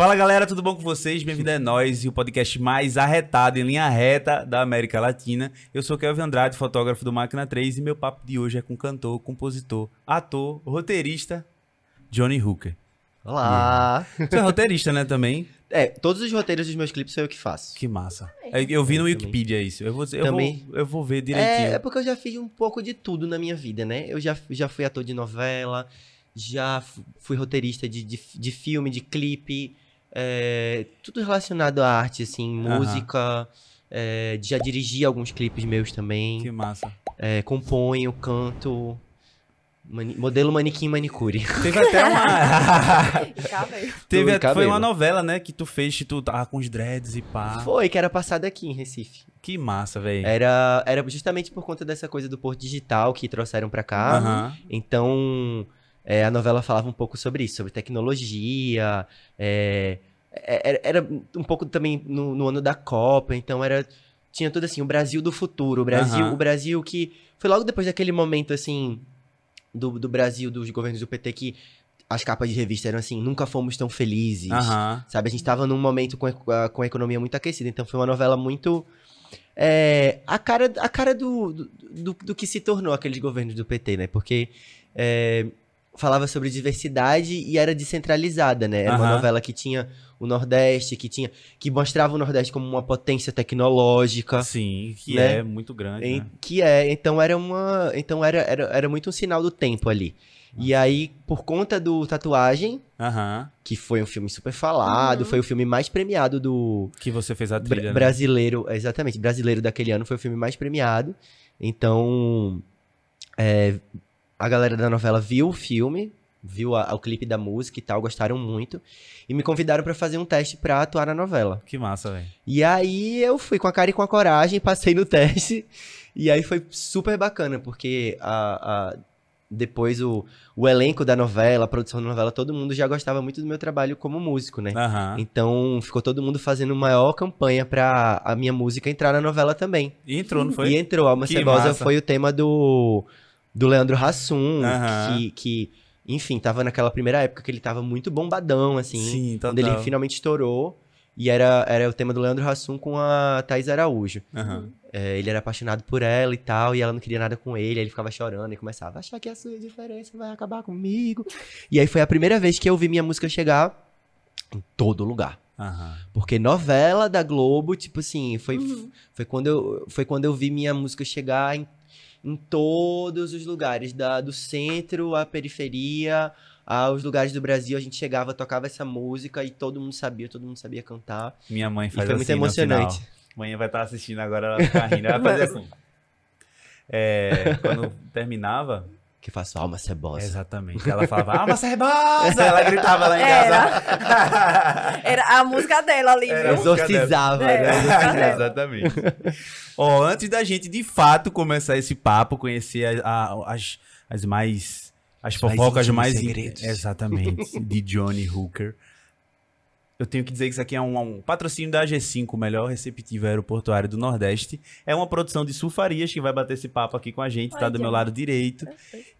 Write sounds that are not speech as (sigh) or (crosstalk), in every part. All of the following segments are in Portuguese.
Fala galera, tudo bom com vocês? Bem-vindo a nós e o podcast mais arretado em linha reta da América Latina. Eu sou Kelvin Andrade, fotógrafo do Máquina 3 e meu papo de hoje é com cantor, compositor, ator, roteirista Johnny Hooker. Olá! Você é roteirista, né, também? (laughs) É, todos os roteiros dos meus clipes sou eu que faço. Que massa. É, Eu vi no Eu Wikipedia isso. Eu vou, eu Também. vou, eu vou ver É, direitinho. é porque eu já fiz um pouco de tudo na minha vida, né? Eu já, já fui ator de novela, já fu- fui roteirista de, de, de filme, de clipe, é, tudo relacionado à arte, assim, música. é, já dirigi alguns clipes meus também. Que massa. é, componho, canto. mani- modelo manequim manicure. (laughs) Teve até uma. (laughs) Teve, foi uma novela, né, que tu fez, que tu tava com os dreads e pá. Foi, que era passado aqui em Recife. Que massa, velho. Era, era justamente por conta dessa coisa do Porto Digital que trouxeram pra cá. Então, é, a novela falava um pouco sobre isso, sobre tecnologia. é, é, era, era um pouco também no, no ano da Copa, então era. Tinha tudo assim, o Brasil do futuro, o Brasil, Aham. o Brasil que. Foi logo depois daquele momento, assim, do, do Brasil, dos governos do PT, que as capas de revista eram assim, nunca fomos tão felizes. Aham. Sabe, a gente tava num momento com a, com a economia muito aquecida, então foi uma novela muito. é, a cara, a cara do, do, do- do que se tornou aqueles governos do PT, né? Porque é, falava sobre diversidade e era descentralizada, né? Era uma Aham. novela que tinha o Nordeste, que tinha. que mostrava o Nordeste como uma potência tecnológica. Sim, que Né? é muito grande. Em- né? que é, então era uma. Então era, era, era muito um sinal do tempo ali. E aí, por conta do Tatuagem, Aham. que foi um filme super falado, Uhum. foi o filme mais premiado do, Que você fez a trilha. né? brasileiro, exatamente, brasileiro daquele ano foi o filme mais premiado. Então, é, a galera da novela viu o filme, viu a- o clipe da música e tal, gostaram muito e me convidaram pra fazer um teste pra atuar na novela. Que massa, velho. E aí eu fui com a cara e com a coragem, (laughs) passei no teste e aí foi super bacana porque a, a- depois o, o elenco da novela, a produção da novela, todo mundo já gostava muito do meu trabalho como músico, né? Aham. Então ficou todo mundo fazendo maior campanha pra a minha música entrar na novela também. E entrou, não foi? E entrou. Alma Que Cebosa massa. foi o tema do, do Leandro Hassum, que, que, enfim, tava naquela primeira época que ele tava muito bombadão, assim. Sim, quando ele total. finalmente estourou. E era, era o tema do Leandro Hassum com a Thais Araújo. Aham. É, ele era apaixonado por ela e tal, e ela não queria nada com ele, aí ele ficava chorando e começava, achar que a sua diferença vai acabar comigo. E aí foi a primeira vez que eu vi minha música chegar em todo lugar. Aham. Porque novela da Globo, tipo assim, foi, Uhum. foi, quando, eu, foi quando eu vi minha música chegar em, em todos os lugares, da, do centro à periferia, aos lugares do Brasil. A gente chegava, tocava essa música e todo mundo sabia, todo mundo sabia cantar. Minha mãe E faz foi assim muito emocionante. no final. Mãe vai estar assistindo agora, ela vai ficar rindo. Ela vai fazer assim. É, quando terminava, Que faço alma cebosa. exatamente, ela falava, alma cebosa! Ela gritava lá em casa. (laughs) Era a música dela ali, Era viu? Exorcizava, É. né? Exorcizava. Exatamente. Ó, antes da gente de fato começar esse papo, conhecer a- a- as, as mais. As mais fofocas íntimos mais. segredos. Exatamente. De Johnny Hooker. Eu tenho que dizer que isso aqui é um, um patrocínio da G5, o melhor receptivo aeroportuário do Nordeste. É uma produção de Sulfarias que vai bater esse papo aqui com a gente, tá Ai, do que meu lado direito.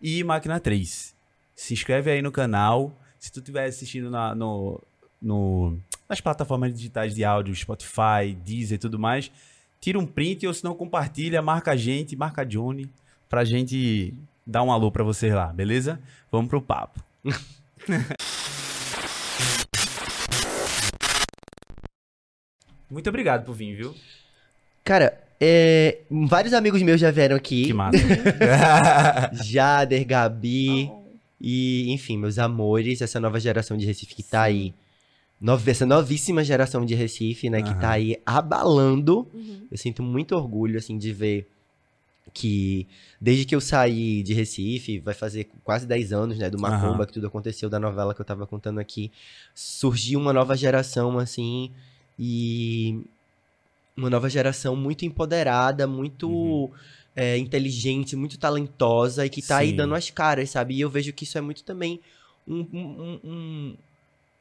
E Máquina 3. Se inscreve aí no canal. Se tu estiver assistindo na- no, no- nas plataformas digitais de áudio, Spotify, Deezer e tudo mais, tira um print ou se não compartilha, marca a gente, marca a Johnny, pra gente dar um alô pra vocês lá, beleza? Vamos pro papo. (laughs) Muito obrigado por vir, viu? Cara, é, vários amigos meus já vieram aqui. Que massa. (laughs) Jader, Gabi. Oh. E, enfim, meus amores, essa nova geração de Recife que tá aí. Nova, essa novíssima geração de Recife, né? Que Aham. tá aí abalando. Uhum. Eu sinto muito orgulho, assim, de ver que desde que eu saí de Recife, vai fazer quase 10 anos, né? Do Macumba, Aham. que tudo aconteceu, da novela que eu tava contando aqui. Surgiu uma nova geração, assim, e uma nova geração muito empoderada, muito Uhum. é, inteligente, muito talentosa e que tá aí Sim. dando as caras, sabe? E eu vejo que isso é muito também um, um, um,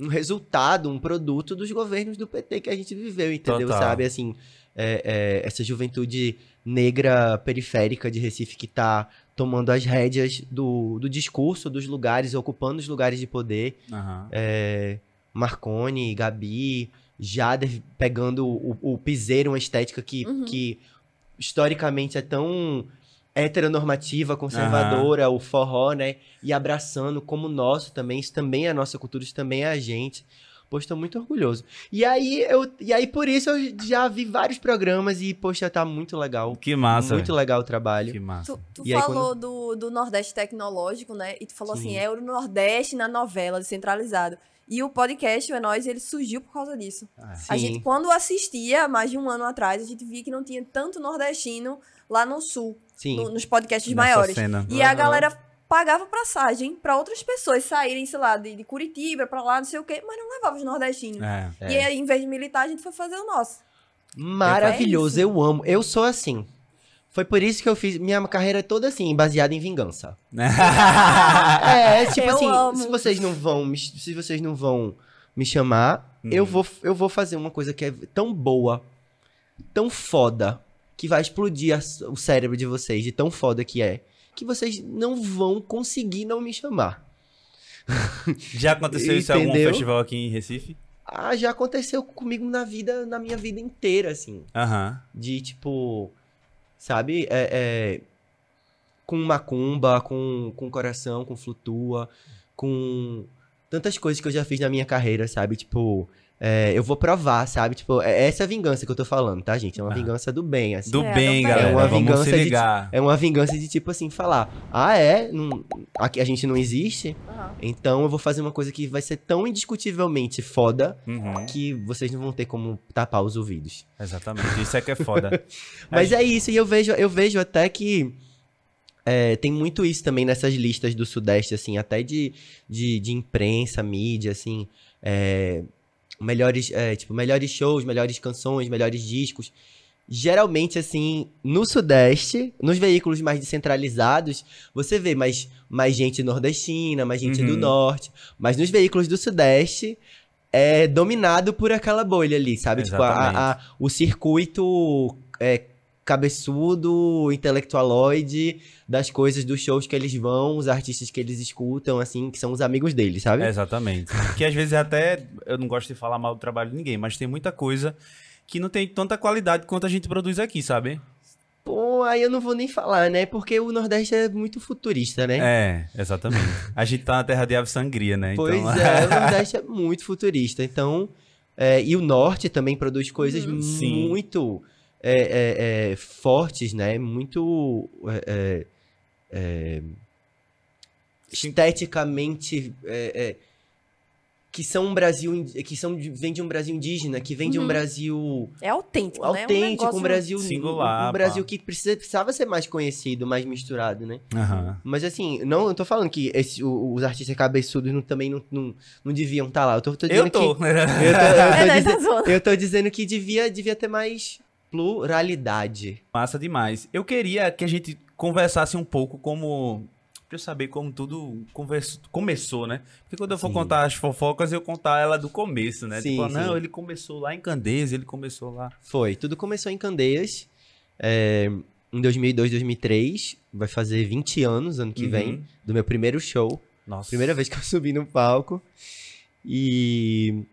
um resultado, um produto dos governos do PT que a gente viveu, entendeu? Total. Sabe? Assim, é, é, essa juventude negra periférica de Recife que tá tomando as rédeas do, do discurso dos lugares, ocupando os lugares de poder. Aham. É, Marcone, Gabi, Jader pegando o, o piseiro, uma estética que, Uhum. que historicamente é tão heteronormativa, conservadora, o forró, né? E abraçando como nosso também, isso também é a nossa cultura, isso também é a gente. Poxa, tô muito orgulhoso. E aí, eu, e aí, por isso, eu já vi vários programas e, poxa, tá muito legal. Que massa. muito velho. legal o trabalho. Que massa. Tu, tu E aí, falou do, do Nordeste tecnológico, né? E tu falou Sim. assim, é o Nordeste na novela, descentralizado. E o podcast, o É Nós, ele surgiu por causa disso. É. A gente, quando assistia, mais de um ano atrás, a gente via que não tinha tanto nordestino lá no Sul, Sim. no- nos podcasts Nessa maiores. cena. E a Aham. galera pagava passagem pra outras pessoas saírem, sei lá, de, de Curitiba pra lá, não sei o quê, mas não levava os nordestinos. É. É. E aí, em vez de militar, a gente foi fazer o nosso. Maravilhoso, É eu amo. Eu sou assim. Foi por isso que eu fiz. Minha carreira é toda assim, baseada em vingança. (laughs) É, tipo Eu assim, amo. se vocês não vão, me, se vocês não vão me chamar, Uhum. eu vou eu vou fazer uma coisa que é tão boa, tão foda, que vai explodir a- o cérebro de vocês, de tão foda que é, que vocês não vão conseguir não me chamar. (laughs) Já aconteceu isso em algum festival aqui em Recife? Ah, já aconteceu comigo na vida, na minha vida inteira, assim. Aham. de tipo, sabe, é, é, com macumba, com, com coração, com flutua, com tantas coisas que eu já fiz na minha carreira, sabe, tipo, é, eu vou provar, sabe, tipo, é essa vingança que eu tô falando, tá, gente, é uma Ah. vingança do bem, assim. Do É, bem, galera. É uma Vamos vingança de- ligar. É uma vingança de tipo assim, falar, ah, é, não, aqui a gente não existe, então eu vou fazer uma coisa que vai ser tão indiscutivelmente foda Uhum. que vocês não vão ter como tapar os ouvidos. Exatamente. Isso é que é foda. (laughs) Mas A é isso, e eu vejo, eu vejo até que é, tem muito isso também nessas listas do Sudeste, assim, até de, de, de imprensa, mídia, assim, é, melhores, é, tipo, melhores shows, melhores canções, melhores discos. Geralmente, assim, no Sudeste, nos veículos mais descentralizados, você vê mais, mais gente nordestina, mais gente do Uhum. Norte. Mas nos veículos do Sudeste, é dominado por aquela bolha ali, sabe? Tipo, a- Exatamente. a- o circuito é, cabeçudo, intelectualoide das coisas, dos shows que eles vão, os artistas que eles escutam, assim, que são os amigos deles, sabe? É, exatamente. Que às vezes até. Eu não gosto de falar mal do trabalho de ninguém, mas tem muita coisa que não tem tanta qualidade quanto a gente produz aqui, sabe? Pô, aí eu não vou nem falar, né? Porque o Nordeste é muito futurista, né? É, exatamente. A gente tá na terra de ave sangria, né? Pois então... é, o Nordeste é muito futurista. Então, é, e o Norte também produz coisas. Sim. muito é, é, é, fortes, né? Muito é, é, é, esteticamente é, é, que são um Brasil que são vem de um Brasil indígena, que vem de um Uhum. Brasil É autêntico, né? É um autêntico, um, negócio- Brasil singular, um. Brasil que precisa, precisava ser mais conhecido, mais misturado, né? Aham. Mas assim, não, eu tô falando que esse- o- os artistas cabeçudos não- também não, não, não deviam estar lá. Eu tô, tô dizendo Eu tô. que. (laughs) Eu tô, eu tô É, né? dizen- Tá zoando. eu tô dizendo que devia, devia ter mais pluralidade. Massa demais. Eu queria que a gente conversasse um pouco como. Pra eu saber como tudo converso- começou, né? Porque quando eu for Sim. contar as fofocas, eu contar ela do começo, né? Sim, tipo, não, sim. ele começou lá em Candeias, ele começou lá. Foi, tudo começou em Candeias. é, em 2002, 2003. Vai fazer 20 anos ano que Uhum. vem. Do meu primeiro show. Nossa. Primeira vez que eu (laughs) subi no palco. E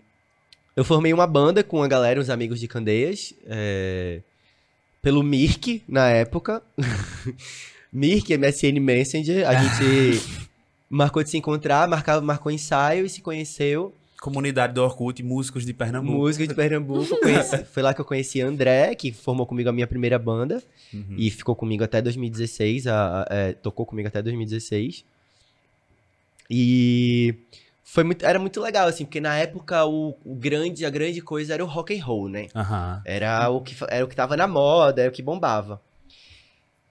eu formei uma banda com a galera, uns amigos de Candeias. é, pelo Mirk, na época. (laughs) Mirk, MSN Messenger. A gente (laughs) marcou de se encontrar, marcava, marcou ensaio e se conheceu. Comunidade do Orkut, músicos de Pernambuco. Música de Pernambuco. (laughs) conheci- foi lá que eu conheci André, que formou comigo a minha primeira banda. Uhum. E ficou comigo até 2016, a- a- é, tocou comigo até 2016. E foi muito, era muito legal, assim, porque na época o, o grande, a grande coisa era o rock and roll, né? Aham. Era o que, era o que tava na moda, era o que bombava.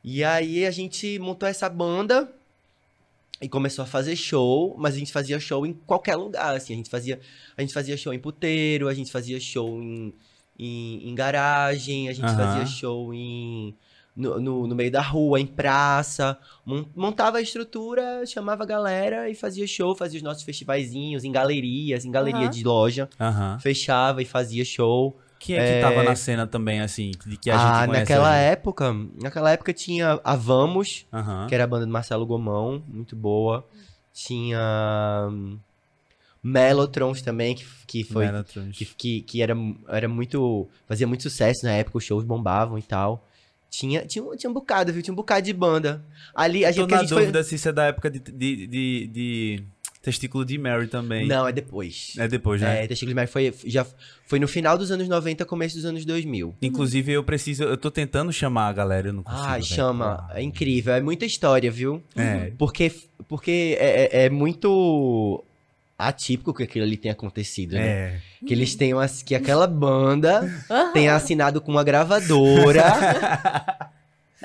E aí a gente montou essa banda e começou a fazer show, mas a gente fazia show em qualquer lugar, assim. A gente fazia, a gente fazia show em puteiro, a gente fazia show em, em, em garagem, a gente Aham. fazia show em... No, no, no meio da rua, em praça, mon- montava a estrutura, chamava a galera e fazia show, fazia os nossos festivaizinhos em galerias, em galeria Aham. de loja, Aham. fechava e fazia show. Quem é que É. tava na cena também, assim, de que a gente ah, conhece naquela hoje? época, naquela época tinha a Vamos, Aham. que era a banda do Marcelo Gomão, muito boa. Tinha hum, Melotrons também, que, que foi. Que, que, que era, era muito. Fazia muito sucesso na época, os shows bombavam e tal. Tinha, tinha, um- tinha um bocado, viu? Tinha um bocado de banda. Ali, a Tô gente, a na gente foi- dúvida se isso é da época de, de, de, de Testículo de Mary também. Não, é depois. É depois, né? É, Testículos de Mary foi, já foi no final dos anos 90, começo dos anos 2000. Inclusive, eu preciso. Eu tô tentando chamar a galera, eu não consigo. Ah, chama. É incrível. É muita história, viu? É. Porque, porque é, é- é muito atípico que aquilo ali tenha acontecido, né? É. Que eles tenham, ass- que aquela banda tenha assinado com uma gravadora, (laughs)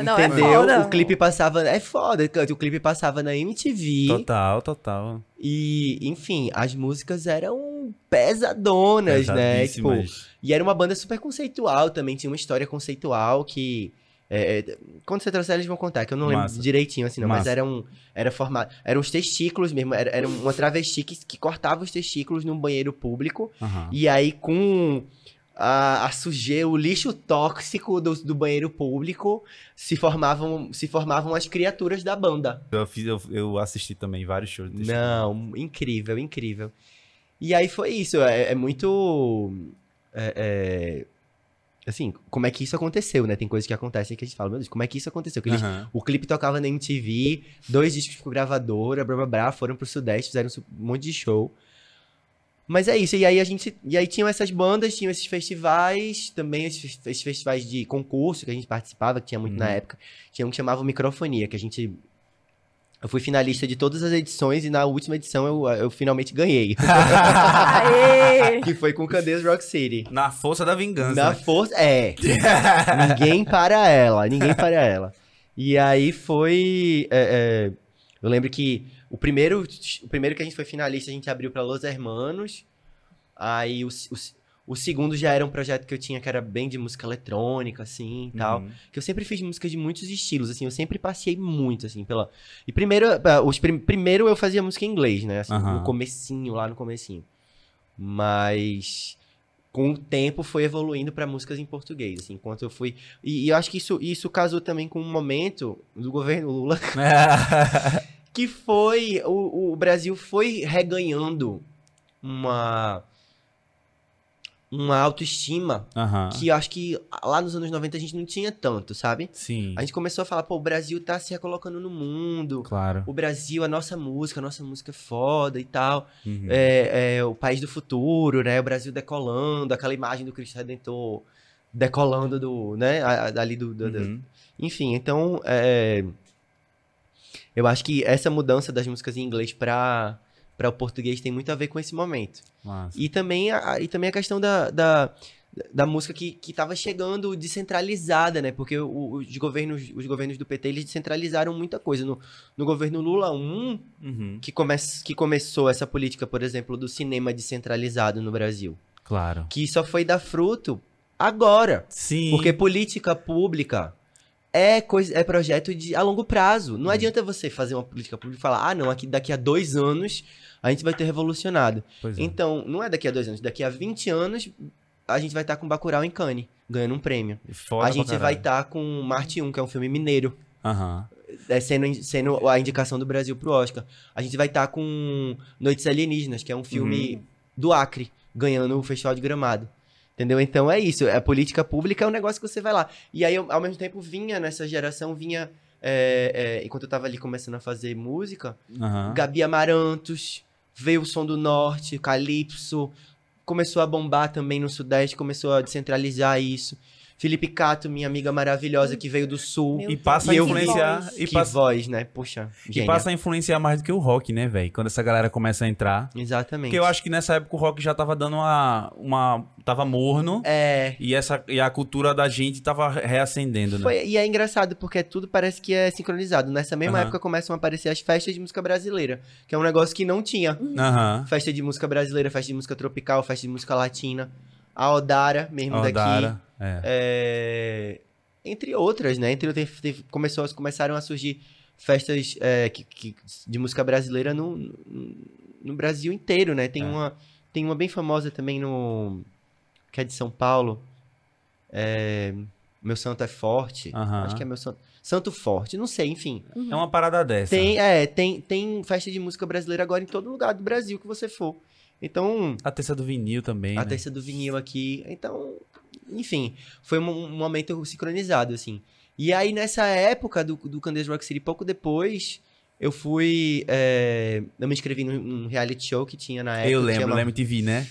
Não, é entendeu? foda. o clipe passava, é foda, o clipe passava na MTV Total, total. e, enfim, as músicas eram pesadonas, né? Tipo, e era uma banda super conceitual também, tinha uma história conceitual que. É, é, quando você trouxer, eles vão contar, que eu não lembro Massa. direitinho, assim, não. Mas Massa. era um. Era formado. Eram os testículos mesmo. Era, era uma travesti que, que cortava os testículos num banheiro público. Aham. E aí, com a, a sujeira, o lixo tóxico do, do banheiro público, se formavam, se formavam as criaturas da banda. Eu, fiz, eu, eu assisti também vários shows. desse Não, incrível, incrível. E aí foi isso, é, é muito. é, é, assim, como é que isso aconteceu, né? Tem coisas que acontecem que a gente fala, meu Deus, como é que isso aconteceu? Que eles-. O clipe tocava na MTV, dois discos com gravadora, blá blá blá, foram pro Sudeste, fizeram um monte de show. Mas é isso, e aí a gente. E aí tinham essas bandas, tinham esses festivais, também esses, esses festivais de concurso que a gente participava, que tinha muito na Uhum. época. Tinha um que chamava Microfonia, que a gente. Eu fui finalista de todas as edições e na última edição eu, eu finalmente ganhei. Aê! (laughs) que foi com Candeias Rock City. Na força da vingança. Na né? força. É. (laughs) ninguém para ela, ninguém para ela. E aí foi. é, é, eu lembro que o primeiro, o primeiro que a gente foi finalista, a gente abriu para Los Hermanos. Aí o, o, o segundo já era um projeto que eu tinha que era bem de música eletrônica, assim e tal. Uhum. Que eu sempre fiz música de muitos estilos, assim, eu sempre passei muito, assim, pela... E primeiro, ah, os prim- primeiro eu fazia música em inglês, né, assim, Aham. no comecinho, lá no comecinho. Mas com o tempo foi evoluindo para músicas em português, assim, enquanto eu fui... E, e eu acho que isso, isso casou também com um momento do governo Lula, (laughs) que foi... O, o Brasil foi reganhando uma... Uma autoestima Aham. que eu acho que lá nos anos 90 a gente não tinha tanto, sabe? Sim. A gente começou a falar, pô, o Brasil tá se recolocando no mundo. Claro. O Brasil, a nossa música, a nossa música é foda e tal. Uhum. É, é o país do futuro, né? O Brasil decolando, aquela imagem do Cristo Redentor decolando do, né? Ali do, do- do- Uhum. Enfim, então, é, eu acho que essa mudança das músicas em inglês para para o português tem muito a ver com esse momento. E também a, e também a questão da, da, da música que, que tava chegando descentralizada, né? Porque o- os governos, os governos do PT, eles descentralizaram muita coisa. No, no governo Lula 1, Uhum. que, come, que começou essa política, por exemplo, do cinema descentralizado no Brasil. Claro. Que só foi dar fruto agora. Sim. Porque política pública é, coisa, é projeto de a longo prazo. Não Hum. adianta você fazer uma política pública e falar, ah, não, aqui, daqui a dois anos a gente vai ter revolucionado. Pois é. Então, não é daqui a dois anos, daqui a 20 anos a gente vai estar com Bacurau em Cannes, ganhando um prêmio. Foda a gente vai estar com Marte 1, que é um filme mineiro, Aham. é, sendo, sendo a indicação do Brasil pro Oscar. A gente vai estar com Noites Alienígenas, que é um filme Uhum. do Acre, ganhando o Festival de Gramado. Entendeu? Então é isso. A política pública é um negócio que você vai lá. E aí, ao ao mesmo tempo, vinha nessa geração, vinha. é, é, enquanto eu tava ali começando a fazer música, Aham. Gabi Amarantos, veio o Som do Norte, Calypso, começou a bombar também no Sudeste, começou a descentralizar isso. Felipe Cato, minha amiga maravilhosa que veio do Sul. Meu E passa E a influenciar. voz. E que passa, voz, né? Puxa, e gênia. passa a influenciar mais do que o rock, né, velho? Quando essa galera começa a entrar. Exatamente. Porque eu acho que nessa época o rock já tava dando uma. uma tava morno. É. E, essa, e a cultura da gente tava reacendendo, né? Foi- e é engraçado porque tudo parece que é sincronizado. Nessa mesma Aham. época começam a aparecer as festas de música brasileira, que é um negócio que não tinha. Aham. Festa de música brasileira, festa de música tropical, festa de música latina. A Odara, mesmo daqui. Odara. É. É, entre outras, né? Entre outras, teve- começou, começaram a surgir festas é, que- que- de música brasileira no, no, no Brasil inteiro, né? Tem, É. uma, tem uma bem famosa também no. que é de São Paulo. É, meu Santo é Forte. Acho que é meu Santo. Santo Forte, não sei, enfim. É uma parada dessa. Tem, é, tem, tem festa de música brasileira agora em todo lugar do Brasil que você for. Então, A terça do vinil também, a né? terça do vinil aqui. Então, enfim, foi um, um momento sincronizado, assim. E aí, nessa época do, do Candace Rock City, pouco depois, eu fui. é, eu me inscrevi num, num reality show que tinha na época. Eu lembro, chama- na MTV, né?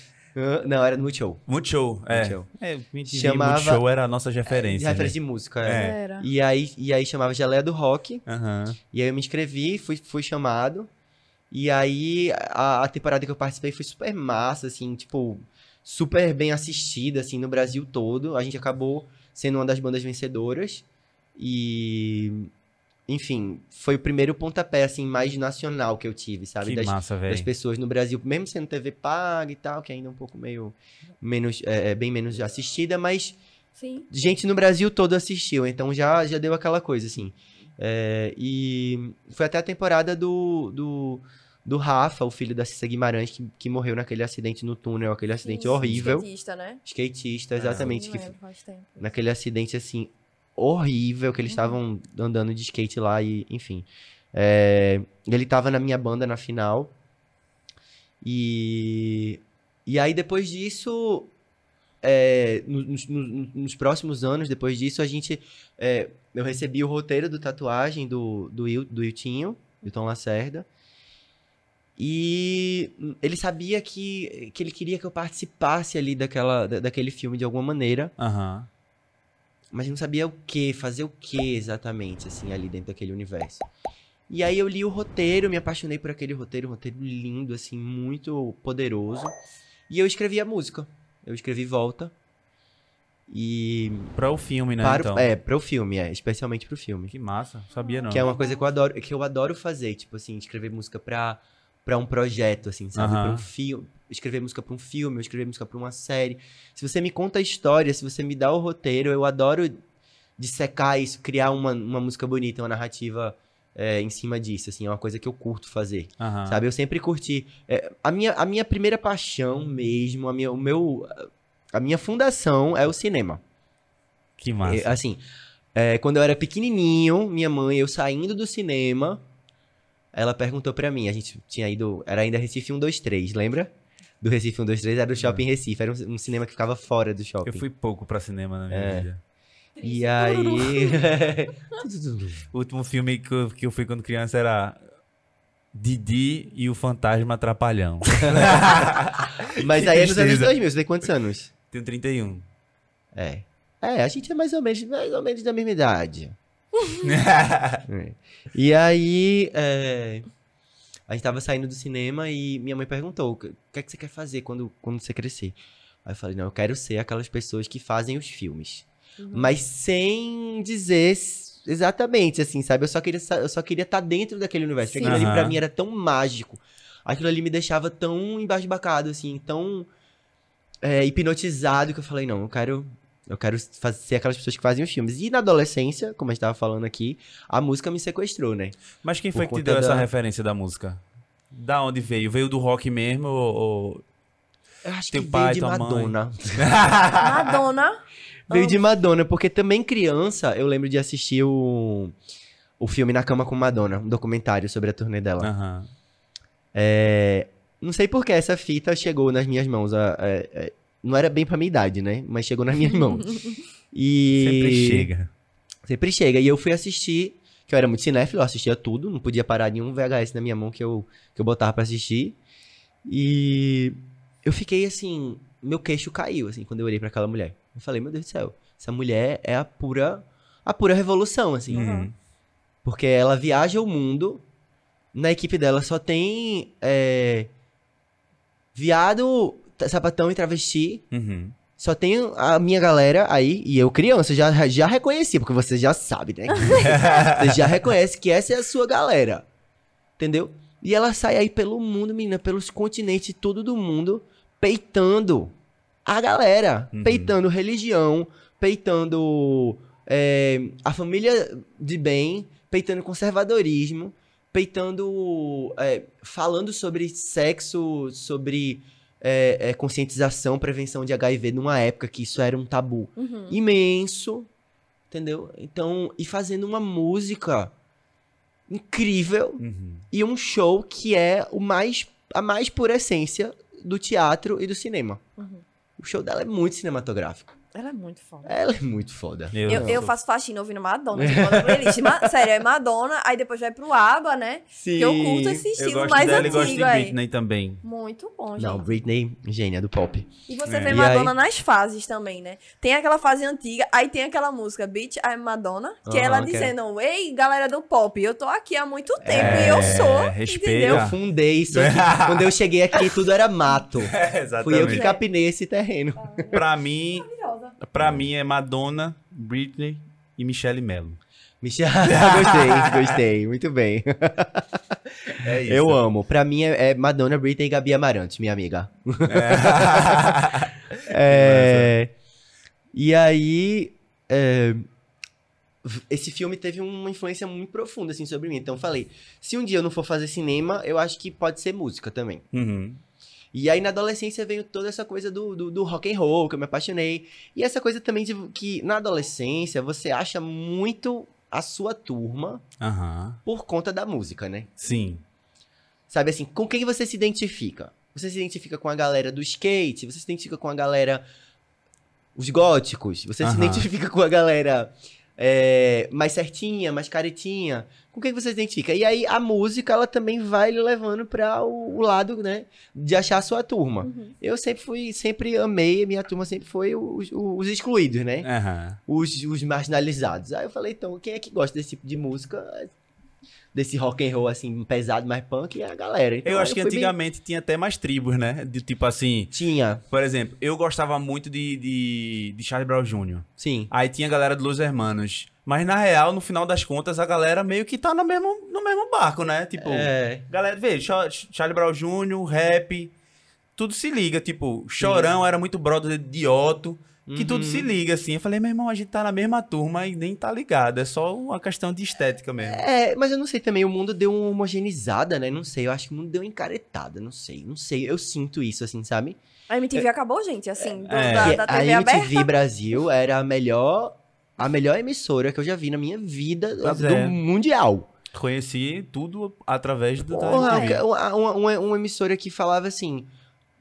Não, era no Multishow. Multishow, é. Multishow. É, MTV, Chamava- Multishow era a nossa De referência, referência né? de música, É. é. Era. E aí, e aí chamava Geleia do Rock. Aham. E aí eu me inscrevi, fui, fui chamado. E aí a, a temporada que eu participei foi super massa, assim, tipo, super bem assistida, assim, no Brasil todo. A gente acabou sendo uma das bandas vencedoras. E. Enfim, foi o primeiro pontapé, assim, mais nacional que eu tive, sabe? Que Das, massa, das pessoas no Brasil, mesmo sendo TV paga e tal, que ainda é um pouco meio. menos é, é, bem menos assistida, mas Sim. gente no Brasil todo assistiu, então já, já deu aquela coisa, assim. É, e foi até a temporada do, do, do Rafa, o filho da Cissa Guimarães, que, que morreu naquele acidente no túnel, aquele acidente Sim, horrível. Skatista, né? Skatista, Ah. exatamente. Sim, que, lembro, naquele acidente, assim, horrível, que eles Uhum. estavam andando de skate lá e, enfim. É, ele tava na minha banda na final. E, e aí, depois disso, é, no- nos, nos- nos próximos anos, depois disso, a gente. é, eu recebi o roteiro do tatuagem do, do, Il, do Iltinho, do Tom Lacerda. E ele sabia que, que ele queria que eu participasse ali daquela, da- daquele filme de alguma maneira Aham. mas não sabia o que, fazer o que exatamente, assim, ali dentro daquele universo. E aí eu li o roteiro, me apaixonei por aquele roteiro, um roteiro lindo, assim, muito poderoso. E eu escrevi a música. Eu escrevi Volta. E. Pra o filme, né? para, o- então. É, para o filme, é, especialmente pro filme. Que massa. Sabia não. Que é uma coisa que eu adoro, que eu adoro fazer, tipo assim, escrever música pra, pra um projeto, assim, sabe? Aham. Pra um filme. Escrever música pra um filme, ou escrever música pra uma série. Se você me conta a história, se você me dá o roteiro, eu adoro dissecar isso, criar uma, uma música bonita, uma narrativa é, em cima disso, assim, é uma coisa que eu curto fazer. Sabe? Eu sempre curti. é, a, minha, a minha primeira paixão mesmo, a minha, o meu. A minha fundação é o cinema. Que massa. É, assim, é, quando eu era pequenininho, minha mãe, eu saindo do cinema, ela perguntou pra mim, a gente tinha ido, era ainda Recife 123, lembra? Do Recife 123, era do Shopping Recife, era um, um cinema que ficava fora do shopping. Eu fui pouco pra cinema na minha É. vida. E aí... (laughs) O último filme que eu, que eu fui quando criança era Didi e o Fantasma Atrapalhão. (laughs) Mas Que aí é nos anos tristeza. 2000, você tem quantos anos? Tenho 31. É. É, a gente é mais ou menos, mais ou menos da mesma idade. (laughs) É. E aí, é, a gente tava saindo do cinema e minha mãe perguntou: o que é que você quer fazer quando, quando você crescer? Aí eu falei: não, eu quero ser aquelas pessoas que fazem os filmes. Uhum. Mas sem dizer exatamente, assim, sabe? Eu só queria eu só queria estar dentro daquele universo. Sim. Aquilo ali pra mim era tão mágico. Aquilo ali me deixava tão embasbacado, assim, tão é, hipnotizado que eu falei: não, eu quero. Eu quero fa- ser aquelas pessoas que fazem os filmes. E na adolescência, como a gente tava falando aqui, a música me sequestrou, né? Mas quem foi Por que te deu essa da- referência da música? Da onde veio? Veio do rock mesmo ou... Eu acho Teu que pai, veio de tua mãe. Madonna. (laughs) Madonna. Veio de Madonna, porque também criança eu lembro de assistir o, o filme Na Cama com Madonna, um documentário sobre a turnê dela. Aham. É, não sei por que essa fita chegou nas minhas mãos. a- é, é, não era bem pra minha idade, né? Mas chegou nas minhas mãos. (laughs) E... Sempre chega. Sempre chega. E eu fui assistir, que eu era muito cinéfilo, eu assistia tudo, não podia parar nenhum VHS na minha mão que eu, que eu botava pra assistir. E eu fiquei assim, meu queixo caiu, assim, quando eu olhei pra aquela mulher. Eu falei, meu Deus do céu, essa mulher é a pura, a pura revolução, assim. Uhum. Porque ela viaja o mundo, na equipe dela só tem é, viado, sapatão e travesti. Uhum. Só tem a minha galera aí, e eu criança já, já reconheci, porque você já sabe, né? (laughs) você já reconhece que essa é a sua galera. Entendeu? E ela sai aí pelo mundo, menina, pelos continentes, tudo do mundo, peitando a galera. Uhum. Peitando religião, peitando é, a família de bem, peitando conservadorismo, peitando. é, falando sobre sexo, sobre é, é, conscientização, prevenção de HIV numa época que isso era um tabu Uhum. imenso, entendeu? Então, e fazendo uma música incrível Uhum. e um show que é o mais a mais pura essência do teatro e do cinema. Uhum. O show dela é muito cinematográfico. Ela é muito foda. Ela é muito foda. Eu, Eu, eu faço faxina ouvindo Madonna. tipo, playlist. Ma- (laughs) Sério, é Madonna, aí depois vai pro ABBA, né? Sim. Que eu curto esse eu estilo gosto mais dela e gosto de antigo aí. Britney também. Muito bom, gente. Não, Britney, gênia do pop. E você É. vê E Madonna aí? nas fases também, né? Tem aquela fase antiga, aí tem aquela música Bitch I'm Madonna, que é ela que é- dizendo, ei, galera do pop, eu tô aqui há muito tempo É, e eu sou, respeita. entendeu? Eu fundei isso aqui. (laughs) Quando eu cheguei aqui, tudo era mato. É, Fui eu que capinei esse terreno. Pra mim, Maravilhosa. pra mim é Madonna, Britney e Michelle Mello. Michel, (laughs) gostei, gostei. Muito bem. É isso. Eu amo. Pra mim é, é Madonna, Britney e Gabi Amarantos, minha amiga. É, (laughs) E aí. é, Esse filme teve uma influência muito profunda, assim, sobre mim. Então eu falei, se um dia eu não for fazer cinema, eu acho que pode ser música também. Uhum. E aí na adolescência veio toda essa coisa do, do, do rock and roll, que eu me apaixonei. E essa coisa também de que na adolescência você acha muito a sua turma Aham. por conta da música, né? Sim. Sabe assim, com quem você se identifica? Você se identifica com a galera do skate, você se identifica com a galera. Os góticos, você se Aham. identifica com a galera é, mais certinha, mais caretinha. Com quem você se identifica? E aí a música, ela também vai lhe levando para o, o lado, né, de achar a sua turma. Uhum. Eu sempre fui, sempre amei, a minha turma sempre foi os, os excluídos, né? Aham. Os, os marginalizados. Aí eu falei, então, quem é que gosta desse tipo de música? Desse rock and roll, assim, pesado, mais punk, é a galera. Então, Eu acho que fui bem- antigamente tinha até mais tribos, né? De tipo assim, Tinha, por exemplo, eu gostava muito de, de, de Charlie Brown Jr. sim. Aí tinha a galera dos Los Hermanos. Mas na real, no final das contas, a galera meio que tá no mesmo, no mesmo barco, né? Tipo, É, galera, vê, Cha- Charlie Brown Jr., rap, tudo se liga. Tipo, Chorão era muito brother de Otto, que tudo Uhum. se liga, assim. Eu falei, meu irmão, a gente tá na mesma turma e nem tá ligado. É só uma questão de estética mesmo. É, mas eu não sei também, o mundo deu uma homogeneizada, né? Não sei, eu acho que o mundo deu uma encaretada, não sei, não sei. Eu sinto isso, assim, sabe? A MTV acabou, gente, assim, do- É. da, Que da a TV MTV aberta. Brasil era a melhor, a melhor emissora que eu já vi na minha vida Pois do é. mundial. Conheci tudo através do da Porra, MTV. uma, uma, uma- uma emissora que falava assim: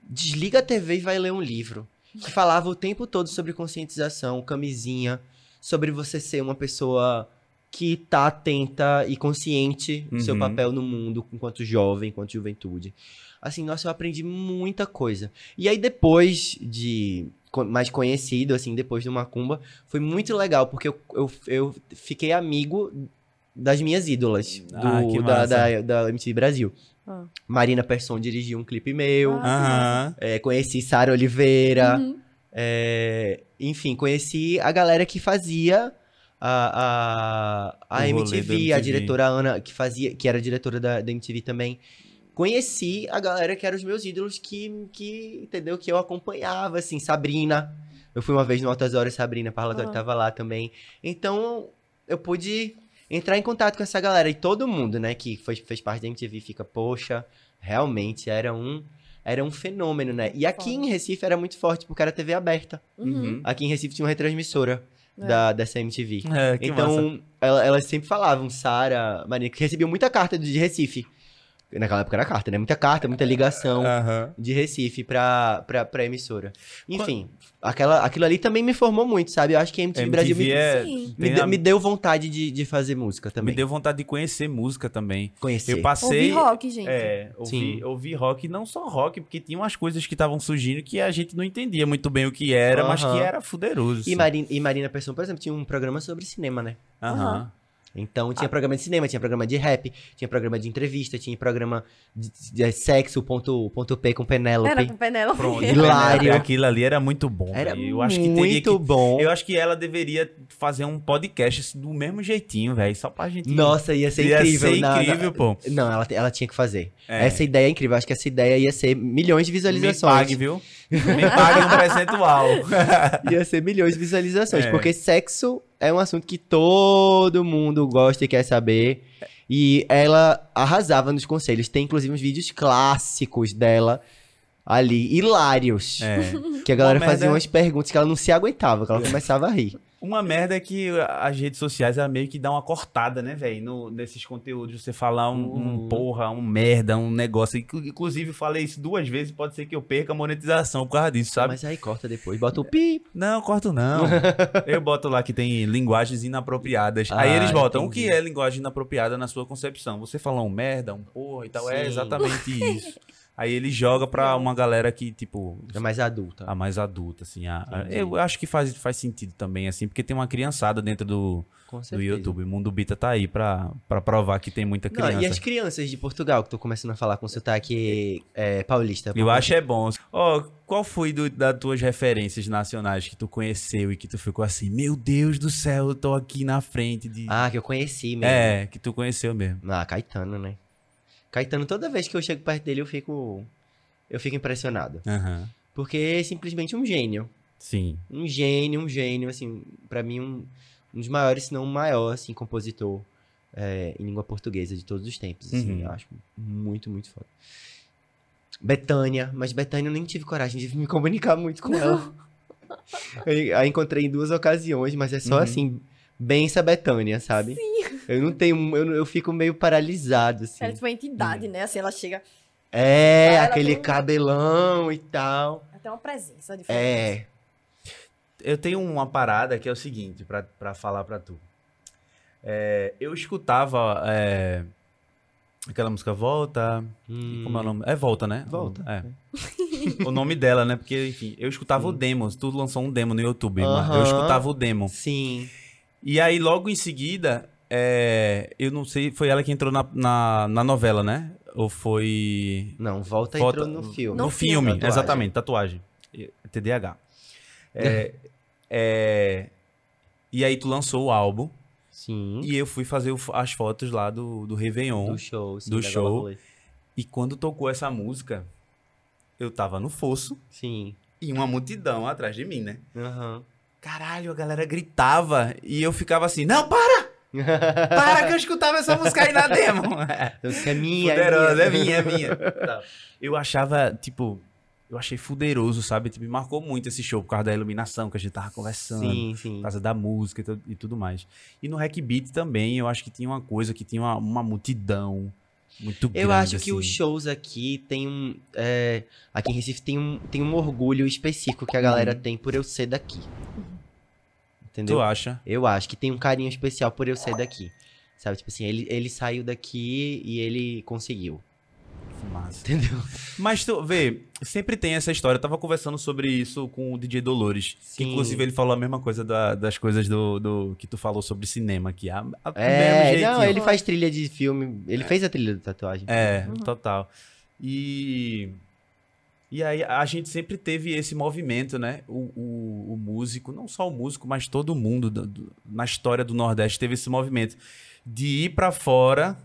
desliga a TV e vai ler um livro. Que falava o tempo todo sobre conscientização, camisinha, sobre você ser uma pessoa que tá atenta e consciente do seu Uhum. papel no mundo enquanto jovem, enquanto juventude. Assim, nossa, eu aprendi muita coisa. E aí depois de mais conhecido, assim, depois do Macumba, foi muito legal, porque eu, eu, eu fiquei amigo das minhas ídolas do, Ah, que da, da, da MTV Brasil. Ah. Marina Persson dirigiu um clipe meu. Ah. É, conheci Sara Oliveira. Uhum. é, enfim, conheci a galera que fazia a, a, a MTV, da a MTV. diretora Ana, que fazia, que era diretora da, da MTV também. Conheci a galera que eram os meus ídolos que, que entendeu? Que eu acompanhava, assim, Sabrina. Eu fui uma vez no Altas Horas, Sabrina Parlatório Ah. tava lá também. Então, eu pude entrar em contato com essa galera. E todo mundo, né, que foi, fez parte da MTV fica, poxa, realmente era um, era um fenômeno, né? E aqui Foda. em Recife era muito forte, porque era TV aberta. Uhum. Aqui em Recife tinha uma retransmissora É. da, dessa MTV. É, então, ela- elas sempre falavam, Sara, Marina, que recebiam muita carta de Recife. Naquela época era carta, né? Muita carta, muita ligação Aham. de Recife pra, pra, pra emissora. Enfim, aquela, aquilo ali também me formou muito, sabe? Eu acho que a MTV, Brasil me, é- me, deu, a- me deu vontade de, de fazer música também. me deu vontade de conhecer música também. Conhecer. Eu passei. Ouvi rock, gente. É, ouvi, Sim. ouvi rock, não só rock, porque tinha umas coisas que estavam surgindo que a gente não entendia muito bem o que era, mas Aham. que era fuderoso. E, assim. Marina, e Marina Persson, por exemplo, tinha um programa sobre cinema, né? Aham. Então Ah. tinha programa de cinema, tinha programa de rap, tinha programa de entrevista, tinha programa de, de sexo, ponto, ponto P com Penélope. Era com Penélope. Pronto. Hilário. Aquilo ali era muito bom. Era eu acho que muito teria que bom. Eu acho que ela deveria fazer um podcast do mesmo jeitinho, velho, só pra gente Nossa, ia ser Ia incrível. ser na- na- incrível, pô. Não, ela, ela tinha que fazer. É. Essa ideia é incrível. Acho que essa ideia ia ser milhões de Me visualizações. pague, viu? Me pague um (laughs) percentual. Ia ser milhões de visualizações. É. Porque sexo é um assunto que todo mundo gosta e quer saber. E ela arrasava nos conselhos. Tem inclusive uns vídeos clássicos dela ali, hilários. É. Que a galera Uma fazia merda- umas perguntas que ela não se aguentava, que ela começava a rir. Uma merda é que as redes sociais ela meio que dá uma cortada, né, velho? Nesses conteúdos, você falar um, um Uhum. porra, um merda, um negócio. Inclu- Inclusive, eu falei isso duas vezes, pode ser que eu perca a monetização por causa disso, sabe? Mas aí corta depois, bota o pi. Não, corto não. (laughs) eu boto lá que tem linguagens inapropriadas. Aí Ah, eles botam o que é linguagem inapropriada na sua concepção. Você falou um merda, um porra e tal. É Sim. exatamente (laughs) isso. Aí ele joga pra uma galera que, tipo, É mais adulta. a mais adulta, assim. A, a- eu acho que faz, faz sentido também, assim, porque tem uma criançada dentro do, do. YouTube. O Mundo Bita tá aí pra, pra provar que tem muita Não, criança. e as crianças de Portugal, que tô começando a falar com sotaque é, paulista. Eu acho é bom. Ó, qual foi do, das tuas referências nacionais que tu conheceu e que tu ficou assim, meu Deus do céu, eu tô aqui na frente de... Ah, que eu conheci mesmo. é, que tu conheceu mesmo. Ah, Caetano, né? Caetano, toda vez que eu chego perto dele, eu fico. Eu fico impressionado. Aham. Porque é simplesmente um gênio. Sim. Um gênio, um gênio, assim, pra mim, um, um dos maiores, se não o maior, assim, compositor é, em língua portuguesa de todos os tempos, assim, Uhum. eu acho muito, muito foda. Betânia, mas Betânia eu nem tive coragem de me (laughs) comunicar muito com ela. Eu a encontrei em duas ocasiões, mas é só Uhum. assim, bença Betânia, sabe? Eu não tenho, eu, eu fico meio paralisado, assim. Ela é tipo uma entidade, né? Assim, ela chega. É, Ela aquele tem cabelão e tal. Tem uma presença diferente. É. Eu tenho uma parada que é o seguinte, pra, pra falar pra tu. É, eu escutava é, aquela música Volta. Hum, Como é o nome? É Volta, né? Volta. É. o nome dela, né? Porque, enfim, eu escutava o Sim. demo. Tu lançou um demo no YouTube, mano. Aham. Eu escutava o demo. Sim. E aí, logo em seguida, é, eu não sei, foi ela que entrou na, na, na novela, né? Ou foi. Não, volta, Volta- entrou no filme. No, No filme, filme. Tatuagem. exatamente, tatuagem. TDAH. (laughs) É, é, e aí, tu lançou o álbum. Sim. E eu fui fazer as fotos lá do, do Réveillon. Do show, sim. do show. E quando tocou essa música, eu tava no fosso Sim. e uma multidão atrás de mim, né? Aham. Caralho, a galera gritava e eu ficava assim: Não, para! Para que eu escutava essa música aí na demo! (laughs) É minha, Fuderosa, é é minha, é minha. Tá. Eu achava, tipo, eu achei fuderoso, sabe? Tipo, me marcou muito esse show por causa da iluminação que a gente tava conversando. Sim, sim. Por causa da música e e tudo mais. E no Hack Beat também, eu acho que tinha uma coisa que tinha uma, uma multidão muito grande. Eu acho que assim. os shows aqui tem um. é, aqui em Recife tem um, tem um orgulho específico que a galera Uhum. tem por eu ser daqui. Entendeu? Tu acha? Eu acho que tem um carinho especial por eu ser daqui. Sabe, tipo assim, ele, ele saiu daqui e ele conseguiu. Massa. Entendeu? Mas tu vê, sempre tem essa história. Eu tava conversando sobre isso com o DJ Dolores. Que Sim. inclusive ele falou a mesma coisa da- das coisas do, do- que tu falou sobre cinema aqui. A, a, do É, mesmo não, ele faz trilha de filme. Ele fez a trilha da tatuagem. É, Uhum. total. E. E aí a gente sempre teve esse movimento, né? O, o, o músico, não só o músico, mas todo mundo do- do- na história do Nordeste teve esse movimento de ir pra fora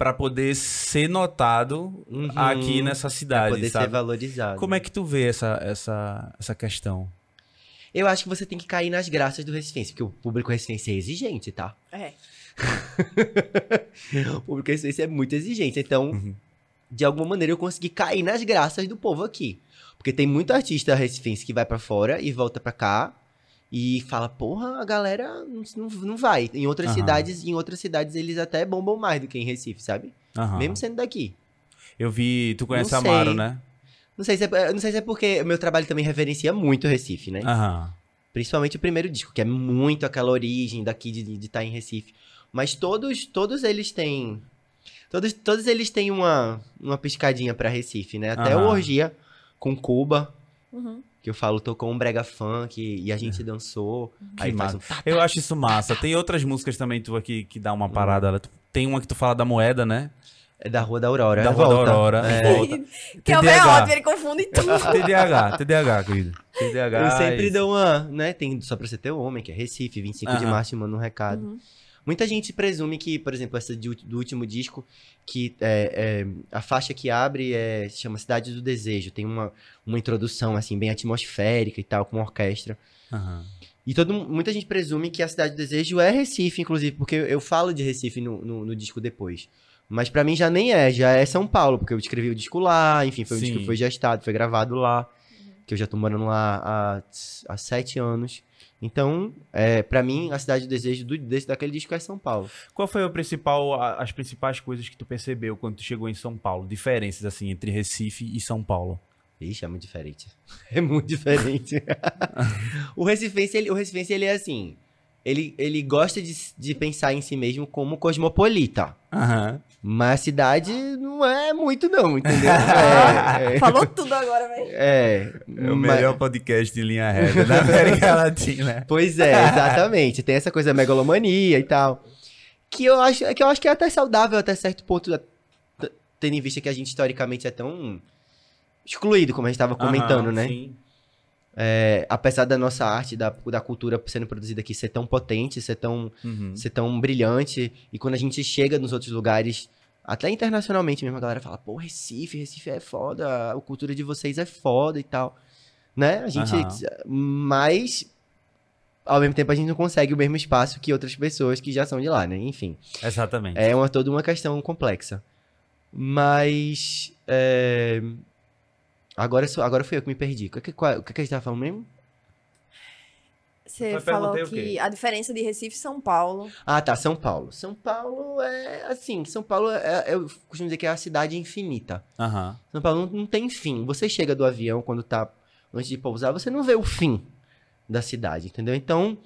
pra poder ser notado Uhum. aqui nessa Pra cidade, poder ser sabe? valorizado. Como é que tu vê essa, essa, essa questão? Eu acho que você tem que cair nas graças do Recifense, porque o público Recifense é exigente, tá? É. (laughs) O público Recifense é muito exigente. Então, Uhum. de alguma maneira, eu consegui cair nas graças do povo aqui. Porque tem muito artista Recifense que vai pra fora e volta pra cá e fala, porra, a galera não, não, vai. Em outras Aham. cidades, em outras cidades eles até bombam mais do que em Recife, sabe? Aham. Mesmo sendo daqui. Eu vi, tu conhece Não Amaro, sei. né? Não sei, se é, não sei se é porque o meu trabalho também reverencia muito Recife, né? Aham. Principalmente o primeiro disco, que é muito aquela origem daqui de estar em Recife. Mas todos, todos eles têm. Todos, todos eles têm uma, uma piscadinha pra Recife, né? Até o Orgia com Cuba, Uhum. Que eu falo, tocou um brega funk e a gente dançou. Que aí massa. um Eu acho isso massa. Tem outras músicas também tu aqui que dá uma parada. Tu- Tem uma que tu fala da moeda, né? É da Rua da Aurora. Da é Rua da volta. Aurora. É. Volta. (laughs) Que é o ótimo, ele confunde tudo. (laughs) TDAH, TDAH, querido. TDAH. Eu sempre isso. dou uma, né? Tem só pra você ter o homem, que é Recife, 25 de Aham. março, manda um recado. Uhum. Muita gente presume que, por exemplo, essa de do último disco, que é, é, a faixa que abre é, se chama Cidade do Desejo. Tem uma, uma introdução, assim, bem atmosférica e tal, com uma orquestra. Aham. E todo, mu- muita gente presume que a Cidade do Desejo é Recife, inclusive, porque eu, eu falo de Recife no, no, no disco depois. Mas pra mim já nem é, já é São Paulo, porque eu escrevi o disco lá, enfim, foi um Sim. disco que foi gestado, foi gravado lá. que eu já tô morando lá há, há sete anos. Então, é, para mim, a cidade do desejo do, desse, daquele disco é São Paulo. Qual foi o principal, as principais coisas que tu percebeu quando tu chegou em São Paulo? Diferenças, assim, entre Recife e São Paulo. Ixi, é muito diferente. (laughs) É muito diferente. (laughs) o Recifense, ele, o Recifense, ele é assim. Ele, ele gosta de, de pensar em si mesmo como cosmopolita. Aham. Mas a cidade não é muito, não, entendeu? (laughs) É, é, Falou tudo agora, velho. é, É o mas- melhor podcast de linha reta da América (laughs) Latina. Pois é, exatamente. Tem essa coisa megalomania e tal. Que eu acho que, eu acho que é até saudável até certo ponto, tendo em vista que a gente historicamente é tão excluído, como a gente estava comentando, Aham, né? Sim. É, apesar da nossa arte, da, da cultura sendo produzida aqui ser tão potente, ser tão, Uhum. ser tão brilhante, e quando a gente chega nos outros lugares, até internacionalmente mesmo, a galera fala, pô, Recife, Recife é foda, a cultura de vocês é foda e tal. Né? A gente. Aham. Mas. Ao mesmo tempo, a gente não consegue o mesmo espaço que outras pessoas que já são de lá, né? Enfim. Exatamente. É uma, toda uma questão complexa. Mas. é, Agora, sou- agora fui eu que me perdi. O que, que, qual- o que, a gente tava falando mesmo? Você falou que a diferença de Recife e São Paulo. Ah, tá. São Paulo. São Paulo é assim. São Paulo é, eu costumo dizer que é a cidade infinita. Aham. São Paulo não, não tem fim. Você chega do avião quando tá antes de pousar, você não vê o fim da cidade, entendeu? Então,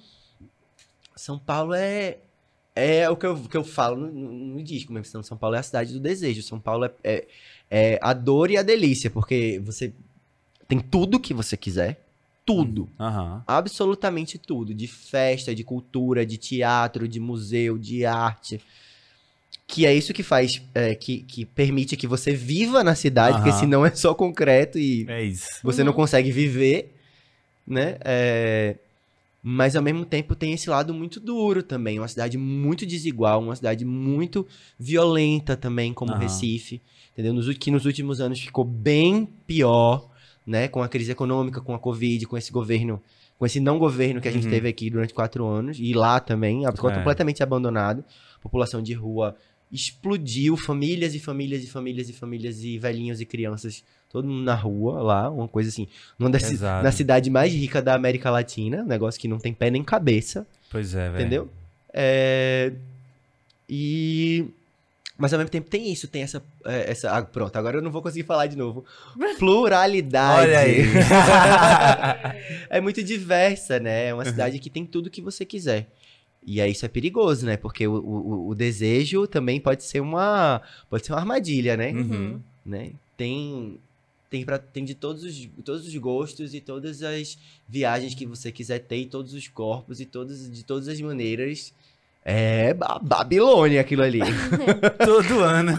São Paulo é é o que eu, que eu falo no, no, no disco mesmo. São Paulo é a cidade do desejo. São Paulo é, é, é a dor e a delícia, porque você tem tudo que você quiser. Tudo. Aham. Absolutamente tudo. De festa, de cultura, de teatro, de museu, de arte. Que é isso que faz, é, que, que permite que você viva na cidade, porque Aham. senão é só concreto e É isso. você não Uhum. consegue viver, né? É, Mas ao mesmo tempo tem esse lado muito duro também. Uma cidade muito desigual, uma cidade muito violenta também, como Aham. Recife. Entendeu? Nos, que nos últimos anos ficou bem pior, né? Com a crise econômica, com a Covid, com esse governo, com esse não governo que a gente Uhum. teve aqui durante quatro anos. E lá também, ficou É. completamente abandonado. População de rua explodiu, famílias e famílias e famílias e famílias e velhinhos e crianças, todo mundo na rua lá, uma coisa assim, numa das, na cidade mais rica da América Latina, um negócio que não tem pé nem cabeça, Pois é, velho. entendeu? É, e mas ao mesmo tempo tem isso, tem essa, é, essa ah, pronto, agora eu não vou conseguir falar de novo. (laughs) Pluralidade. Olha aí. (laughs) é muito diversa, né? É uma cidade que tem tudo que você quiser. E aí isso é perigoso, né? Porque o, o, o desejo também pode ser uma pode ser uma armadilha, né? Uhum. né? Tem tem, pra, tem de todos os, todos os gostos e todas as viagens que você quiser ter, e todos os corpos e todos, de todas as maneiras. É ba- Babilônia aquilo ali. (laughs) Todo ano.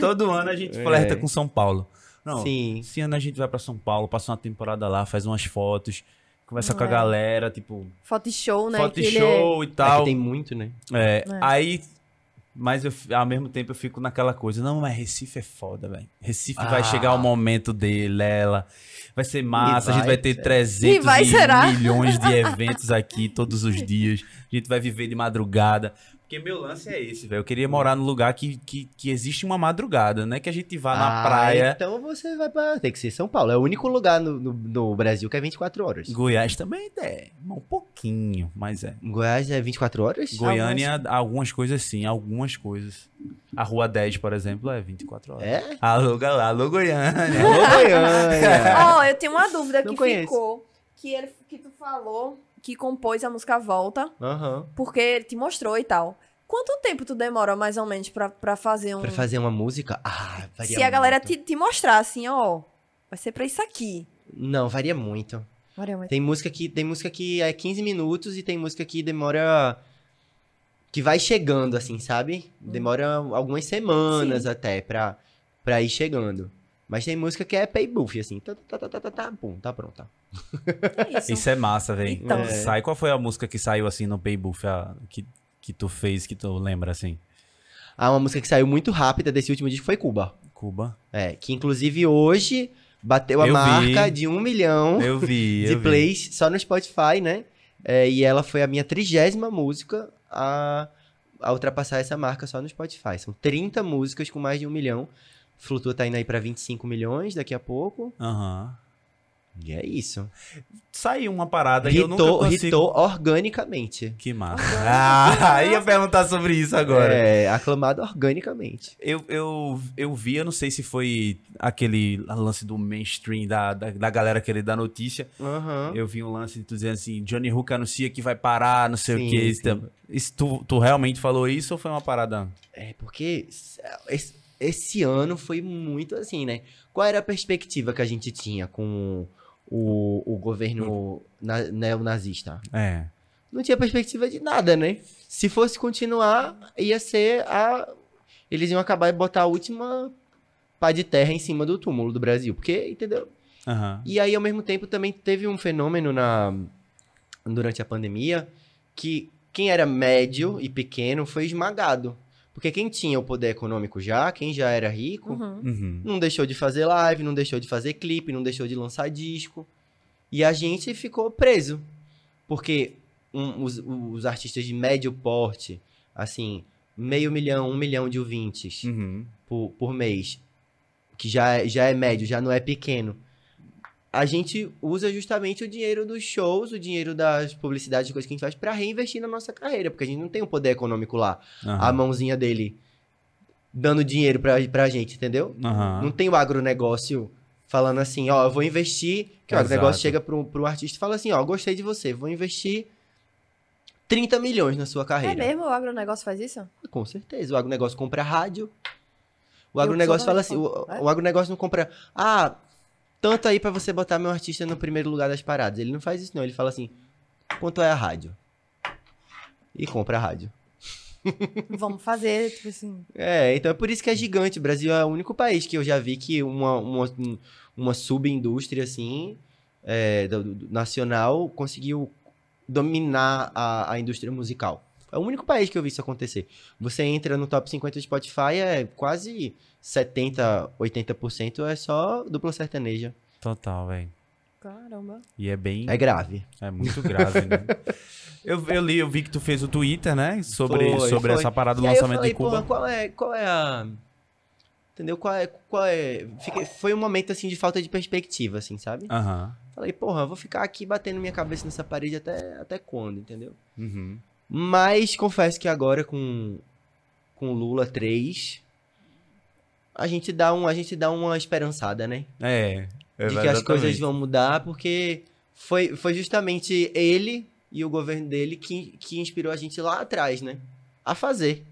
Todo ano a gente É. flerta com São Paulo. Não, Sim. esse ano a gente vai pra São Paulo, passa uma temporada lá, faz umas fotos, conversa Não com a é. galera, tipo, Foto show, né? foto e ele show e É tal. que tem muito, né? É, É. aí. Mas eu, ao mesmo tempo eu fico naquela coisa, não, mas Recife é foda, velho. Recife vai Ah. chegar o momento dele, ela. Vai ser massa, a gente vai, vai ter é. 300 E vai, milhões de (laughs) eventos aqui todos os dias. A gente vai viver de madrugada. Porque meu lance é esse, velho. Eu queria morar num lugar que, que, que existe uma madrugada, não é que a gente vá na Ah, praia. Então você vai pra. Tem que ser São Paulo. É o único lugar no, no, no Brasil que é 24 horas. Goiás também é, um pouquinho, mas é. Goiás é 24 horas? Goiânia, algumas coisas sim, algumas coisas. A Rua 10, por exemplo, é 24 horas. É? Alô, galera, alô, Goiânia. Alô, Goiânia. (laughs) Ó, eu tenho uma dúvida Não que conheço. ficou. Que, ele, que tu falou que compôs a música Volta, Aham. porque ele te mostrou e tal. Quanto tempo tu demora, mais ou menos, pra, pra fazer um... Pra fazer uma música? Ah, varia Se a galera muito. te, te mostrar assim, ó, vai ser pra isso aqui. Não, varia muito. Maria, mas- Tem música que tem música que é 15 minutos e tem música que demora que vai chegando assim, sabe? Demora algumas semanas até pra, pra ir chegando. Mas tem música que é pay buff assim, tá, tá, tá, tá, tá, tá, pum, tá pronta. É isso. Isso é massa, velho. Então. É. Sai, qual foi a música que saiu assim no Paybuff a- que, que tu fez, que tu lembra assim? Ah, uma música que saiu muito rápida desse último disco foi Cuba. Cuba. É, que inclusive hoje bateu a Eu marca vi. de um milhão Eu vi, de eu vi. plays só no Spotify, né? É, e ela foi a minha trigésima música a, a ultrapassar essa marca só no Spotify. São 30 músicas com mais de um milhão. Flutua tá indo aí pra 25 milhões daqui a pouco. Aham. E é isso. Saiu uma parada e eu nunca consigo... ritou organicamente. Que massa. Ah, (laughs) ia perguntar sobre isso agora. É, aclamado organicamente. Eu, eu, eu vi, eu não sei se foi aquele lance do mainstream, da, da, da galera querer dar notícia. Aham. Eu vi um lance tu dizendo assim, Johnny Hook anuncia que vai parar, não sei Sim, o que. Isso tu, tu realmente falou isso ou foi uma parada? É, porque esse, esse ano foi muito assim, né? Qual era a perspectiva que a gente tinha com o, o governo na, neonazista? É. Não tinha perspectiva de nada, né? Se fosse continuar, ia ser a. Eles iam acabar e botar a última pá de terra em cima do túmulo do Brasil. Porque, entendeu? Aham. E aí, ao mesmo tempo, também teve um fenômeno na durante a pandemia que quem era médio e pequeno foi esmagado. Porque quem tinha o poder econômico já, quem já era rico, Uhum. Uhum. não deixou de fazer live, não deixou de fazer clipe, não deixou de lançar disco. E a gente ficou preso. Porque um- os, os artistas de médio porte, assim, meio milhão, um milhão de ouvintes Uhum. por, por mês, que já, é- já é médio, já não é pequeno. A gente usa justamente o dinheiro dos shows, o dinheiro das publicidades, coisas que a gente faz, pra reinvestir na nossa carreira, porque a gente não tem o poder econômico lá, Aham. a mãozinha dele dando dinheiro pra, pra gente, entendeu? Aham. Não tem o agronegócio falando assim, ó, eu vou investir, que o agronegócio chega pro, pro artista e fala assim, ó, gostei de você, vou investir 30 milhões na sua É carreira. mesmo? O agronegócio faz isso? Com certeza. O agronegócio compra rádio. O agronegócio fala assim: o, É? o agronegócio não compra. Ah, tanto aí pra você botar meu artista no primeiro lugar das paradas. Ele não faz isso, não. Ele fala assim: quanto é a rádio? E compra a rádio. (laughs) Vamos fazer, tipo assim. É, então é por isso que é gigante. O Brasil é o único país que eu já vi que uma, uma, um- uma subindústria assim, é, do- do- nacional conseguiu dominar a, a indústria musical. É o único país que eu vi isso acontecer. Você entra no top 50 do Spotify, é quase 70, 80% é só dupla sertaneja. Total, velho. Caramba. E é bem. É grave. É muito grave, né? (laughs) Eu, eu li, eu vi que tu fez o Twitter, né? Sobre, Foi, sobre foi. essa parada do E aí eu lançamento falei, em Cuba. qual é, qual é a... Entendeu? Qual é... Qual é... Fiquei- foi um momento, assim, de falta de perspectiva, assim, sabe? Aham. Falei, porra, eu vou ficar aqui batendo minha cabeça nessa parede até, até quando, entendeu? Uhum. Mas confesso que agora com com Lula 3 a gente dá um a gente dá uma esperançada, né? É. De que as coisas vão mudar porque foi, foi justamente ele e o governo dele que, que inspirou a gente lá atrás, né? A fazer.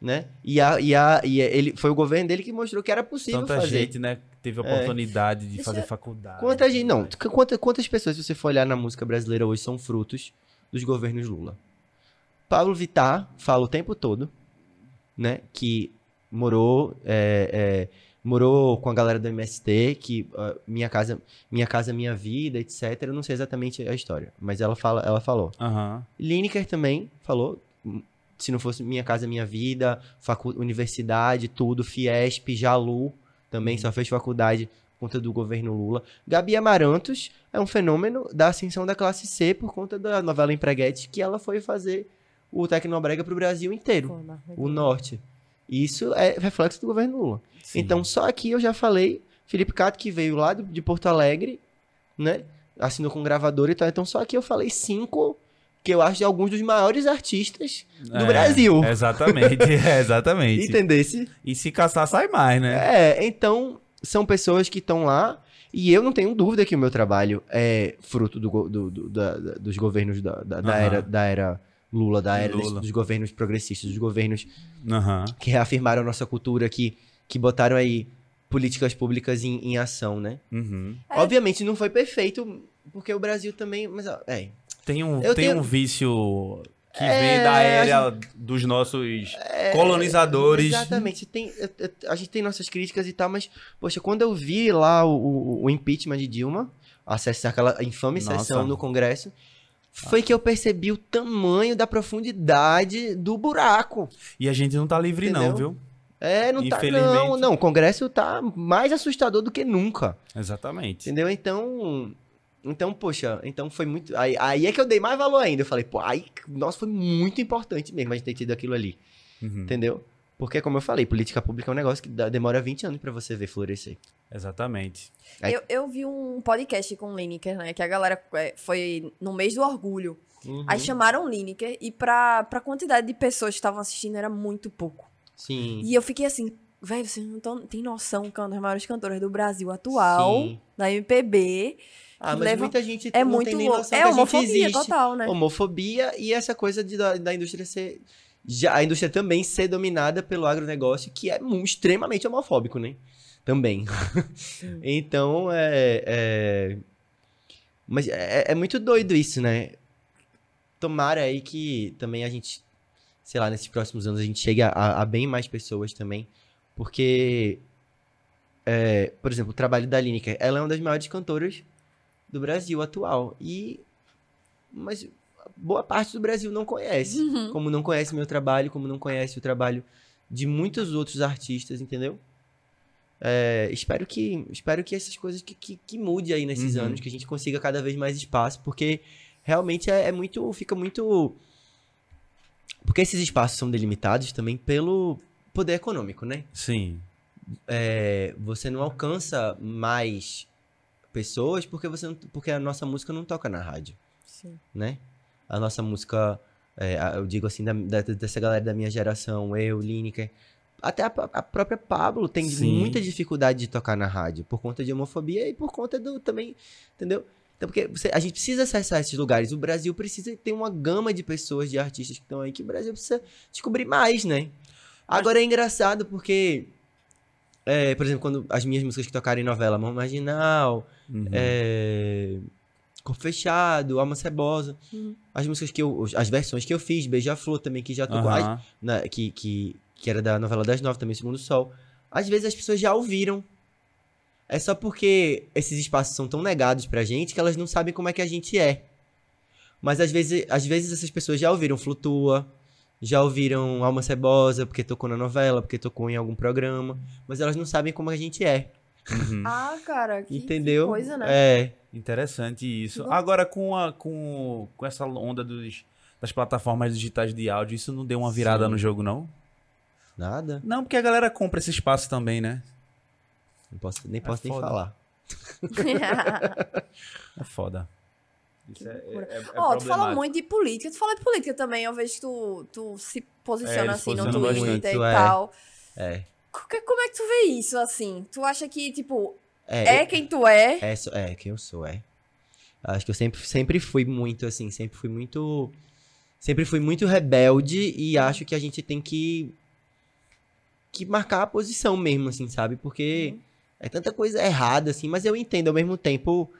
Né? E, a, e, a, e ele, foi o governo dele que mostrou que era possível Tanta fazer. gente, né? Teve a oportunidade de Deixa fazer eu- faculdade. Quanta gente. Não, quanta, quantas pessoas, se você for olhar na música brasileira hoje, são frutos dos governos Lula? Pablo Vittar fala o tempo todo, né? Que morou. é, é, morou com a galera do MST, que ah, minha casa, minha casa, minha vida, etc. Eu não sei exatamente a história, mas ela fala, ela falou. Aham. Lineker também falou. hum, Se não fosse Minha Casa Minha Vida, facu universidade, tudo, Fiesp, Jalu, também só fez faculdade conta do governo Lula. Gabi Amarantos é um fenômeno da ascensão da classe C por conta da novela Empreguete, que ela foi fazer o Tecnobrega pro Brasil inteiro, o norte. Isso é reflexo do governo Lula. Sim. Então, só aqui eu já falei, Felipe Cato, que veio lá de Porto Alegre, né? Assinou com gravador e tal. Então, só aqui eu falei cinco, que eu acho de alguns dos maiores artistas do É, Brasil. Exatamente, (laughs) é, exatamente. Entendesse? E se caçar, sai mais, né? É, então, são pessoas que estão lá. E eu não tenho dúvida que o meu trabalho é fruto do do- do- da- da- dos governos da, da- da Aham. era, da era Lula, da era Lula. dos governos progressistas, dos governos Aham. que reafirmaram a nossa cultura, que, que botaram aí políticas públicas em, em ação, né? Uhum. É. Obviamente não foi perfeito, porque o Brasil também. Mas, ó, é. Tem um, Eu tem tenho- um vício que É, vem da era dos nossos colonizadores. Exatamente. Tem, a gente tem nossas críticas e tal, mas, poxa, quando eu vi lá o, o- o impeachment de Dilma, acesso àquela infame Nossa. sessão no Congresso, foi que eu percebi o tamanho da profundidade do buraco. E a gente não tá livre, não, Entendeu? viu? É, não tá. Não, não. O Congresso tá mais assustador do que nunca. Exatamente. Entendeu? Então. Então, poxa, então foi muito. Aí, aí é que eu dei mais valor ainda. Eu falei, pô, aí, nossa, foi muito importante mesmo a gente ter tido aquilo ali. Uhum. Entendeu? Porque, como eu falei, política pública é um negócio que dá- demora 20 anos pra você ver florescer. Exatamente. Aí- Eu, eu vi um podcast com o Lineker, né? Que a galera é, foi no mês do orgulho. Uhum. Aí chamaram o Lineker e pra, pra quantidade de pessoas que estavam assistindo era muito pouco. Sim. E eu fiquei assim, velho, vocês não tão, tem noção que é uma das maiores cantoras do Brasil atual, Sim. da MPB. Ah, mas leva- muita gente É não muito tem nem noção É que a gente homofobia existe. total, né? Homofobia e essa coisa de, da, da indústria ser. Já, a indústria também ser dominada pelo agronegócio, que é extremamente homofóbico, né? Também. (laughs) então, é. é... Mas é, é muito doido isso, né? Tomara aí que também a gente, sei lá, nesses próximos anos a gente chegue a, a- a bem mais pessoas também. Porque, é, por exemplo, o trabalho da Lineker, ela é uma das maiores cantoras do Brasil atual. E. Mas boa parte do Brasil não conhece. Uhum. Como não conhece meu trabalho, como não conhece o trabalho de muitos outros artistas, entendeu? É, espero que espero que essas coisas que, que, que mude aí nesses Uhum. anos, que a gente consiga cada vez mais espaço, porque realmente é, é muito. fica muito. Porque esses espaços são delimitados também pelo poder econômico, né? Sim. é, você não alcança mais pessoas porque você não- porque a nossa música não toca na rádio, Sim. né? A nossa música, é, eu digo assim, da- da- dessa galera da minha geração, eu, Lineker, até a, a própria Pablo tem Sim. muita dificuldade de tocar na rádio por conta de homofobia e por conta do também, entendeu? Então, porque você- a gente precisa acessar esses lugares. O Brasil precisa ter uma gama de pessoas, de artistas que estão aí, que o Brasil precisa descobrir mais, né? Agora é engraçado porque, é, por exemplo, quando as minhas músicas que tocaram em novela, Mão Marginal, Uhum. é, Corpo Fechado, Alma Cebosa, Uhum. as músicas que eu, as versões que eu fiz, Beija-Flor também, que já tocou, as- Aham. na- que, que, que era da novela das nove também, Segundo Sol. Às vezes as pessoas já ouviram. É só porque esses espaços são tão negados pra gente que elas não sabem como é que a gente é. Mas às vezes, às vezes essas pessoas já ouviram Flutua, já ouviram Alma Cebosa, porque tocou na novela, porque tocou em algum programa, mas elas não sabem como a gente é. Uhum. Ah, cara, que, entendeu? que coisa, né? É. Interessante isso. Agora, com, a, com, com essa onda dos, das plataformas digitais de áudio, isso não deu uma virada Sim. no jogo, não? Nada. Não, porque a galera compra esse espaço também, né? Não posso, nem posso nem foda. falar. (laughs) É foda. Isso é, é, é Ó, tu fala muito de política. Tu fala de política também. Eu vejo que tu, tu se É, posiciona ele assim no Twitter e é. tal. É. Como é que tu vê isso, assim? Tu acha que, tipo, É, é quem tu é? É, é, quem eu sou, é. Acho que eu sempre, sempre fui muito, assim, sempre fui muito. Sempre fui muito rebelde e acho que a gente tem que. que marcar a posição mesmo, assim, sabe? Porque é tanta coisa errada, assim, mas eu entendo ao mesmo tempo.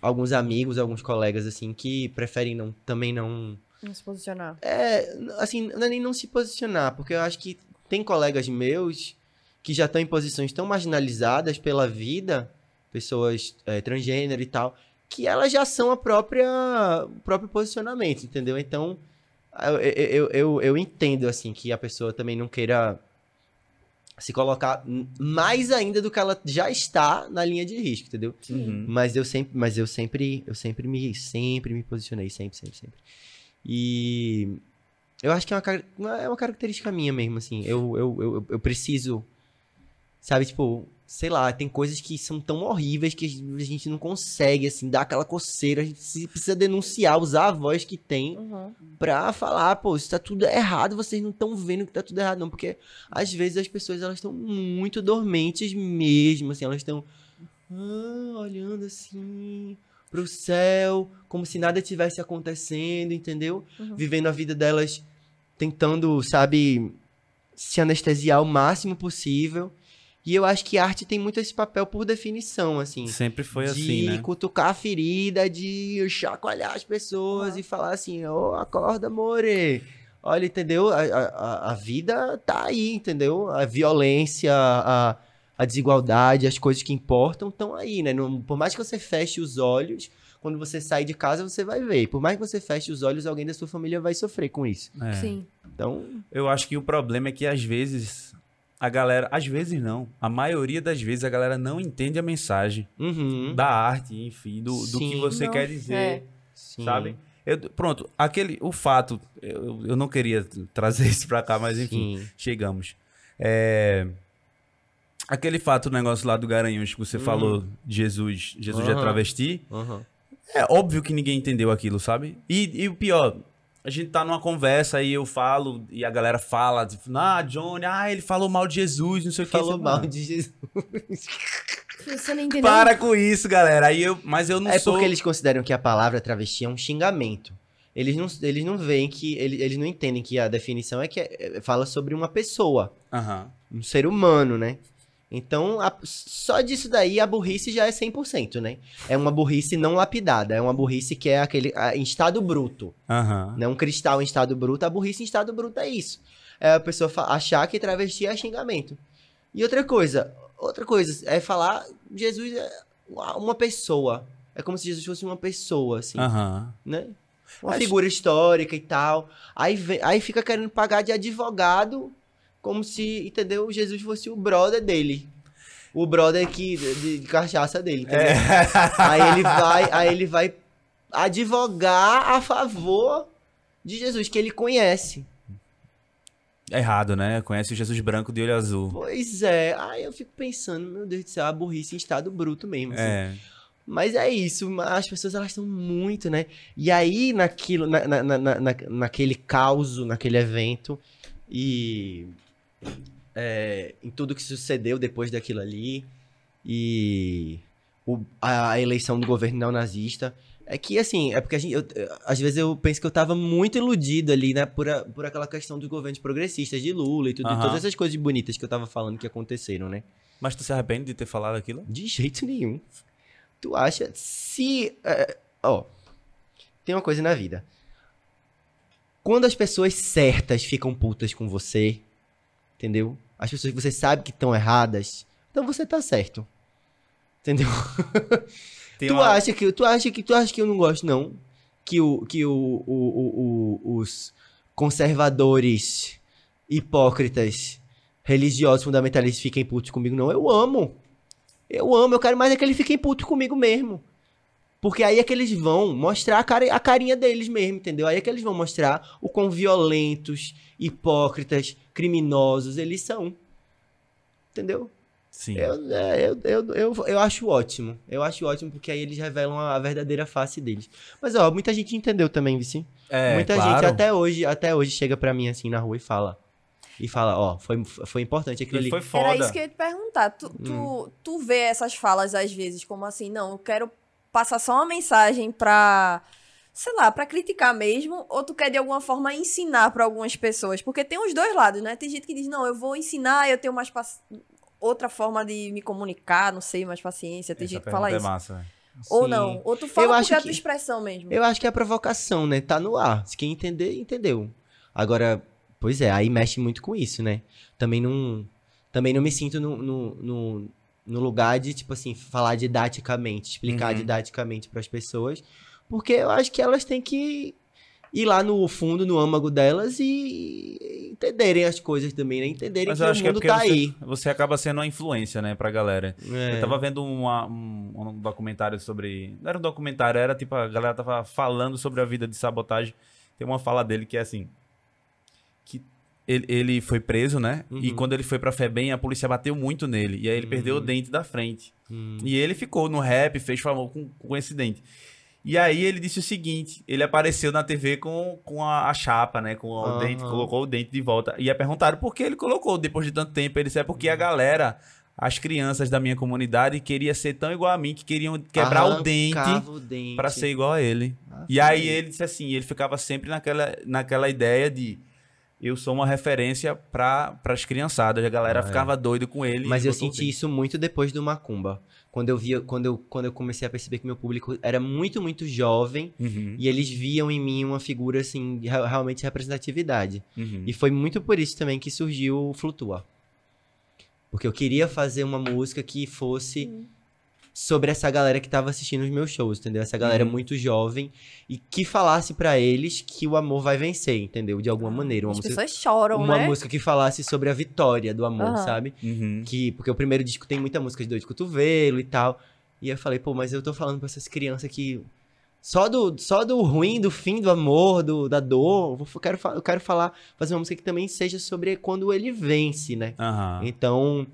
Alguns amigos, alguns colegas, assim, que preferem não, também não. Não se posicionar. É, assim, não é nem não se posicionar, porque eu acho que tem colegas meus que já estão em posições tão marginalizadas pela vida, pessoas é, transgênero e tal, que elas já são a própria o próprio posicionamento, entendeu? Então, eu, eu, eu, eu entendo, assim, que a pessoa também não queira se colocar mais ainda do que ela já está na linha de risco, entendeu? Uhum. Mas eu sempre, mas eu sempre, eu sempre me, sempre me posicionei, sempre, sempre, sempre. E eu acho que é uma- é uma característica minha mesmo, assim. Eu, eu, eu, eu preciso, sabe, tipo, sei lá, tem coisas que são tão horríveis que a gente não consegue, assim, dar aquela coceira. A gente precisa denunciar, usar a voz que tem Uhum. pra falar, pô, isso tá tudo errado, vocês não estão vendo que tá tudo errado, não. Porque às vezes as pessoas, elas estão muito dormentes mesmo, assim, elas estão ah, olhando assim pro céu, como se nada tivesse acontecendo, entendeu? Uhum. Vivendo a vida delas, tentando, sabe, se anestesiar o máximo possível. E eu acho que a arte tem muito esse papel por definição, assim Sempre foi de assim, né? cutucar a ferida, de chacoalhar as pessoas Ah. e falar assim, ô, acorda, more. Olha, entendeu? A, a, a- a vida tá aí, entendeu? A violência, a, a desigualdade, as coisas que importam estão aí, né? Não- por mais que você feche os olhos, quando você sair de casa, você vai ver. Por mais que você feche os olhos, alguém da sua família vai sofrer com isso. É. Sim. Então, Eu acho que o problema é que às vezes a galera, às vezes não, a maioria das vezes a galera não entende a mensagem uhum, da arte, enfim, do, do que você Não, quer dizer, é. sim. sabe? Eu- pronto, aquele, o fato, eu, eu não queria trazer isso pra cá, mas enfim, Sim. chegamos. É, Aquele fato, o negócio lá do Garanhuns que você falou de Jesus, Jesus é Aham. travesti. Aham. É óbvio que ninguém entendeu aquilo, sabe? E, e o pior, a gente tá numa conversa e eu falo, e a galera fala, tipo, ah, Johnny, ah, ele falou mal de Jesus, não sei o que. Falou mal de Jesus. Você não entendeu? Para com isso, galera. Aí eu, mas eu não É sou. porque eles consideram que a palavra travesti é um xingamento. Eles não, eles não veem que. Eles, eles não entendem que a definição é que é- fala sobre uma pessoa, Aham. um ser humano, né? Então, a- só disso daí a burrice já é 100%, né? É uma burrice não lapidada, é uma burrice que é aquele a- em estado bruto. Aham. Né? Um cristal em estado bruto, a burrice em estado bruto é isso. É a pessoa achar que travesti é xingamento. E outra coisa, outra coisa, é falar Jesus é uma pessoa. É como se Jesus fosse uma pessoa, assim, Aham. né? Uma Mas- figura histórica e tal. Aí, vem- aí fica querendo pagar de advogado, como se, entendeu? Jesus fosse o brother dele. O brother que, de, de cachaça dele, entendeu? É. Aí ele vai, aí ele vai advogar a favor de Jesus, que ele conhece. É errado, né? Conhece o Jesus branco de olho azul. Pois é, aí eu fico pensando, meu Deus do céu, a burrice em estado bruto mesmo. assim. É. Mas é isso, mas as pessoas elas estão muito, né? E aí, naquilo, na, na, na, na- naquele caos, naquele evento, e é, em tudo que sucedeu depois daquilo ali, e o- a, eleição do governo neonazista, é que assim, é porque gente, eu- às vezes eu penso que eu tava muito iludido ali, né, por, a- por aquela questão dos governos progressistas de Lula e tudo, e Aham. todas essas coisas bonitas que eu tava falando que aconteceram, né? Mas tu se arrepende de ter falado aquilo? De jeito nenhum. Tu acha. Se. é, ó. Tem uma coisa na vida. Quando as pessoas certas ficam putas com você, entendeu? As pessoas que você sabe que estão erradas, então você tá certo. Entendeu? Tem tu uma- acha que tu acha que tu acha que eu não gosto não que o que o, o, o- os conservadores hipócritas religiosos fundamentalistas fiquem putos comigo não eu amo eu amo eu quero mais é que eles fiquem putos comigo mesmo porque aí é que eles vão mostrar a, cara, a carinha deles mesmo, entendeu? Aí é que eles vão mostrar o quão violentos, hipócritas, criminosos eles são. Entendeu? Sim. Eu, é, eu, eu, eu, eu acho ótimo. Eu acho ótimo porque aí eles revelam a verdadeira face deles. Mas, ó, muita gente entendeu também, Vici. É, muita claro. gente até hoje, até hoje chega pra mim assim na rua e fala. E fala, ó, foi, foi importante aquilo E ali. foi foda. Era isso que eu ia te perguntar. Tu, tu, tu vê essas falas às vezes como assim, não, eu quero passar só uma mensagem pra, sei lá, pra criticar mesmo, ou tu quer de alguma forma ensinar pra algumas pessoas? Porque tem os dois lados, né? Tem gente que diz, não, eu vou ensinar, eu tenho mais paci- outra forma de me comunicar, não sei, mais paciência. Tem Essa gente que fala isso. é massa, velho. Ou Sim. não. Ou tu fala Eu acho é a que- tua expressão mesmo. Eu acho que é a provocação, né? Tá no ar. Se quem entender, entendeu. Agora, pois é, aí mexe muito com isso, né? Também não, também não me sinto no, no, no, no lugar de, tipo assim, falar didaticamente, explicar Uhum. didaticamente pras pessoas, porque eu acho que elas têm que ir lá no fundo, no âmago delas e entenderem as coisas também, né? Entenderem Mas que eu o acho que é mundo tá você, aí. você acaba sendo uma influência, né, pra galera. É. Eu tava vendo uma- um, um documentário sobre. Não era um documentário, era tipo, a galera tava falando sobre a vida de sabotagem. Tem uma fala dele que é assim. Que ele, ele foi preso, né? E Uhum. quando ele foi pra Febem, a polícia bateu muito nele. E aí ele perdeu o Uhum. dente da frente. Hum. E ele ficou no rap, fez famoso com, com esse dente. E aí ele disse o seguinte: ele apareceu na TV com, com a, a chapa, né? Com o dente, colocou o dente de volta. E aí perguntaram por que ele colocou depois de tanto tempo. Ele disse: é porque a galera, as crianças da minha comunidade, queria ser tão igual a mim que queriam quebrar o dente o dente. pra ser igual a ele. Ah, E aí ele disse assim: ele ficava sempre naquela, naquela ideia de. Eu sou uma referência para as criançadas. A galera Ah, é. ficava doido com ele. Mas eu senti dente. isso muito depois do Macumba. Quando eu via, quando eu, quando eu comecei a perceber que meu público era muito, muito jovem Uhum, e eles viam em mim uma figura assim, realmente representatividade. uhum. E foi muito por isso também que surgiu o Flutua. Porque eu queria fazer uma música que fosse Hum. Sobre essa galera que tava assistindo os meus shows, entendeu? Essa galera Uhum. muito jovem e que falasse pra eles que o amor vai vencer, entendeu? De alguma maneira, uma As música pessoas choram, uma né? música que falasse sobre a vitória do amor, Aham. sabe? Uhum. que porque o primeiro disco tem muita música de dor de cotovelo e tal. E eu falei, pô, mas eu tô falando pra essas crianças que só do só do ruim, do fim do amor, do, da dor, eu quero eu quero falar, fazer uma música que também seja sobre quando ele vence, né? Aham. Então,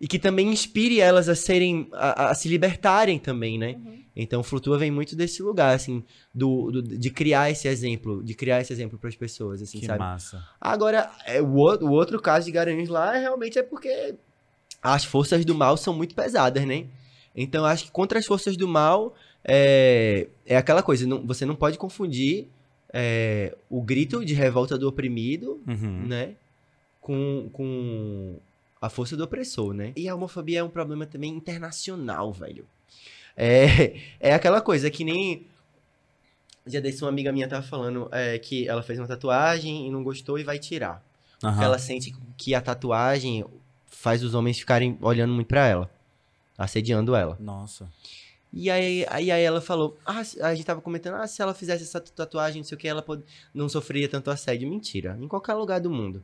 e que também inspire elas a serem, a, a se libertarem também, né? Uhum. Então, Flutua vem muito desse lugar, assim, do, do- de criar esse exemplo, de criar esse exemplo para as pessoas, assim, Que sabe? massa. Agora, é, o, o- outro caso de Garanhuns lá é, realmente é porque as forças do mal são muito pesadas, né? Então, acho que contra as forças do mal é, é aquela coisa, não- você não pode confundir é, o grito de revolta do oprimido, Uhum. né? Com, com a força do opressor, né? E a homofobia é um problema também internacional, velho. É, (laughs) é aquela coisa que nem. Já desse uma amiga minha tava falando é, que ela fez uma tatuagem e não gostou e vai tirar. Porque ela sente que a tatuagem faz os homens ficarem olhando muito pra ela, assediando ela. Nossa. E aí, aí, aí ela falou, ah, a gente tava comentando, ah, se ela fizesse essa tatuagem, não sei o que, ela pod- não sofreria tanto assédio. Mentira, em qualquer lugar do mundo.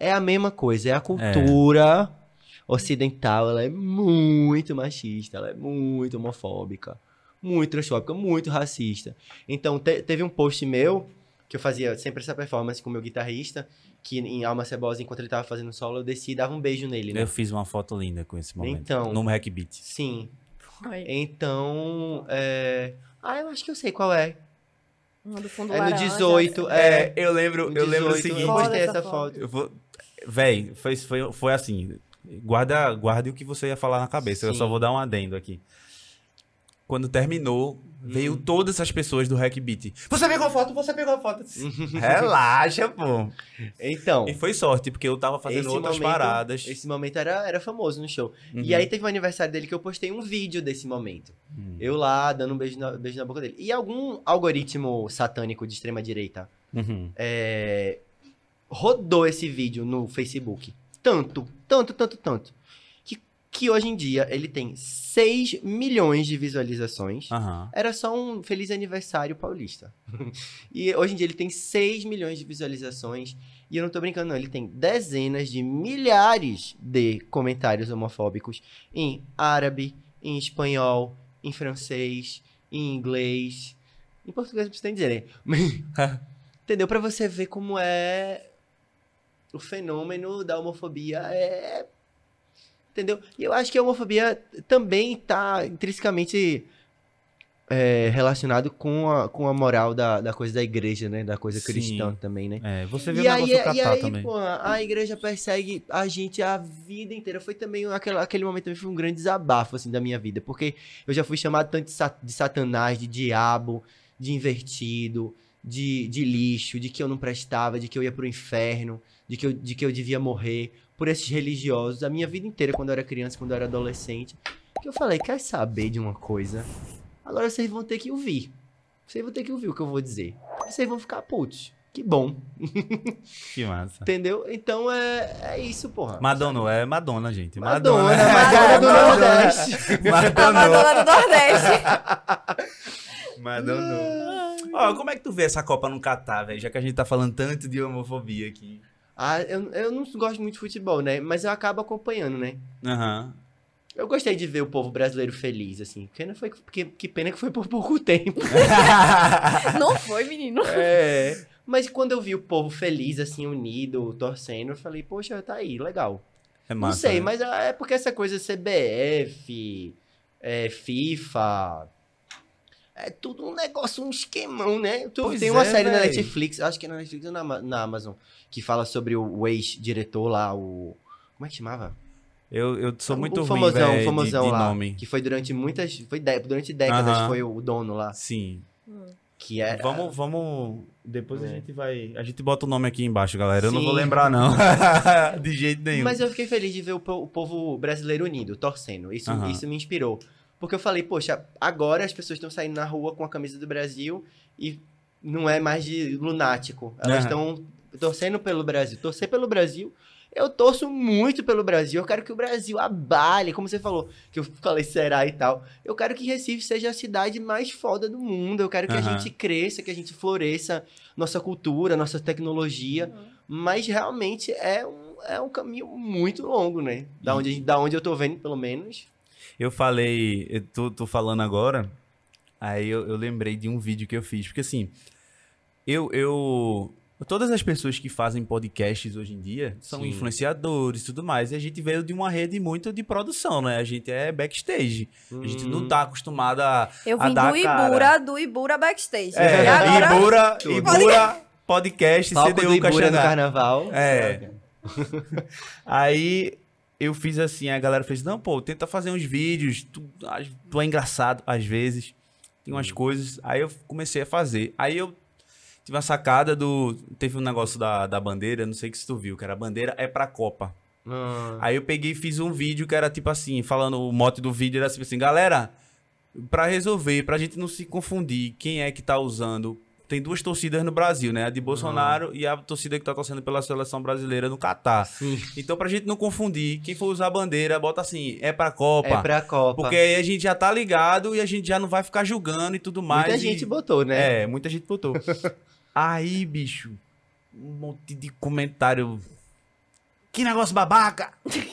É a mesma coisa, é a cultura ocidental, ela é muito machista, ela é muito homofóbica, muito transfóbica, muito racista. Então, te- teve um post meu, que eu fazia sempre essa performance com o meu guitarrista, que em Alma Cebosa, enquanto ele tava fazendo solo, eu desci e dava um beijo nele, né? Eu fiz uma foto linda com esse momento. Então. No Hack Beat. Sim, Foi. então, é... Ah, eu acho que eu sei qual é. Uma do fundo É no laranja, 18, é. eu lembro, no eu lembro o 18, seguinte. Eu Foda postei essa essa foto. foto. Eu vou. Véi, foi, foi, foi assim. Guarda, guarde o que você ia falar na cabeça. Eu Sim. só vou dar um adendo aqui. Quando terminou, veio Hum. todas as pessoas do Hack Beat. Você pegou a foto, você pegou a foto. (laughs) Relaxa, pô. Então, E foi sorte, porque eu tava fazendo outras momento- paradas. esse momento era, era famoso no show. E Uhum. aí teve um aniversário dele que eu postei um vídeo desse momento. Hum. Eu lá, dando um beijo na, beijo na boca dele. E algum algoritmo satânico de extrema direita Uhum. é, rodou esse vídeo no Facebook. Tanto, tanto, tanto, tanto. Que, que hoje em dia ele tem 6 milhões de visualizações. Aham. Era só um feliz aniversário paulista. (laughs) e hoje em dia ele tem 6 milhões de visualizações. E eu não tô brincando, não. Ele tem dezenas de milhares de comentários homofóbicos em árabe, em espanhol, em francês, em inglês. Em português não precisa nem dizer, né? (laughs) (laughs) Entendeu? Pra você ver como é o fenômeno da homofobia. É. Entendeu? E eu acho que a homofobia também tá intrinsecamente é, relacionado com a, com a moral da, da coisa da igreja, né? Da coisa Sim. cristã também, né? É, você viu E o aí, negócio e Catar aí também. pô, a igreja persegue a gente a vida inteira. Foi também aquele, aquele momento também foi um grande desabafo assim da minha vida, porque eu já fui chamado tanto de, sa- de satanás, de diabo, de invertido, de, de lixo, de que eu não prestava, de que eu ia pro inferno, de que eu, de que eu devia morrer por esses religiosos a minha vida inteira quando eu era criança, quando eu era adolescente. Que eu falei, quer saber de uma coisa? Agora vocês vão ter que ouvir. Vocês vão ter que ouvir o que eu vou dizer. Vocês vão ficar putos. Que bom. (laughs) Que massa. Entendeu? Então é, é isso, porra. Madonna, é Madonna, gente. Madonna, Madonna. Madonna do. Nordeste. Madonna. Madonna do Nordeste. (laughs) Madonna. Ó, como é que tu vê essa Copa no Catar, velho? Já que a gente tá falando tanto de homofobia aqui. Ah, eu, eu não gosto muito de futebol, né? Mas eu acabo acompanhando, né? Aham. Eu gostei de ver o povo brasileiro feliz, assim. Pena foi, que, que pena que foi por pouco (laughs) tempo. (laughs) Não foi, menino. É. Mas quando eu vi o povo feliz, assim, unido, torcendo, eu falei, poxa, tá aí, legal. É Não massa, sei, né? mas é porque essa coisa CBF, é, FIFA. É tudo um negócio, um esquemão, né? Tu, Pois tem uma é, série na véi. Netflix, acho que é na Netflix ou na, na Amazon, que fala sobre o, o ex-diretor lá, o. Como é que chamava? Eu, eu sou muito ruim, famosão, um famosão de, de lá. nome. Que foi durante muitas. Foi dé- durante décadas Aham. foi o dono lá. Sim. Que era. Vamos, vamos... Depois a É. gente vai... A gente bota o nome aqui embaixo, galera. Eu não Sim. vou lembrar, não. (laughs) de jeito nenhum. Mas eu fiquei feliz de ver o, o povo brasileiro unido, torcendo. Isso, Aham. isso me inspirou. Porque eu falei, poxa, agora as pessoas estão saindo na rua com a camisa do Brasil e não é mais de lunático. Elas estão torcendo pelo Brasil. Torcer pelo Brasil. Eu torço muito pelo Brasil. Eu quero que o Brasil abale, como você falou, que eu falei será e tal. Eu quero que Recife seja a cidade mais foda do mundo. Eu quero que a Aham. gente cresça, que a gente floresça nossa cultura, nossa tecnologia. Mas realmente é um, é um caminho muito longo, né? Da onde, a gente- da onde eu tô vendo, pelo menos. Eu falei, eu tô, tô falando agora, aí eu, eu lembrei de um vídeo que eu fiz, porque assim, eu, eu, Todas as pessoas que fazem podcasts hoje em dia são Sim. influenciadores e tudo mais. E a gente veio de uma rede muito de produção, né? A gente é backstage. A gente Hum. não tá acostumado a. Eu a vim dar do cara. Ibura, do Ibura backstage. É, e agora, Ibura, Tudo. Ibura, podcast, Palco do CDU Ibura no carnaval. É. Aí eu fiz assim, a galera fez, não, pô, tenta fazer uns vídeos, tu, tu é engraçado às vezes, tem umas coisas. Aí eu comecei a fazer. Aí eu tive uma sacada do. Teve um negócio da, da bandeira, não sei que se tu viu, que era a bandeira é pra Copa. Ah, Aí eu peguei e fiz um vídeo que era tipo assim, falando, o mote do vídeo era assim, assim, galera, pra resolver, pra gente não se confundir, quem é que tá usando. Tem duas torcidas no Brasil, né? A de Bolsonaro e a torcida que tá torcendo pela seleção brasileira no Catar. sim. Então, pra gente não confundir, quem for usar a bandeira, bota assim, é pra Copa. É pra Copa. Porque aí a gente já tá ligado e a gente já não vai ficar julgando e tudo mais. Muita e- gente botou, né? é, muita gente botou. (laughs) Aí, bicho, um monte de comentário. Que negócio babaca!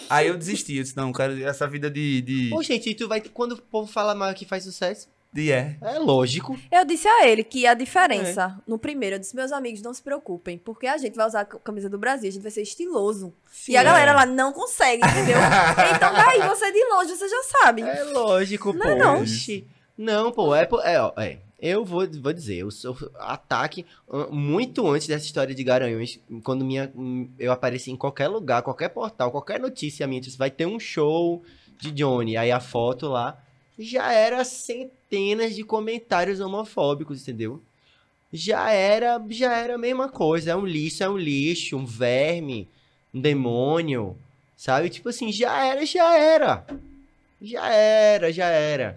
Aí eu desisti, eu disse, não, cara, essa vida de. de, Pô, gente, e tu vai. Quando o povo fala mal que faz sucesso, de é. é lógico. Eu disse a ele que a diferença, no primeiro, eu disse, meus amigos, não se preocupem, porque a gente vai usar a camisa do Brasil, a gente vai ser estiloso. e a é. galera lá não consegue, entendeu? (laughs) então daí você de longe, você já sabe. É lógico, Não pô. é não. Não, pô, é, é, ó, é. Eu vou, vou dizer, eu sou ataque muito antes dessa história de Garanhões, quando minha, eu apareci em qualquer lugar, qualquer portal, qualquer notícia minha, vai ter um show de Johnny, aí a foto lá, já era centenas de comentários homofóbicos, entendeu? Já era, já era a mesma coisa, é um lixo, é um lixo, um verme, um demônio, sabe? Tipo assim, já era, já era. Já era, já era.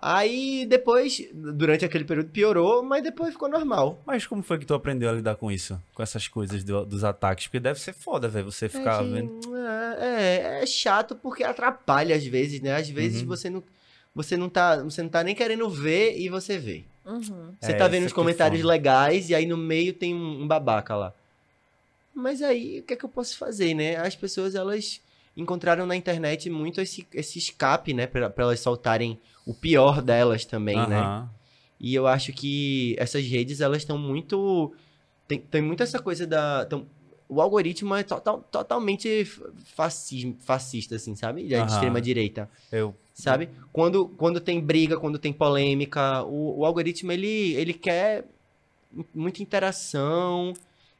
Aí depois, durante aquele período piorou, mas depois ficou normal. Mas como foi que tu aprendeu a lidar com isso? Com essas coisas do- dos ataques? Porque deve ser foda, velho, você ficar é, vendo. é, é chato porque atrapalha às vezes, né? Às vezes Uhum. você não você não tá, você não tá nem querendo ver e você vê. Uhum. Você É, tá vendo os é comentários foda. legais e aí no meio tem um, um babaca lá. Mas aí, o que é que eu posso fazer, né? As pessoas, elas encontraram na internet muito esse, esse escape, né? Pra, pra elas soltarem o pior delas também, né? Aham. E eu acho que essas redes, elas estão muito... Tem, tem muito essa coisa da... tão- o algoritmo é total, totalmente fascismo, fascista, assim, sabe? De Aham. extrema-direita Eu. Sabe? Quando, quando tem briga, quando tem polêmica, o, o algoritmo ele, ele quer muita interação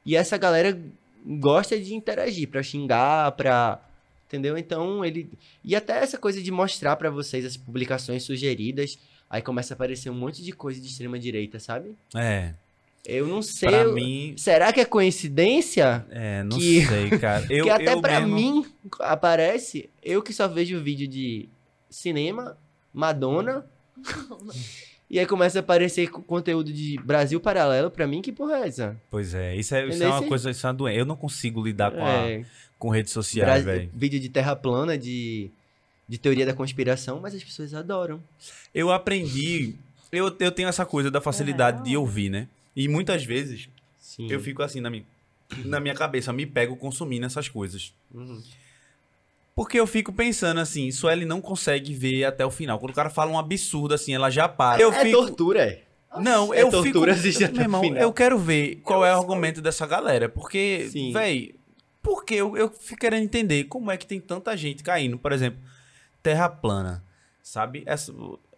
e essa galera gosta de interagir pra xingar, pra entendeu? Então ele e até essa coisa de mostrar pra vocês as publicações sugeridas, aí começa a aparecer um monte de coisa de extrema direita, sabe? É. Eu não sei. Pra eu- mim. Será que é coincidência? É, não que- sei, cara. (laughs) Eu, que até eu pra mesmo- mim aparece, eu que só vejo vídeo de cinema, Madonna, (laughs) e aí começa a aparecer co- conteúdo de Brasil Paralelo, pra mim, que porra é essa? Pois é, isso é, isso é uma coisa, isso é uma doença. Eu não consigo lidar com, a- É, com redes sociais, velho. vídeo de terra plana, de, de teoria da conspiração, mas as pessoas adoram. Eu aprendi. Eu, eu tenho essa coisa da facilidade de Real. ouvir, né? E muitas vezes Sim. eu fico assim na minha, na minha cabeça, me pego consumindo essas coisas. Uhum. Porque eu fico pensando assim, Sueli não consegue ver até o final. Quando o cara fala um absurdo assim, ela já para. Eu é fico. tortura, é. Não, É eu tortura fico. assistir até Meu irmão, final. eu quero ver qual é o argumento dessa galera. Porque, véi, porque eu, eu fico querendo entender como é que tem tanta gente caindo. Por exemplo, terra plana, sabe? Essa,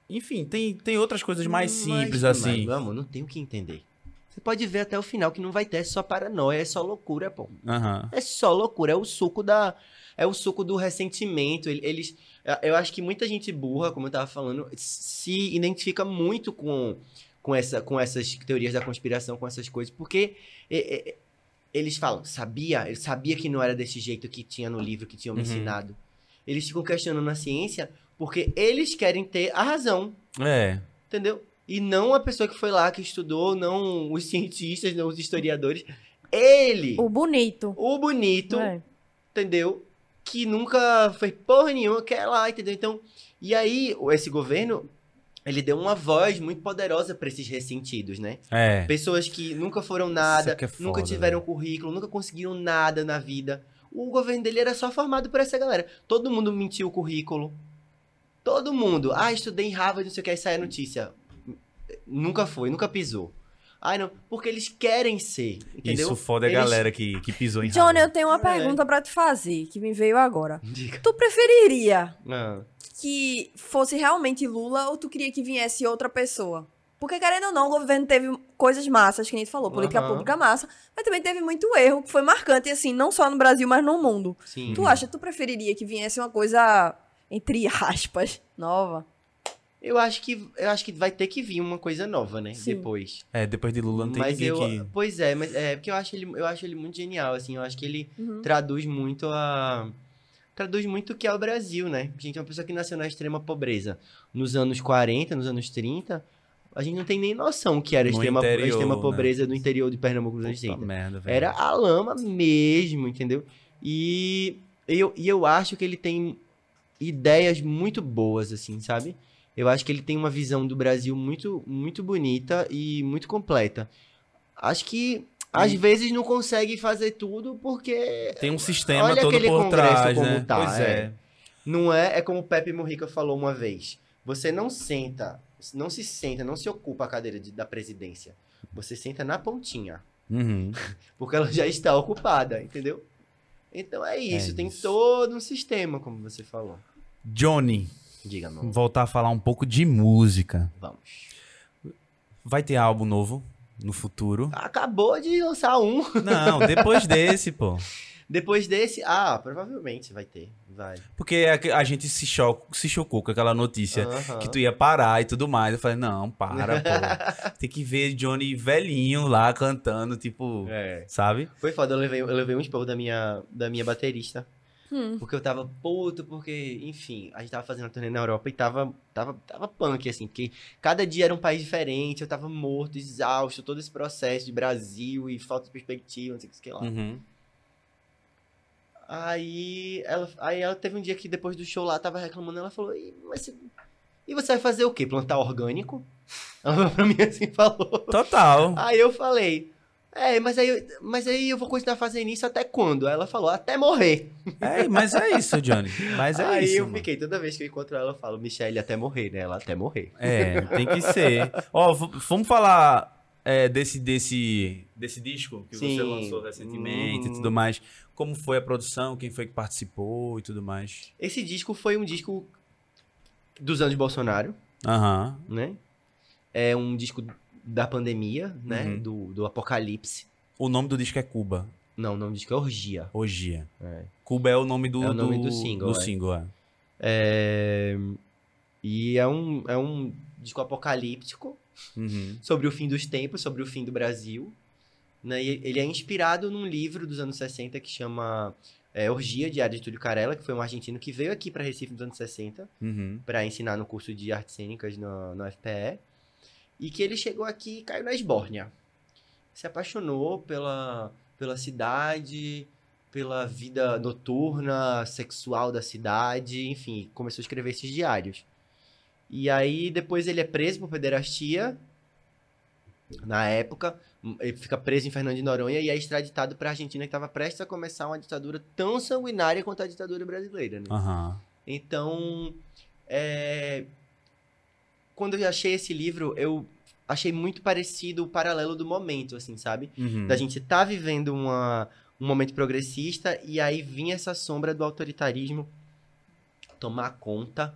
enfim, tem, tem outras coisas mais simples Mas, assim. Mas, vamos, não tem o que entender. Você pode ver até o final que não vai ter, é só paranoia, é só loucura, pô. Aham. É só loucura, é o suco da. É o suco do ressentimento. Ele- Eles. Eu acho que muita gente burra, como eu tava falando, se identifica muito com, com, essa, com essas teorias da conspiração, com essas coisas, porque é, é, eles falam, sabia? Eu sabia que não era desse jeito que tinha no livro que tinham me Uhum. ensinado. Eles ficam questionando a ciência porque eles querem ter a razão. É. Entendeu? E não a pessoa que foi lá, que estudou, não os cientistas, não os historiadores. Ele, O bonito. o bonito, É. entendeu? Que nunca fez porra nenhuma, quer lá, entendeu? Então, e aí, o- esse governo, ele deu uma voz muito poderosa pra esses ressentidos, né? É. Pessoas que nunca foram nada, que é nunca foda, tiveram currículo, nunca conseguiram nada na vida. O governo dele era só formado por essa galera. Todo mundo mentiu o currículo. Todo mundo. Ah, estudei em Harvard, não sei o que, aí sai a notícia. Nunca foi, nunca pisou. Ai, não, porque eles querem ser, entendeu? Isso foda a Eles- galera que, que pisou em Johnny, Harvard. eu tenho uma É. pergunta pra te fazer, que me veio agora. Diga. Tu preferiria Ah, que fosse realmente Lula ou tu queria que viesse outra pessoa? Porque, querendo ou não, o governo teve coisas massas, que a gente falou, política Aham. pública massa, mas também teve muito erro, que foi marcante, assim, não só no Brasil, mas no mundo. sim. Tu acha, tu preferiria que viesse uma coisa, entre aspas, nova? Eu acho que eu acho que vai ter que vir uma coisa nova, né? Sim. Depois. É, depois de Lula não tem mas ninguém eu, que... pois é, mas é porque eu acho ele, eu acho ele muito genial, assim. Eu acho que ele Uhum. traduz muito a traduz muito o que é o Brasil, né? Gente, uma pessoa que nasceu na extrema pobreza nos anos 40, nos anos 30, a gente não tem nem noção o que era a extrema, a interior, extrema né? pobreza do interior de Pernambuco nos anos Puta 30. merda, velho. Era a lama mesmo, entendeu? E eu, e eu acho que ele tem ideias muito boas, assim, sabe? Eu acho que ele tem uma visão do Brasil muito, muito bonita e muito completa. Acho que às E- vezes não consegue fazer tudo porque Tem um sistema Olha todo aquele por congresso trás, como né? tá, pois é. é. não é, é como o Pepe Mujica falou uma vez. Você não senta, não se senta, não se ocupa a cadeira de- da presidência. Você senta na pontinha. Uhum. (laughs) Porque ela já está ocupada, entendeu? Então é isso, tem isso. todo um sistema, como você falou. Johnny, Diga, voltar a falar um pouco de música. Vamos. Vai ter álbum novo no futuro? Acabou de lançar um. Não, depois (laughs) desse, pô. Depois desse, ah, provavelmente vai ter. Vai. Porque a, a gente se, cho se chocou com aquela notícia que tu ia parar e tudo mais. Eu falei, não, para, pô. (laughs) Tem que ver Johnny velhinho lá cantando, tipo, É. sabe? Foi foda, eu levei, eu levei um esporro da minha, da minha baterista. Hum. Porque eu tava puto, porque, enfim, a gente tava fazendo a turnê na Europa e tava, tava, tava punk, assim, porque cada dia era um país diferente, eu tava morto, exausto, todo esse processo de Brasil e falta de perspectiva, não sei o que lá. Uhum. Aí ela, aí ela teve um dia que depois do show lá, tava reclamando, ela falou, e, mas você, e você vai fazer o quê? Plantar orgânico? (laughs) Ela falou pra mim assim, falou. Total. Aí eu falei, é, mas aí, eu- mas aí eu vou continuar fazendo isso até quando? Aí ela falou, até morrer. É, mas é isso, Johnny. Mas é aí isso. eu mano. fiquei, toda vez que eu encontro ela, eu falo, Michelle, até morrer, né? Ela até morrer. É, tem que ser. Ó, vamos falar é, desse, desse, desse disco que Sim. você lançou recentemente Uhum. e tudo mais. Como foi a produção, quem foi que participou e tudo mais. Esse disco foi um disco dos anos Bolsonaro, Aham. né? É um disco da pandemia, né? Uhum. Do, do apocalipse. O nome do disco é Cuba. Não, o nome do disco é Orgia. Orgia. É. Cuba é o nome do, É o nome do single, Do é. single, é. É, E é um, é um disco apocalíptico Uhum. (laughs) sobre o fim dos tempos, sobre o fim do Brasil. Né? E ele é inspirado num livro dos anos 60 que chama é, Orgia, de de Túlio Carella, que foi um argentino que veio aqui para Recife nos anos 60 Uhum. para ensinar no curso de artes cênicas no, no FPE. E que ele chegou aqui e caiu na esbórnia. Se apaixonou pela, pela cidade, pela vida noturna, sexual da cidade, enfim, começou a escrever esses diários. E aí depois ele é preso por pederastia, na época, ele fica preso em Fernando de Noronha e é extraditado para a Argentina que estava prestes a começar uma ditadura tão sanguinária quanto a ditadura brasileira, né? Aham. Então, é, quando eu achei esse livro, eu achei muito parecido o paralelo do momento, assim, sabe? Uhum. Da gente tá vivendo uma, um momento progressista e aí vinha essa sombra do autoritarismo tomar conta,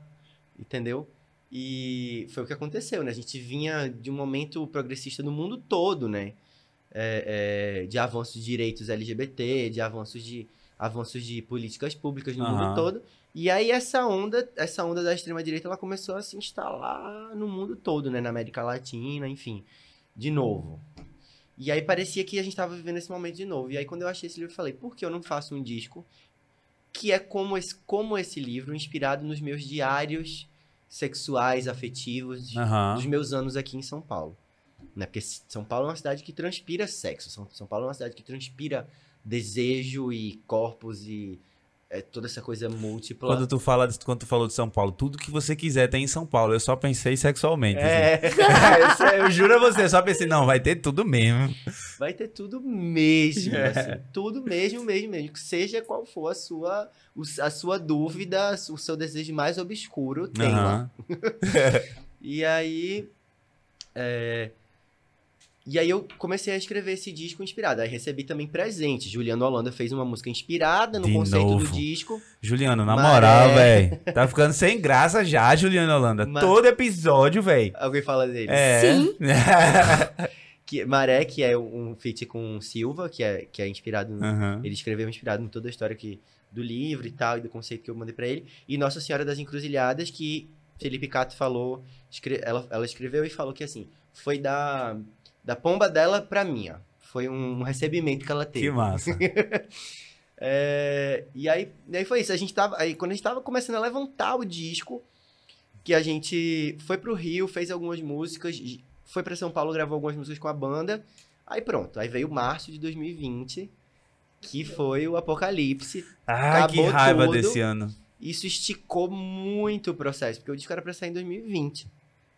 entendeu? E foi o que aconteceu, né? A gente vinha de um momento progressista no mundo todo, né? É, é, de avanços de direitos LGBT, de avanços de, avanços de políticas públicas no Aham. mundo todo. E aí essa onda, essa onda da extrema direita, ela começou a se instalar no mundo todo, né, na América Latina, enfim, de novo. E aí parecia que a gente tava vivendo esse momento de novo. E aí quando eu achei esse livro, eu falei, por que eu não faço um disco que é como esse, como esse livro, inspirado nos meus diários sexuais, afetivos, Aham. dos meus anos aqui em São Paulo. Né? Porque São Paulo é uma cidade que transpira sexo. São, São Paulo é uma cidade que transpira desejo e corpos e é, toda essa coisa múltipla. Quando tu, fala, quando tu falou de São Paulo, tudo que você quiser tem em São Paulo. Eu só pensei sexualmente. assim. É, Isso é- eu juro a você, eu só pensei, não, vai ter tudo mesmo. vai ter tudo mesmo, É. assim, tudo mesmo, mesmo, mesmo. Que Seja qual for a sua, a sua dúvida, o seu desejo mais obscuro, tem lá. Aham. (laughs) E aí, é, E aí eu comecei a escrever esse disco inspirado. Aí recebi também presente. Juliano Holanda fez uma música inspirada no De conceito novo. do disco. Juliano, na Maré. moral, velho. Tá ficando sem graça já, Juliano Holanda. Ma- Todo episódio, velho. Alguém fala dele. É. Sim. (laughs) Que, Maré, que é um feat com Silva, que é, que é inspirado no, Aham. Ele escreveu inspirado em toda a história que, do livro e tal, e do conceito que eu mandei pra ele. E Nossa Senhora das Encruzilhadas, que Felipe Cato falou, escre- ela, ela escreveu e falou que assim, foi da, da pomba dela pra minha. Foi um recebimento que ela teve. Que massa. (laughs) É, e aí, e aí foi isso. A gente tava, aí quando a gente tava começando a levantar o disco, que a gente foi pro Rio, fez algumas músicas, foi pra São Paulo, gravou algumas músicas com a banda. Aí pronto, aí veio março de 2020, que foi o apocalipse. Ai, que raiva tudo. desse ano. Isso esticou muito o processo, porque o disco era pra sair em 2020.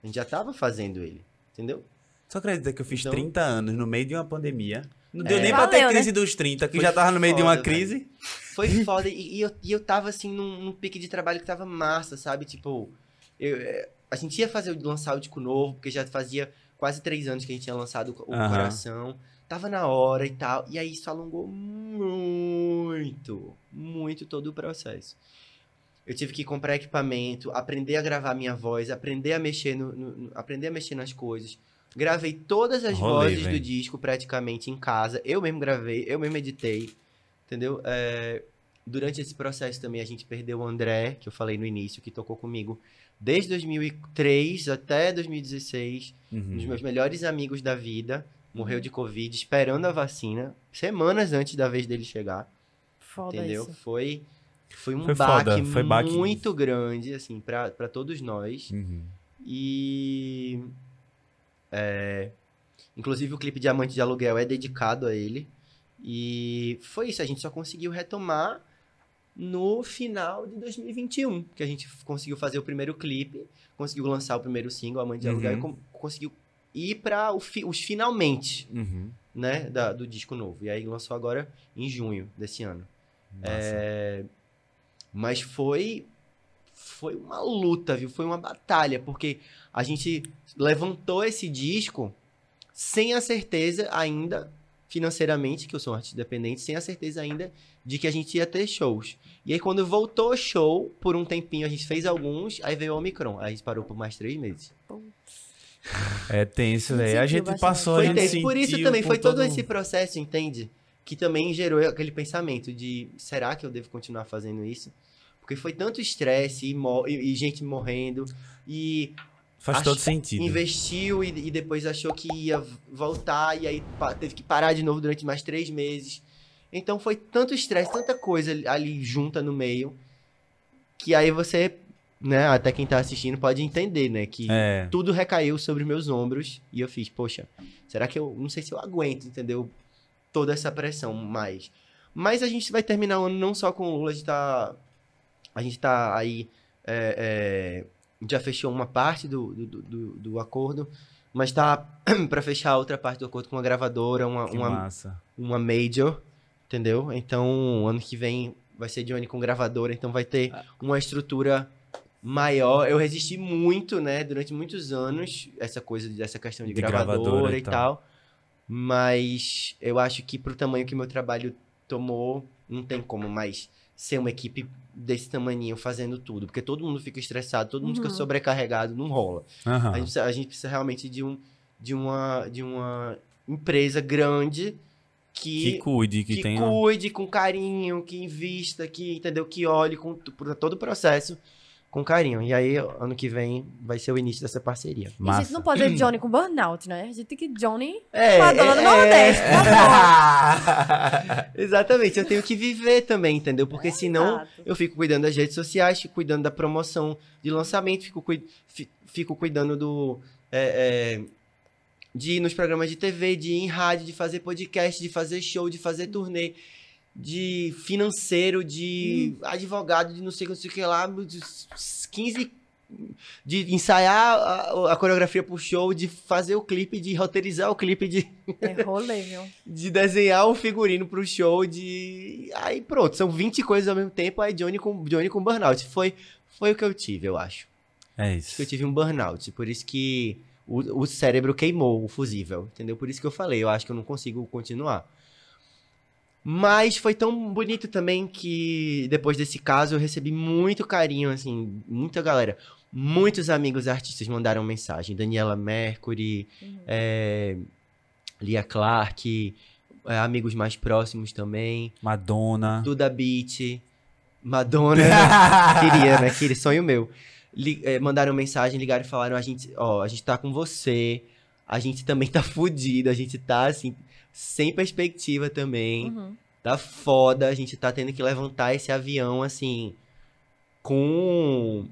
A gente já tava fazendo ele, entendeu? Só acredita que eu fiz Então- 30 anos no meio de uma pandemia. Não É. deu nem pra ter Valeu, né? crise dos 30, que Foi já tava no meio de uma foda, crise. Foi foda. E, e eu, e eu tava, assim, num, num pique de trabalho que tava massa, sabe? Tipo, eu- é, a gente ia fazer, lançar o disco novo, porque já fazia quase três anos que a gente tinha lançado o, Aham. Coração. Tava na hora e tal. E aí isso alongou muito, muito todo o processo. Eu tive que comprar equipamento, aprender a gravar minha voz, aprender a mexer no, no- no- aprender a mexer nas coisas. Gravei todas as Rolê, vozes velho. do disco praticamente em casa. Eu mesmo gravei, eu mesmo editei. Entendeu? É, durante esse processo também a gente perdeu o André, que eu falei no início, que tocou comigo desde 2003 até 2016. Um dos Uhum. meus melhores amigos da vida. Morreu de Covid, esperando a vacina, semanas antes da vez dele chegar. Foda entendeu? isso. Foi, foi um Foi baque, foi baque. muito grande, assim, pra pra todos nós. Uhum. E. é, inclusive o clipe Diamante de Aluguel é dedicado a ele. E foi isso, a gente só conseguiu retomar no final de 2021, que a gente conseguiu fazer o primeiro clipe, conseguiu lançar o primeiro single, Amante de Aluguel, Uhum. e com- conseguiu ir para os finalmente, Uhum. né, da- do disco novo. E aí lançou agora em junho desse ano. É, Mas foi foi uma luta, viu? Foi uma batalha, porque a gente levantou esse disco sem a certeza ainda, financeiramente, que eu sou um artista independente, sem a certeza ainda de que a gente ia ter shows. E aí, quando voltou o show, por um tempinho a gente fez alguns, aí veio o Omicron. Aí a gente parou por mais três meses. (laughs) É tenso, A gente velho. A sentiu gente passou, a Foi gente tenso. Por isso também por foi todo todo esse processo, entende? Que também gerou aquele pensamento de será que eu devo continuar fazendo isso? Porque foi tanto estresse e, mo- e- gente morrendo e Faz todo sentido. investiu e, e depois achou que ia voltar e aí teve que parar de novo durante mais três meses. Então foi tanto estresse, tanta coisa ali- junta no meio que aí você, né, até quem tá assistindo pode entender, né, que É. tudo recaiu sobre meus ombros e eu fiz, poxa, será que eu não sei se eu aguento, entendeu? Toda essa pressão mais. Mas a gente vai terminar o ano não só com o Lula, a gente tá, a gente tá aí, é, é, já fechou uma parte do, do, do- do, do acordo, mas tá (clears throat) pra fechar a outra parte do acordo com uma gravadora, uma, Que uma, massa. uma major, entendeu? Então, ano que vem vai ser Johnny com gravadora, então vai ter uma estrutura maior. Eu resisti muito, né, durante muitos anos, essa coisa dessa questão de, De gravadora, gravadora e e tal. Mas eu acho que pro tamanho que meu trabalho tomou, não tem como mais ser uma equipe desse tamaninho fazendo tudo, porque todo mundo fica estressado, todo mundo Uhum. fica sobrecarregado, não rola. Aham. A, gente, precisa- a gente precisa realmente de, um, de, uma, de uma empresa grande Que que, cuide, que, que tenha. cuide com carinho, que invista, que, entendeu? Que olhe com, por todo o processo com carinho. E aí, ano que vem, vai ser o início dessa parceria. E Massa. gente não pode ver Johnny com burnout, né? A gente tem que Johnny É, com a dona do é, Nordeste, por favor. (laughs) Exatamente, eu tenho que viver também, entendeu? Porque senão Exato. eu fico cuidando das redes sociais, fico cuidando da promoção de lançamento, fico, cui- fi- fico cuidando do. é, é, de ir nos programas de TV, de ir em rádio, de fazer podcast, de fazer show, de fazer turnê, de financeiro, de advogado, de não sei, não sei o que lá, de 15. De ensaiar a, a coreografia pro show, de fazer o clipe, de roteirizar o clipe, de É rolê, viu? (laughs) de desenhar um figurino pro show, de. Aí pronto, são 20 coisas ao mesmo tempo, aí Johnny com, Johnny com burnout. Foi, foi o que eu tive, eu acho. É Acho isso. que eu tive um burnout. Por isso que o, o cérebro queimou o fusível, entendeu? Por isso que eu falei, eu acho que eu não consigo continuar. Mas foi tão bonito também que depois desse caso eu recebi muito carinho, assim, muita galera. Muitos amigos artistas mandaram mensagem. Daniela Mercury, Uhum. é, Lia Clark, é, amigos mais próximos também. Madonna. Duda Beat, Madonna. (laughs) Queria, né? Queria, sonho meu. Li- eh, mandaram mensagem, ligaram e falaram: a gente, ó, a gente tá com você, a gente também tá fudido, a gente tá assim, sem perspectiva também. Uhum. Tá foda, a gente tá tendo que levantar esse avião assim, com.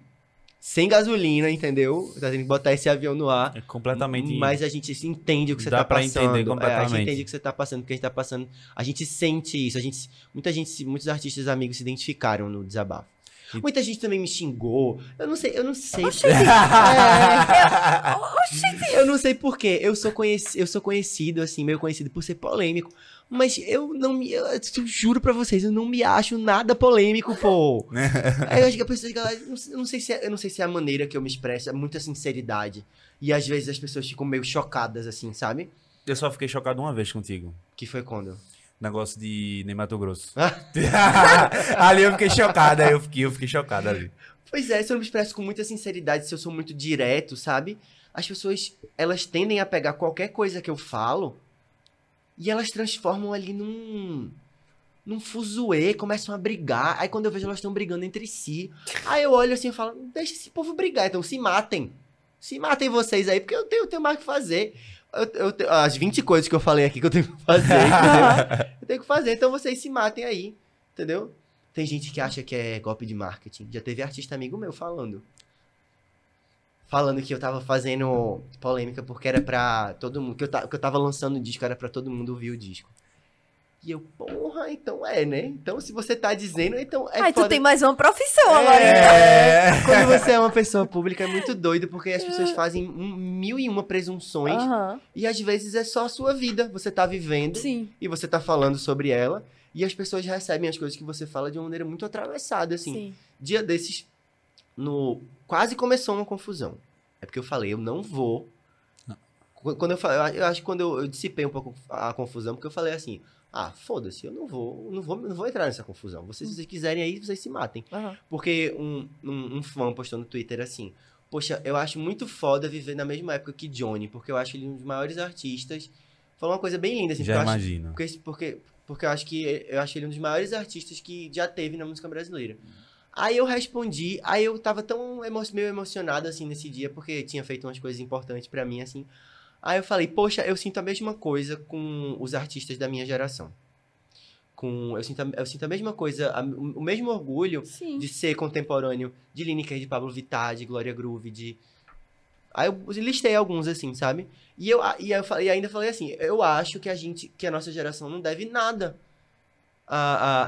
sem gasolina, entendeu? Tá tendo que botar esse avião no ar. É completamente. Mas a gente entende o que você Dá tá pra passando. entender É, a gente completamente. entende o que você tá passando, o que a gente tá passando. A gente sente isso. A gente, muita gente, muitos artistas amigos se identificaram no desabafo. E- Muita gente também me xingou. Eu não sei, eu não sei. Oxi, (laughs) Eu não sei porquê. Eu sou, conheci, eu sou conhecido, assim, meio conhecido por ser polêmico. Mas eu não me. Eu, eu juro pra vocês, eu não me acho nada polêmico, pô. (laughs) Aí eu acho que a pessoa não, sei- eu não sei se é, eu não sei se é a maneira que eu me expresso, é muita sinceridade. E às vezes as pessoas ficam meio chocadas, assim, sabe? Eu só fiquei chocado uma vez contigo. Que foi quando? Negócio de Ney Mato Grosso. Ah. (laughs) ali eu fiquei chocado, aí eu fiquei, eu fiquei chocado ali. Pois é, se eu não me expresso com muita sinceridade, se eu sou muito direto, sabe? As pessoas, elas tendem a pegar qualquer coisa que eu falo e elas transformam ali num num fuzuê, começam a brigar. Aí quando eu vejo elas estão brigando entre si, aí eu olho assim e falo, deixa esse povo brigar, então se matem. Se matem vocês aí, porque eu tenho, eu tenho mais o que fazer. Eu, eu as 20 coisas que eu falei aqui que eu tenho que fazer? (laughs) Eu tenho que fazer, então vocês se matem aí, entendeu? Tem gente que acha que é golpe de marketing. Já teve artista amigo meu falando. Falando que eu tava fazendo polêmica porque era pra todo mundo. Que eu, ta- que eu tava lançando o disco, era pra todo mundo ouvir o disco. E eu, porra, então é, né? Então se você tá dizendo, então é Ai, tu foda. tem mais uma profissão agora. então. É. (laughs) Quando você é uma pessoa pública é muito doido, porque as pessoas fazem um- mil e uma presunções. Aham. E às vezes é só a sua vida. Você tá vivendo Sim. e você tá falando sobre ela. E as pessoas recebem as coisas que você fala de uma maneira muito atravessada, assim. Sim. Dia desses, no quase começou uma confusão. É porque eu falei, eu não vou. Qu- Quando eu falei, eu acho que quando eu, eu dissipei um pouco a confusão, porque eu falei assim: ah, foda-se, eu não vou, não vou, não vou entrar nessa confusão. Vocês, se vocês quiserem aí, vocês se matem. Aham. Porque um, um, um fã postou no Twitter assim: Poxa, eu acho muito foda viver na mesma época que Johnny, porque eu acho ele um dos maiores artistas. Falou uma coisa bem linda, assim, Já porque eu acho- imagino. porque, porque, porque eu acho que eu acho ele um dos maiores artistas que já teve na música brasileira. Aí eu respondi, aí eu tava tão emo meio emocionado assim nesse dia, porque tinha feito umas coisas importantes pra mim, assim. Aí eu falei, poxa, eu sinto a mesma coisa com os artistas da minha geração. Com, eu, sinto a, eu sinto a mesma coisa, a- o mesmo orgulho Sim. de ser contemporâneo de Lineker, de Pablo Vittar, de Glória Groove, de... Aí eu listei alguns, assim, sabe? E eu, e eu falei- e ainda falei assim, eu acho que a gente, que a nossa geração não deve nada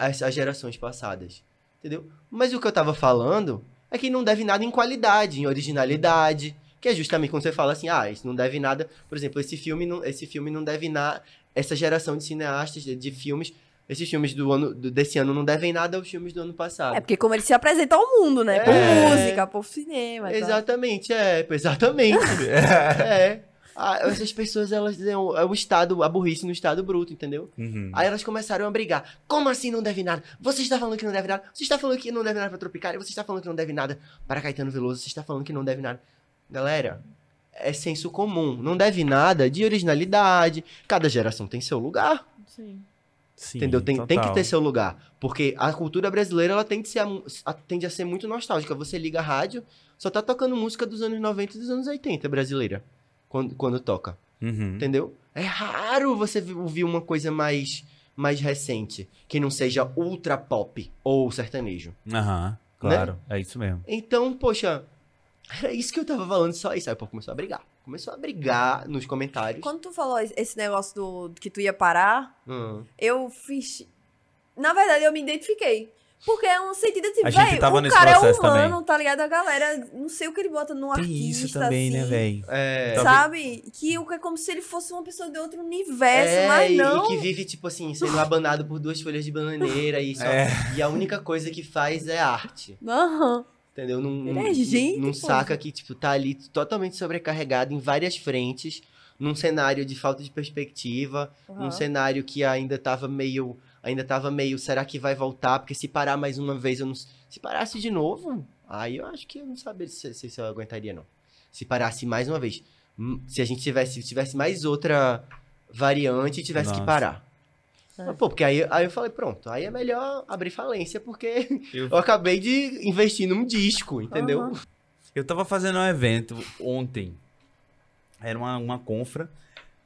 essas gerações passadas, entendeu? Mas o que eu tava falando é que não deve nada em qualidade, em originalidade, que é justamente quando você fala assim, ah, isso não deve nada, por exemplo, esse filme não, esse filme não deve nada, essa geração de cineastas, de, de filmes, esses filmes do ano, do- desse ano não devem nada aos filmes do ano passado. É porque como ele se apresenta ao mundo, né? Por É. música, por cinema. tal. Exatamente, é, (laughs) exatamente. é. Ah, essas pessoas, elas é o, é o estado, a burrice no estado bruto, entendeu? Uhum. Aí elas começaram a brigar. Como assim não deve nada? Você está falando que não deve nada? Você está falando que não deve nada para Tropicália? Você está falando que não deve nada para Caetano Veloso? Você está falando que não deve nada? Galera, é senso comum. Não deve nada de originalidade. Cada geração tem seu lugar. Sim. Sim, Entendeu? Tem, tem que ter seu lugar. Porque a cultura brasileira, ela tende a, ser, a- tende a ser muito nostálgica. Você liga a rádio, só tá tocando música dos anos 90 e dos anos 80 brasileira. Quando, quando toca. Uhum. Entendeu? É raro você vi- ouvir uma coisa mais, mais recente. Que não seja ultra pop ou sertanejo. Aham, claro. É isso mesmo. Então, poxa, era isso que eu tava falando, só isso. Aí o povo começou a brigar. Começou a brigar nos comentários. Quando tu falou esse negócio do que tu ia parar, Hum. eu fiz. Na verdade, eu me identifiquei. Porque é um sentido A gente velho, o cara é humano, também. tá ligado? A galera, não sei o que ele bota no Tem artista, isso também, assim, né, velho? É. Sabe? Que o que é como se ele fosse uma pessoa de outro universo, É, mas não. E que vive, tipo assim, sendo abanado por duas folhas de bananeira e, só- (laughs) É. e a única coisa que faz é arte. Aham. Entendeu? Não, é gente, não saca que, tipo, tá ali totalmente sobrecarregado em várias frentes, num cenário de falta de perspectiva, num Aham. cenário que ainda tava meio. Ainda tava meio, será que vai voltar? Porque se parar mais uma vez, eu não. Se parasse de novo, aí eu acho que eu não sabia se, se, se eu aguentaria, não. Se parasse mais uma vez. Se a gente tivesse, tivesse mais outra variante e tivesse que Nossa. parar. É. Mas, pô, porque aí, aí eu falei, pronto, aí é melhor abrir falência, porque (laughs) Eu- eu acabei de investir num disco, entendeu? Aham. Eu tava fazendo um evento ontem. Era uma, uma confra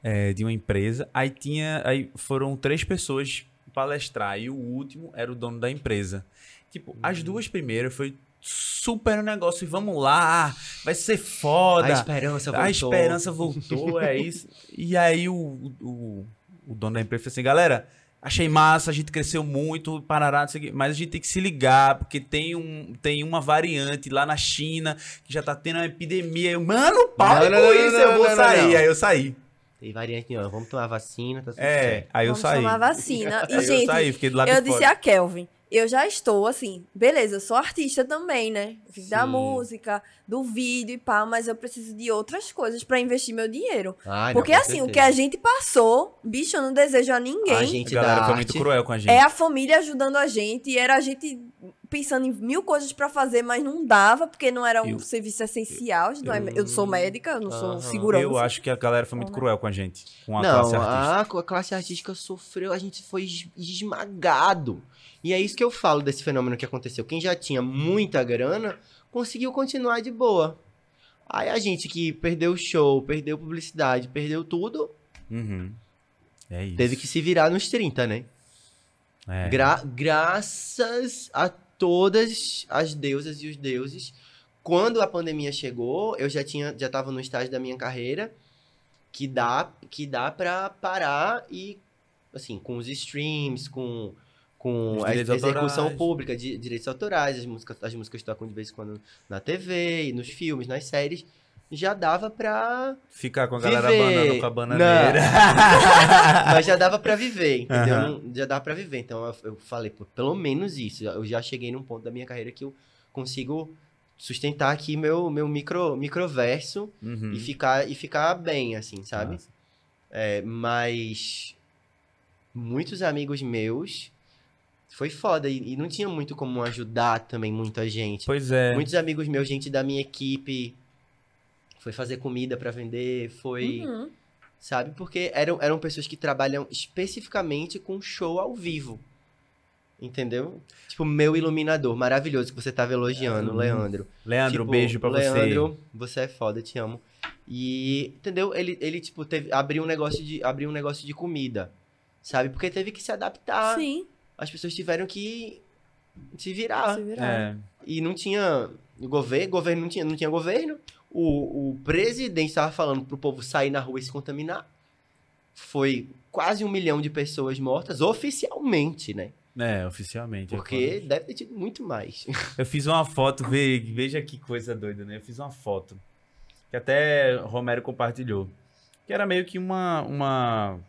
é, de uma empresa. Aí tinha. Aí foram três pessoas palestrar. E o último era o dono da empresa. Tipo, as duas primeiras foi super negócio. E vamos lá, vai ser foda. A esperança voltou. A esperança voltou, é isso. (laughs) E aí o, o, o dono da empresa falou assim, galera, achei massa, a gente cresceu muito, parará, não sei o quê, mas a gente tem que se ligar, porque tem, um, tem uma variante lá na China que já tá tendo uma epidemia. Eu, Mano, para Não, com não, não, isso, não, eu vou não, não, sair. não. Aí eu saí. Tem variante, ó, vamos tomar vacina, tá tudo É, certo. aí eu Vamos saí. tomar vacina. E, (laughs) Aí eu gente, saí, fiquei do lado eu de disse fora. a Kelvin, eu já estou assim, beleza, eu sou artista também, né? Vivo Da música, do vídeo e pá, mas eu preciso de outras coisas pra investir meu dinheiro. Ai, não, Porque com assim, o certeza. que a gente passou, bicho, eu não desejo a A ninguém. gente A galera da foi arte, muito cruel com a gente. É a família ajudando a gente, e era a gente pensando em mil coisas pra fazer, mas não dava, porque não era um Eu- serviço essencial. não é- eu sou médica, eu não sou segurança. Eu acho que a galera foi muito cruel com a gente, com a Não, classe artística. a, a classe artística sofreu, a gente foi es- esmagado. E é isso que eu falo desse fenômeno que aconteceu. Quem já tinha muita grana, conseguiu continuar de boa. Aí a gente que perdeu o show, perdeu publicidade, perdeu tudo, Uhum. É isso. teve que se virar nos 30, né? É. Gra- graças a todas as deusas e os deuses. Quando a pandemia chegou, eu já tinha, já tava no estágio da minha carreira que dá, que dá para parar e assim, com os streams, com com a execução autorais. pública de direitos autorais, as músicas, as músicas tocam de vez em quando na TV, nos filmes, nas séries, já dava pra Ficar com a galera Viver. banana com a bananeira. (laughs) Mas já dava pra viver, entendeu? Não- já dava pra viver. Então eu, eu falei, pô, pelo menos isso. Eu já cheguei num ponto da minha carreira que eu consigo sustentar aqui meu, meu micro, microverso Uhum. e, ficar, e ficar bem, assim, sabe? É, mas muitos amigos meus foi foda e, e não tinha muito como ajudar também muita gente. Pois é. Muitos amigos meus, gente da minha equipe, foi fazer comida pra vender, foi Uhum. sabe? Porque eram, eram pessoas que trabalham especificamente com show ao vivo. Entendeu? Tipo, meu iluminador, maravilhoso, que você tava elogiando, Hum. Leandro. Leandro, Tipo, beijo pra você. Leandro, você é foda, te amo. E, entendeu? Ele, ele tipo, teve, abriu, um negócio de, abriu um negócio de comida, sabe? Porque teve que se adaptar. Sim, As pessoas tiveram que se virar. se virar. É. E não tinha governo, governo não tinha, não tinha governo. O, o presidente estava falando pro povo sair na rua e se contaminar. Foi quase um milhão de pessoas mortas, oficialmente, né? É, oficialmente. é Porque deve ter tido muito mais. (laughs) Eu fiz uma foto, ve- veja que coisa doida, né? Eu fiz uma foto que até Romero compartilhou. Que era meio que uma uma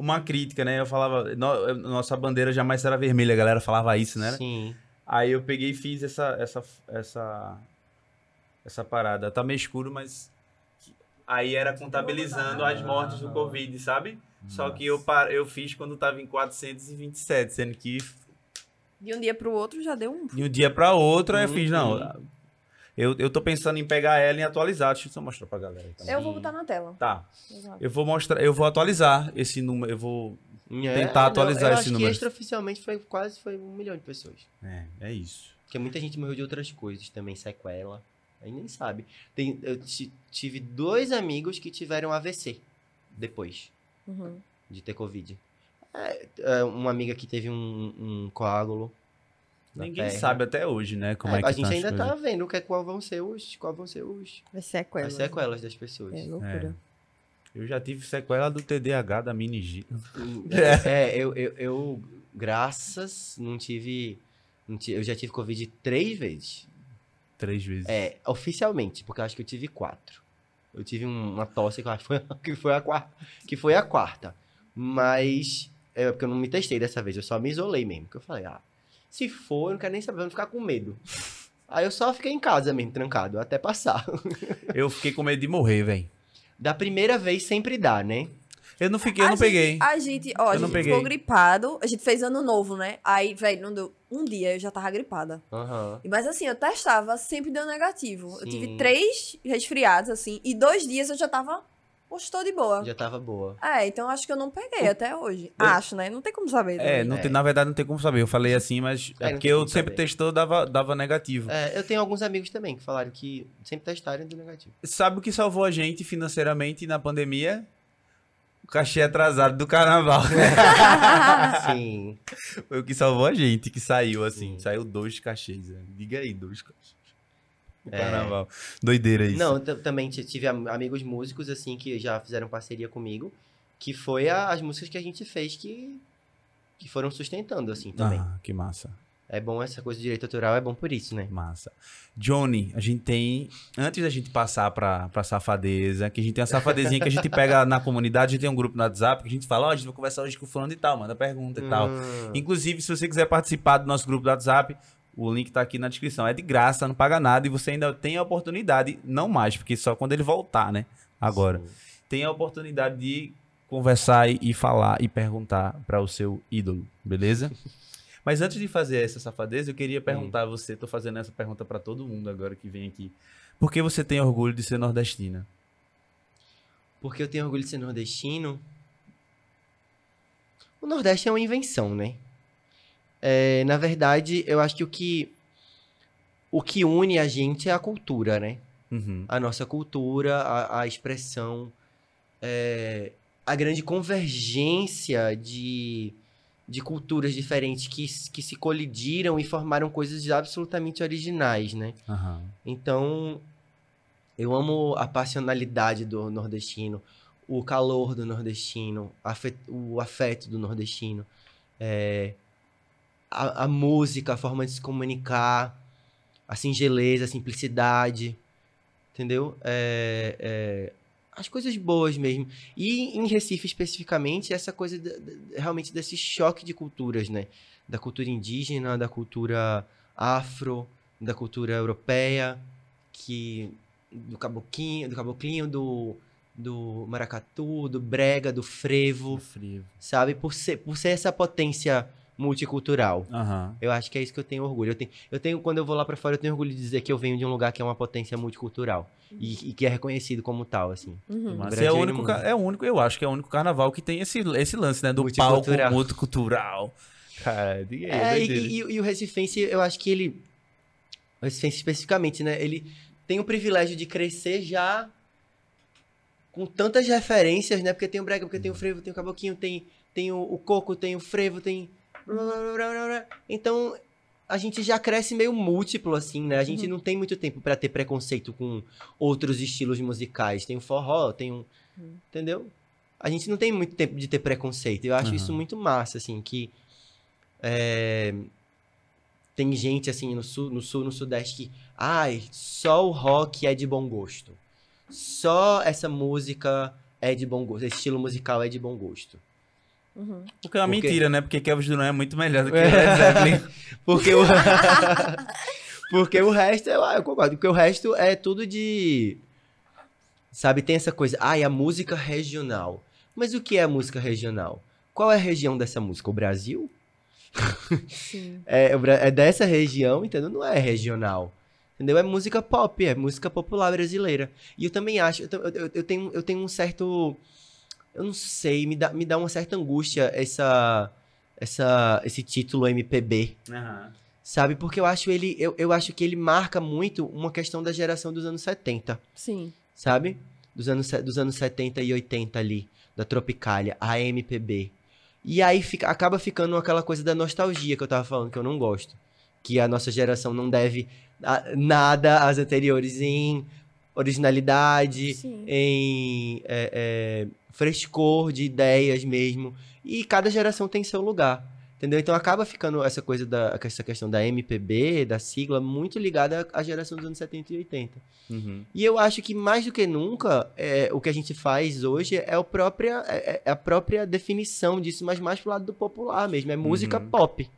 uma crítica, né? Eu falava, "No- nossa bandeira jamais será vermelha, a galera falava isso, né? Sim. Aí eu peguei e fiz essa essa essa essa parada. Tá meio escuro, mas aí era contabilizando as mortes do Covid, sabe? Só que eu par... eu fiz quando tava em 427, sendo que De um dia pro outro já deu um. de um dia pra outro, aí eu Uhum. fiz, não. Eu, eu tô pensando em pegar ela e atualizar. Deixa eu só mostrar pra galera. também. Eu vou botar na tela. Tá. Exato. Eu vou mostrar, eu vou atualizar esse número. Eu vou. É, Tentar atualizar eu esse acho número. que extraoficialmente foi quase foi um milhão de pessoas. É, é isso. Porque muita gente morreu de outras coisas também, sequela. Aí nem sabe. Tem, eu ti- tive dois amigos que tiveram AVC depois. Uhum. de ter Covid. É, é, uma amiga que teve um, um coágulo. Ninguém perna. sabe até hoje, né? Como é, É, que a gente tá as ainda coisas. tá vendo que, qual vão ser os, qual vão ser os, Vai ser sequela. as sequelas das pessoas. É loucura. Eu já tive sequela do TDAH da meningite. (laughs) É, eu, eu, eu, graças, não tive, não ti- Eu já tive Covid três vezes. Três vezes. É, oficialmente, porque eu acho que eu tive quatro. Eu tive um- uma tosse que eu acho que foi, que foi a quarta. Que foi a quarta. Mas. É porque eu não me testei dessa vez, eu só me isolei mesmo. Porque eu falei, ah, se for, eu não quero nem saber, eu vou ficar com medo. Aí eu só fiquei em casa mesmo, trancado, até passar. (laughs) Eu fiquei com medo de morrer, velho. Da primeira vez sempre dá, né? Eu não fiquei, eu A não gente- peguei. A gente, ó, a Eu não gente peguei. ficou gripado. A gente fez ano novo, né? Aí, velho, não deu um dia, eu já tava gripada. Aham. Mas assim, eu testava, sempre deu negativo. Eu Sim. tive três resfriados, assim, e dois dias eu já tava. Poxa, tô de boa. Já tava boa. É, então acho que eu não peguei até hoje. Acho, né? Não tem como saber. É, também. não É. tem, na verdade não tem como saber. Eu falei assim, mas É, é não porque eu sempre saber. testou, dava, dava negativo. É, eu tenho alguns amigos também que falaram que sempre testaram do negativo. Sabe o que salvou a gente financeiramente na pandemia? O cachê atrasado do carnaval. (laughs) Sim. Foi o que salvou a gente, que saiu assim. Sim. Saiu dois cachês. né? Diga aí, dois cachês. O É. carnaval. Doideira isso. Não, também tive am- amigos músicos, assim, que já fizeram parceria comigo, que foi a- as músicas que a gente fez que, que foram sustentando, assim, também. Ah, que massa. É bom essa coisa de direito autoral, é bom por isso, né? Massa. Johnny, a gente tem. Antes da gente passar pra, pra safadeza, que a gente tem a safadezinha que a gente pega na comunidade, a gente tem um grupo no WhatsApp que a gente fala, ó, a gente vai conversar hoje com o fulano e tal, manda pergunta e tal. Hum, Inclusive, se você quiser participar do nosso grupo do WhatsApp, o link tá aqui na descrição. É de graça, não paga nada e você ainda tem a oportunidade, não mais, porque só quando ele voltar, né? Agora. sim. Tem a oportunidade de conversar e, e falar e perguntar para o seu ídolo, beleza? (laughs) Mas antes de fazer essa safadeza, eu queria perguntar a você, tô fazendo essa pergunta para todo mundo agora que vem aqui. Por que você tem orgulho de ser nordestina? Porque eu tenho orgulho de ser nordestino. O Nordeste é uma invenção, né? É, na verdade, eu acho que o que o que une a gente é a cultura, né? Uhum. a nossa cultura, a, a expressão, é, a grande convergência de, de culturas diferentes que, que se colidiram e formaram coisas absolutamente originais, né? Aham. Então, eu amo a passionalidade do nordestino, o calor do nordestino, afe- o afeto do nordestino, é, a, a música, a forma de se comunicar, a singeleza, a simplicidade, entendeu? É, é, as coisas boas mesmo. E em Recife, especificamente, essa coisa de- de- realmente desse choque de culturas, né? Da cultura indígena, da cultura afro, da cultura europeia, que do caboclinho, do caboclinho, do, do maracatu, do brega, do frevo, Frio. sabe? Por ser, por ser essa potência multicultural. Aham. Eu acho que é isso que eu tenho orgulho. Eu tenho, eu tenho quando eu vou lá pra fora, eu tenho orgulho de dizer que eu venho de um lugar que é uma potência multicultural e, e que é reconhecido como tal, assim. Uhum. Mas é o único, é o único, eu acho que é o único carnaval que tem esse, esse lance, né? Do palco Multicultural. multicultural. Cara, diga aí, É, e, e- e o Recifense, eu acho que ele. O Recifense especificamente, né? Ele tem o privilégio de crescer já com tantas referências, né? Porque tem o brega, porque tem o frevo, tem o caboclinho, tem, tem o, o coco, tem o frevo, tem. Então, a gente já cresce meio múltiplo, assim, né? A gente não tem muito tempo pra ter preconceito com outros estilos musicais. Tem o forró, tem um. Uhum. Entendeu? A gente não tem muito tempo de ter preconceito. Eu acho Aham. isso muito massa, assim, que. é, Tem gente, assim, no sul, no sul, no sudeste, que. Ai, só o rock é de bom gosto. Só essa música é de bom gosto. Esse estilo musical é de bom gosto. Uhum. Porque é uma Porque- mentira, né? Porque Kelvis Duran é muito melhor do que o É. Led Zeppelin. (laughs) Porque o. (laughs) Porque o resto, eu, eu concordo. Porque o resto é tudo de. Sabe, tem essa coisa. Ai, a música regional. Mas o que é a música regional? Qual é a região dessa música? O Brasil? Sim. (laughs) É, o é dessa região, entendeu? Não é regional. Entendeu? É música pop, é música popular brasileira. E eu também acho, eu, eu- eu tenho, eu tenho um certo. Eu não sei, me dá, me dá uma certa angústia essa, essa, esse título MPB. Aham. Sabe? Porque eu acho ele. Eu, eu acho que ele marca muito uma questão da geração dos anos 70 Sim. sabe? Dos anos, dos anos 70 e 80 ali, da Tropicália, a MPB. E aí fica, acaba ficando aquela coisa da nostalgia que eu tava falando, que eu não gosto. Que a nossa geração não deve a- nada às anteriores em originalidade, Sim. em é, é, frescor de ideias mesmo. E cada geração tem seu lugar. Entendeu? Então acaba ficando essa coisa da essa questão da MPB, da sigla, muito ligada à geração dos anos 70 e 80. Uhum. E eu acho que mais do que nunca, é, o que a gente faz hoje é, o própria, é, é a própria definição disso, mas mais pro lado do popular mesmo. É música Uhum. pop.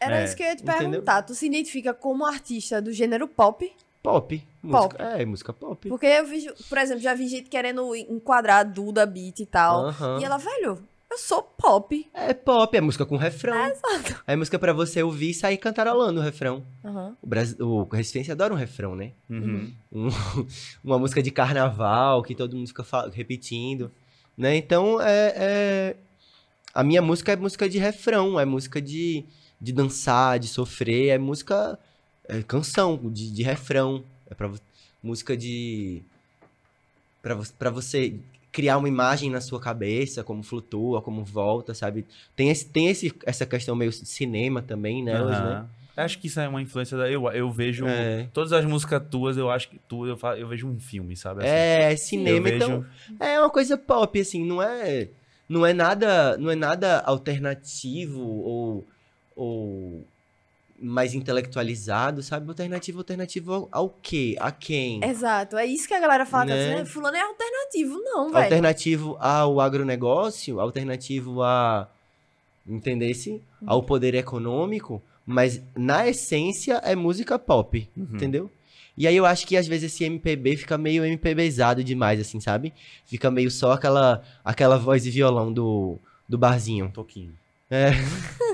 Era É, isso que eu ia te entendeu? perguntar. Tu se identifica como artista do gênero pop? Pop. Música, É, música pop. Porque eu vejo, por exemplo, já vi gente querendo enquadrar a Duda Beat e tal. E ela, velho, eu sou pop. É pop, é música com refrão. Exato. É música pra você ouvir e sair cantarolando o refrão. O, Brasi- o Resistência adora um refrão, né? Uhum. Um- (laughs) uma música de carnaval que todo mundo fica repetindo, né? Então, é, é- a minha música é música de refrão, é música de, de dançar, de sofrer, é música, é canção de, de refrão, é pra, vo- música de pra você criar uma imagem na sua cabeça, como flutua, como volta, sabe? Tem, esse, tem esse, essa questão meio cinema também né? Aham. Acho que isso é uma influência da. Eu, eu vejo. É. Todas as músicas tuas, eu acho que tu, eu, eu vejo um filme, sabe? assim. É, cinema, vejo- então É uma coisa pop, assim, não é. Não é nada. Não é nada alternativo ou. ou mais intelectualizado, sabe? Alternativo, alternativo ao, ao quê? A quem? Exato. É isso que a galera fala. Né? Né? Fulano é alternativo. Não, velho. alternativo ao agronegócio, alternativo a. Entendesse? Ao poder econômico, mas na essência é música pop, Uhum. entendeu? E aí eu acho que às vezes esse MPB fica meio MPBzado demais, assim, sabe? Fica meio só aquela, aquela voz de violão do, do barzinho. Toquinho. É. (laughs)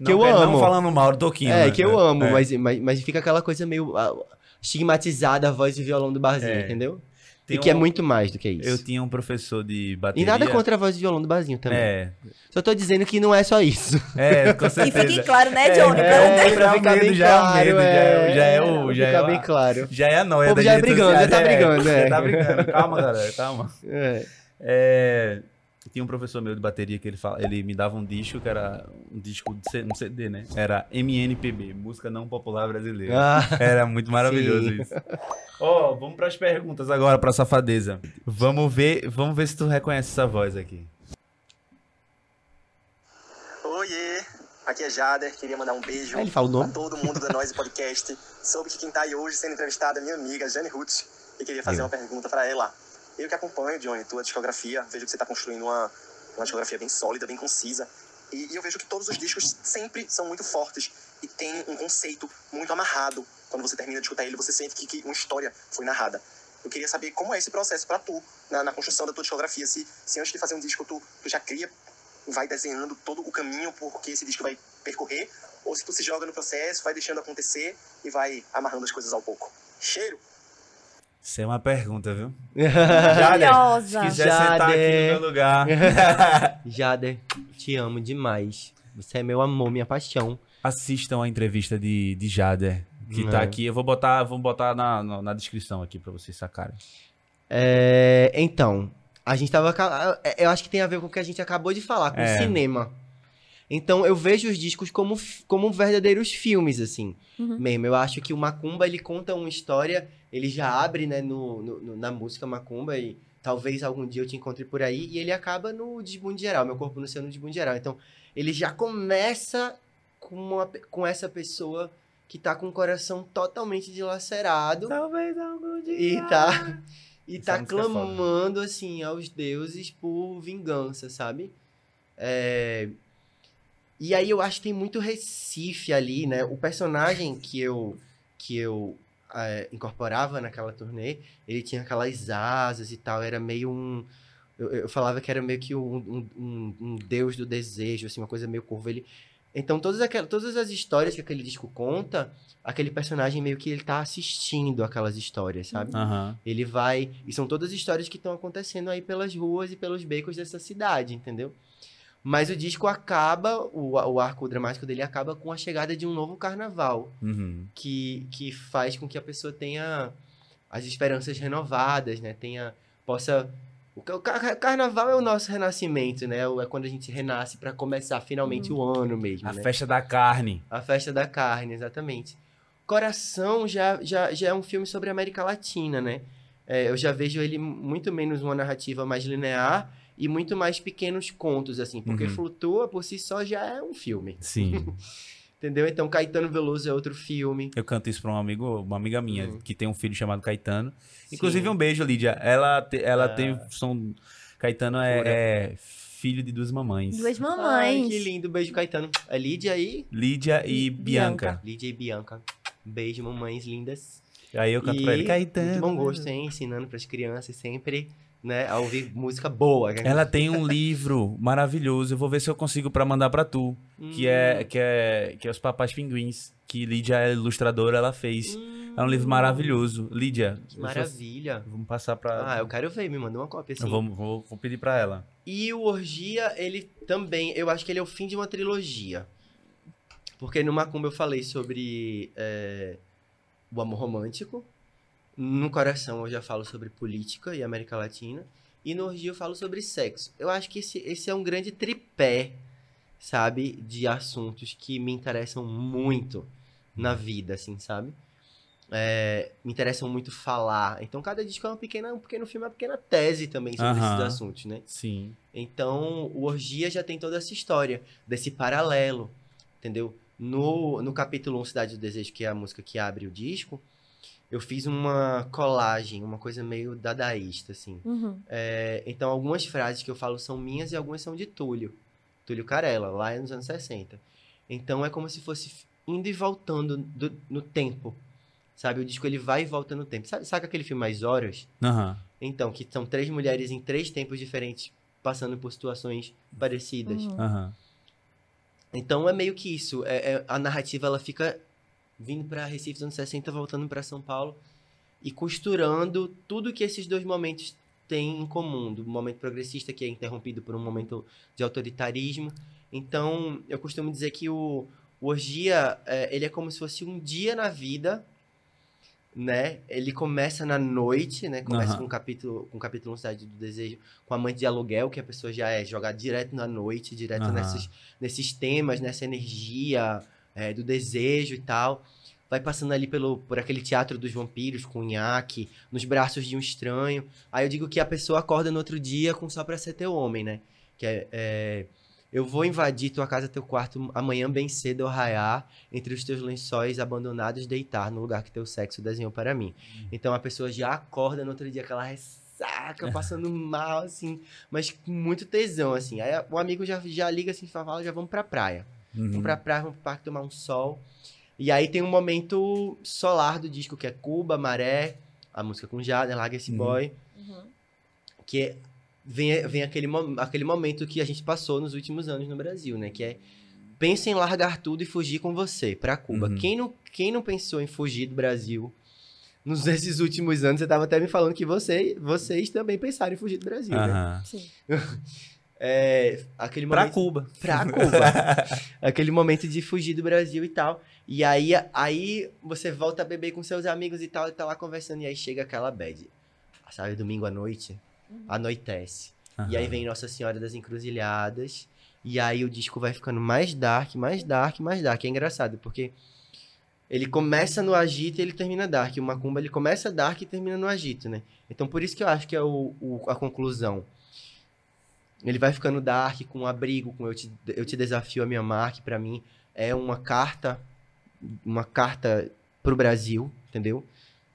Não, Que eu amo. Não falando mal do Toquinho. É, né? que eu amo, É. mas, mas, mas fica aquela coisa meio ah, estigmatizada a voz de violão do barzinho, É. entendeu? Tem e que é um- muito mais do que isso. Eu tinha um professor de bateria. E nada contra a voz de violão do barzinho também. É, Só tô dizendo que não é só isso. é, com E certeza. fique claro, né, É, Johnny? é, Pra não ter- pra ficar medo, bem já é o claro, medo, já é- já é o- já é bem claro. Já é a noia O povo já é brigando, já tá brigando, Já é. tá brigando. Calma, galera, calma. É. É, tinha um professor meu de bateria que ele, fala, ele me dava um disco que era um disco de C- um CD, né? Era MNPB, Música Não Popular Brasileira. Ah, (laughs) Era muito maravilhoso Sim. isso. Ó, vamos pras perguntas agora pra safadeza. Vamos ver, vamos ver se tu reconhece essa voz aqui. Oiê, aqui é Jader, queria mandar um beijo Ah, ele fala o nome? a todo mundo da Noise Podcast. Soube que quem tá aí hoje sendo entrevistada é minha amiga, Jane Ruth, e queria fazer Eu. uma pergunta pra ela. Eu que acompanho, Johnny, tua discografia, vejo que você tá construindo uma, uma discografia bem sólida, bem concisa, e, e eu vejo que todos os discos sempre são muito fortes e tem um conceito muito amarrado. Quando você termina de escutar ele, você sente que, que uma história foi narrada. Eu queria saber como é esse processo pra tu, na, na construção da tua discografia, se, se antes de fazer um disco tu, tu já cria vai desenhando todo o caminho porque esse disco vai percorrer, ou se tu se joga no processo, vai deixando acontecer e vai amarrando as coisas ao pouco. Cheiro! Isso é uma pergunta, viu? (laughs) Jader, Maravilhosa. se quiser sentar aqui no Jader. meu lugar. (laughs) Jader, te amo demais. Você é meu amor, minha paixão. Assistam a entrevista de, de Jader, que É. tá aqui. Eu vou botar, vou botar na, na, na descrição aqui pra vocês sacarem. É, então, a gente tava. Eu acho que tem a ver com o que a gente acabou de falar, com É. cinema. Então, eu vejo os discos como, como verdadeiros filmes, assim. Uhum. Mesmo. Eu acho que o Macumba, ele conta uma história, ele já abre, né, no, no- na música Macumba, e talvez algum dia eu te encontre por aí, e ele acaba no Desbunde Geral, Meu Corpo no Céu no Desbunde Geral. Então, ele já começa com, uma com essa pessoa que tá com o coração totalmente dilacerado. Talvez algum dia. E tá, e Essa tá é clamando, assim, aos deuses por vingança, sabe? É, E aí eu acho que tem muito Recife ali, né? O personagem que eu, que eu é, incorporava naquela turnê, ele tinha aquelas asas e tal, era meio um... Eu, eu falava que era meio que um, um, um- deus do desejo, assim, uma coisa meio curva. Ele... Então, todas, aquelas, todas as histórias que aquele disco conta, aquele personagem meio que ele tá assistindo aquelas histórias, sabe? Aham. Ele vai. E são todas histórias que estão acontecendo aí pelas ruas e pelos becos dessa cidade, entendeu? Mas o disco acaba, o, o arco dramático dele acaba com a chegada de um novo carnaval, Uhum. que, que faz com que a pessoa tenha as esperanças renovadas, né? Tenha. Possa. O, o ca- carnaval é o nosso renascimento, né? É quando a gente renasce para começar finalmente o ano mesmo. A né? festa da carne. A Festa da Carne, exatamente. Coração já, já, já é um filme sobre a América Latina, né? É, eu já vejo ele muito menos uma narrativa mais linear e muito mais pequenos contos, assim, porque Uhum. Flutua por si só já é um filme, Sim. (laughs) entendeu? Então Caetano Veloso é outro filme. Eu canto isso pra um amigo, uma amiga minha, Uhum. que tem um filho chamado Caetano. Inclusive, Sim. um beijo, Lídia. Ela, te- ela Ah. tem som. Caetano é, é filho de duas mamães. Duas Ai, mamães. que lindo. Beijo, Caetano. É Lídia e... Lídia e E Bianca. Lídia e Bianca. Beijo, mamães lindas. Aí eu canto e pra ele, Caetano. Muito bom gosto, hein? Ensinando pras crianças sempre, né? A ouvir música boa. né? Ela tem um livro maravilhoso. Eu vou ver se eu consigo pra mandar pra tu. Que Hum. é, que é que é Os Papais Pinguins. Que Lídia é ilustradora, ela fez. É um livro maravilhoso. Lídia, Que eu só- maravilha. vamos passar pra. Ah, eu quero ver, me manda uma cópia assim. vou, vou, vou pedir pra ela. E o Orgia, ele também, eu acho que ele é o fim de uma trilogia. Porque no Macumba eu falei sobre é, o amor romântico. No Coração eu já falo sobre política e América Latina. E no Orgia eu falo sobre sexo. Eu acho que esse, esse é um grande tripé, sabe? De assuntos que me interessam muito na vida, assim, sabe? É, me interessam muito falar. Então cada disco é uma pequena, um pequeno filme, uma pequena tese também sobre Aham. esses assuntos, né? Sim. Então, o Orgia já tem toda essa história, desse paralelo, entendeu? No, no capítulo 1, Cidade do Desejo, que é a música que abre o disco, eu fiz uma colagem, uma coisa meio dadaísta, assim. Uhum. É, então, algumas frases que eu falo são minhas e algumas são de Túlio. Túlio Carella, lá nos anos 60. Então, é como se fosse indo e voltando do- no tempo, sabe? O disco, ele vai e volta no tempo. Sabe, sabe aquele filme Mais Horas? Aham. Então, que são três mulheres em três tempos diferentes, passando por situações parecidas. Uhum. Então é meio que isso. É, é- a narrativa ela fica vindo pra Recife dos anos 60, voltando pra São Paulo e costurando tudo que esses dois momentos têm em comum. Do momento progressista, que é interrompido por um momento de autoritarismo. Então, eu costumo dizer que o, o Orgia, é, ele é como se fosse um dia na vida, né? Ele começa na noite, né? Começa Aham. com o capítulo, com o capítulo 1, Cidade do Desejo, com amante de aluguel, que a pessoa já é jogada direto na noite, direto Aham. nessas, nesses temas, nessa energia é, do desejo e tal. Vai passando ali pelo, por aquele teatro dos vampiros, com o nhaque, nos braços de um estranho. Aí eu digo que a pessoa acorda no outro dia com só pra ser teu homem, né? Que é, é, eu vou invadir tua casa, teu quarto, amanhã bem cedo raiar, entre os teus lençóis abandonados, deitar no lugar que teu sexo desenhou para mim. Então a pessoa já acorda no outro dia, aquela ressaca, (laughs) passando mal, assim, mas com muito tesão, assim. Aí o amigo já, já liga assim, fala, já vamos pra praia. Uhum. Vamos pra praia, vamos pro parque tomar um sol. E aí tem um momento solar do disco, que é Cuba, Maré, a música com Jader, Larga Esse Uhum. Boy, Uhum. que é- vem, vem aquele, aquele momento que a gente passou nos últimos anos no Brasil, né? Que é pensa em largar tudo e fugir com você pra Cuba. Uhum. Quem, não, quem não pensou em fugir do Brasil nos (laughs) esses últimos anos? Você tava até me falando que você, vocês também pensaram em fugir do Brasil, né? Aham. Sim. (laughs) É, aquele Pra momento... Cuba. (laughs) pra Cuba. (laughs) Aquele momento de fugir do Brasil e tal. E aí, aí você volta a beber com seus amigos e tal, e tá lá conversando, e aí chega aquela bad. Sabe, domingo à noite, anoitece. E aí vem Nossa Senhora das Encruzilhadas. E aí o disco vai ficando mais dark, mais dark, mais dark. É engraçado, porque ele começa no agito e ele termina dark. O Macumba, ele começa dark e termina no agito, né? Então por isso que eu acho que é o, o- a conclusão. Ele vai ficando dark, com abrigo, com eu te, eu te desafio a me amar, que pra mim é uma carta, uma carta pro Brasil, entendeu?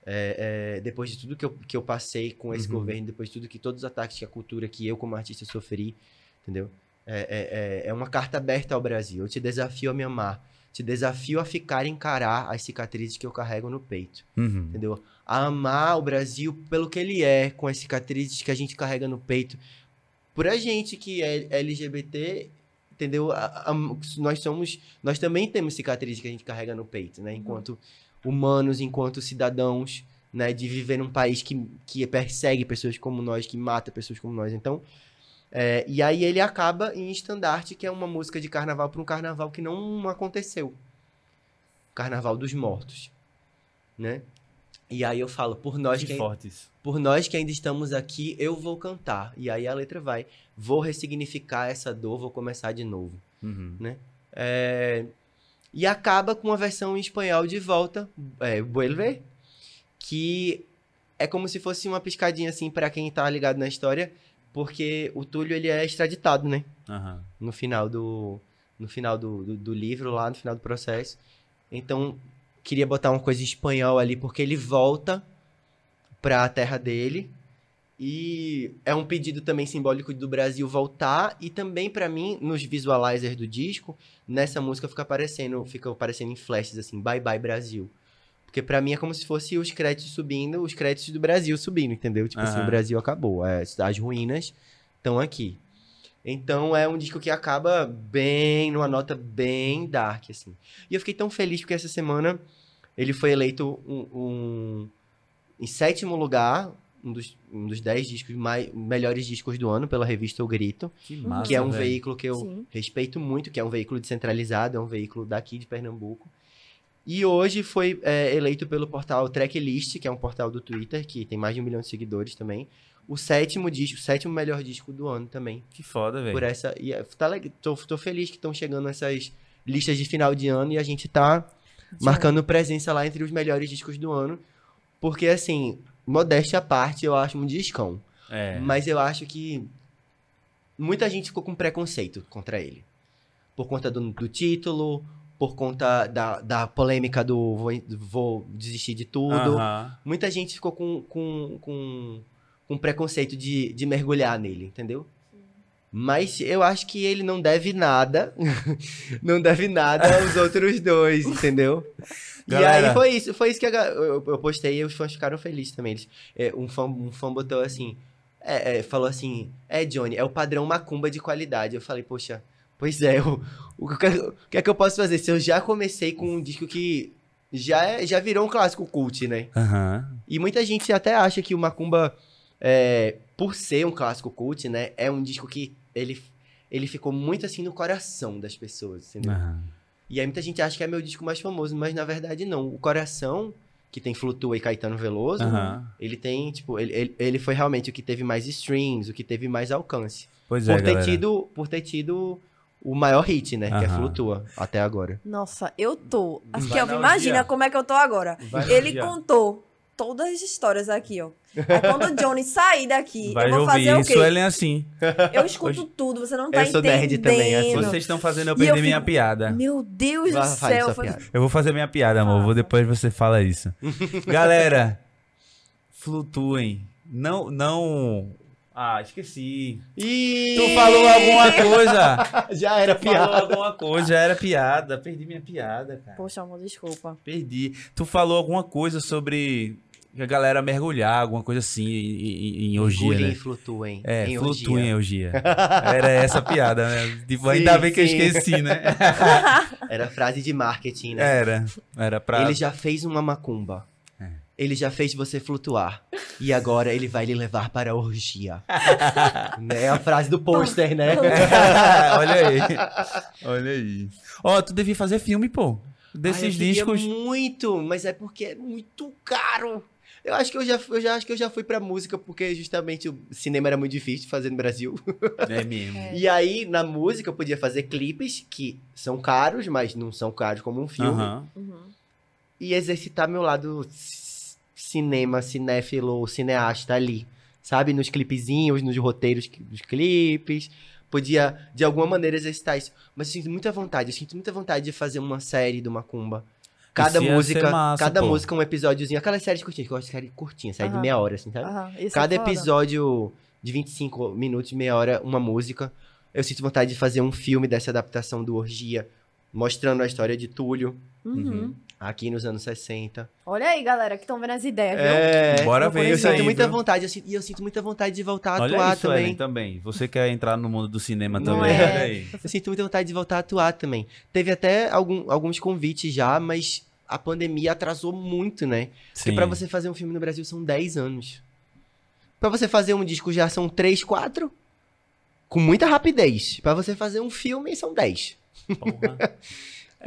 É, é, depois de tudo que eu, que eu passei com esse Uhum. governo, depois de tudo que todos os ataques que a cultura que eu como artista sofri, entendeu? É, é, é, é uma carta aberta ao Brasil. Eu te desafio a me amar. Te desafio a ficar encarar as cicatrizes que eu carrego no peito, Uhum. entendeu? A amar o Brasil pelo que ele é, com as cicatrizes que a gente carrega no peito. Por a gente que é LGBT, entendeu? A- a- nós somos, nós também temos cicatrizes que a gente carrega no peito, né? Enquanto humanos, enquanto cidadãos, né? De viver num país que, que persegue pessoas como nós, que mata pessoas como nós. Então, é, e aí ele acaba em Estandarte, que é uma música de carnaval para um carnaval que não aconteceu. Carnaval dos Mortos, né? E aí eu falo, por nós Que que, fortes. por nós que ainda estamos aqui, eu vou cantar. E aí a letra vai, vou ressignificar essa dor, vou começar de novo. Uhum. É, E acaba com uma versão em espanhol de volta, é, Vuelve, que é como se fosse uma piscadinha assim para quem tá ligado na história, porque o Túlio ele é extraditado, né? Aham. No final do no final do, do, do livro lá, no final do processo. Então, queria botar uma coisa em espanhol ali porque ele volta para a terra dele E é um pedido também simbólico do Brasil voltar. E também, pra mim, nos visualizers do disco, nessa música fica aparecendo, fica aparecendo em flashes assim, bye bye Brasil. Porque pra mim é como se fosse os créditos subindo, os créditos do Brasil subindo, entendeu? Tipo assim, Aham. o Brasil acabou. é, as ruínas estão aqui. Então é um disco que acaba bem, numa nota bem dark, assim. E eu fiquei tão feliz porque essa semana ele foi eleito um, um- em sétimo lugar, um dos, um dos dez discos mais, melhores discos do ano pela revista O Grito, Que massa, que é um velho. veículo que eu Sim. respeito muito, que é um veículo descentralizado, é um veículo daqui de Pernambuco. E hoje foi é, eleito pelo portal Tracklist, que é um portal do Twitter, que tem mais de um milhão de seguidores também. O sétimo disco, o sétimo melhor disco do ano também. Que foda, Por velho. essa. E é, tá, tô, tô feliz que estão chegando essas listas de final de ano e a gente tá marcando presença lá entre os melhores discos do ano. Porque, assim, modéstia à parte, eu acho um discão. É. Mas eu acho que muita gente ficou com preconceito contra ele. Por conta do, do título, por conta da, da polêmica do vou, vou desistir de tudo. Aham. Muita gente ficou com, com, com, com preconceito de, de mergulhar nele, entendeu? Mas eu acho que ele não deve nada. (laughs) não deve nada aos (laughs) outros dois, entendeu? E Galera. aí foi isso, foi isso que eu, eu postei e os fãs ficaram felizes também. Eles, é, um, fã, um fã botou assim, é, é, falou assim, é Johnny, é o padrão macumba de qualidade. Eu falei, poxa, pois é, o, o, que, o que é que eu posso fazer? Se eu já comecei com um disco que já, é- já virou um clássico cult, né? Aham. E muita gente até acha que o Macumba, é, por ser um clássico cult, né, é um disco que ele, ele ficou muito assim no coração das pessoas, entendeu? Aham. E aí muita gente acha que é meu disco mais famoso, mas na verdade não. O Coração, que tem Flutua e Caetano Veloso, Aham. ele tem, tipo, ele, ele, ele foi realmente o que teve mais streams, o que teve mais alcance. Pois é, por, ter galera. tido, por ter tido o maior hit, né, que é. Flutua, até agora. Nossa, eu tô. Vai Kelvin, na imagina como é que eu tô agora. Vai Ele contou todas as histórias aqui, ó. Aí quando o Johnny (laughs) sair daqui, Vai eu vou ouvir fazer o isso, quê? Ellen, assim. Eu escuto tudo, você não tá Eu sou entendendo. nerd também, assim. Vocês estão fazendo eu E eu perder minha fico- piada. Meu Deus Vai, do céu. Eu vou fazer minha piada, amor. Vou Faça. depois você fala isso. (laughs) Galera, flutuem. Não, não. Ah, esqueci. Ih! Tu falou alguma coisa. (laughs) Já era Tu falou piada. alguma coisa. Já era piada. Perdi minha piada, cara. Poxa, amor, desculpa. Perdi. Tu falou alguma coisa sobre a galera mergulhar, alguma coisa assim, em, em, em orgia, Mergulhem né? e flutuem. É, em flutuem em orgia. orgia. (laughs) Era essa piada, né? Tipo, Sim, ainda bem que eu sim. esqueci, né? (laughs) Era frase de marketing, né? Era. Era pra. Ele já fez uma macumba. É. Ele já fez você flutuar. E agora ele vai lhe levar para a orgia. (laughs) né? É a frase do pôster, né? Olha aí. Olha aí. Ó, tu devia fazer filme, pô. Ai, Desses eu queria discos. muito, mas é porque é muito caro. Eu acho que eu já, eu já acho que eu já fui pra música porque justamente o cinema era muito difícil de fazer no Brasil. (laughs) É mesmo. É. E aí, na música, eu podia fazer clipes que são caros, mas não são caros como um filme. Uhum. e exercitar meu lado cinema, cinéfilo, cineasta ali. Sabe? Nos clipezinhos, nos roteiros que- dos clipes. Podia, de alguma maneira, exercitar isso. Mas eu sinto muita vontade. Eu sinto muita vontade de fazer uma série do Macumba. Cada Isso ia música, ser massa, cada pô. música um episódiozinho. Aquelas séries curtinhas, que eu gosto de série curtinha, série de Aham. meia hora, assim, sabe? Aham, isso é Cada foda. episódio de 25 minutos, meia hora, uma música. Eu sinto vontade de fazer um filme dessa adaptação do Orgia, mostrando a história de Túlio, Uhum. Aqui nos anos 60. Olha aí, galera, que estão vendo as ideias, viu? É, Bora eu ver eu sinto aí. muita viu? vontade, eu sinto- e eu sinto muita vontade de voltar a Olha atuar isso, também. Ellen, também. Você quer entrar no mundo do cinema Não também. é? Eu sinto muita vontade de voltar a atuar também. Teve até algum- alguns convites já, mas a pandemia atrasou muito, né? Porque Sim. pra você fazer um filme no Brasil são 10 anos. Pra você fazer um disco já são 3, 4. Com muita rapidez. Pra você fazer um filme são 10. Porra. (laughs)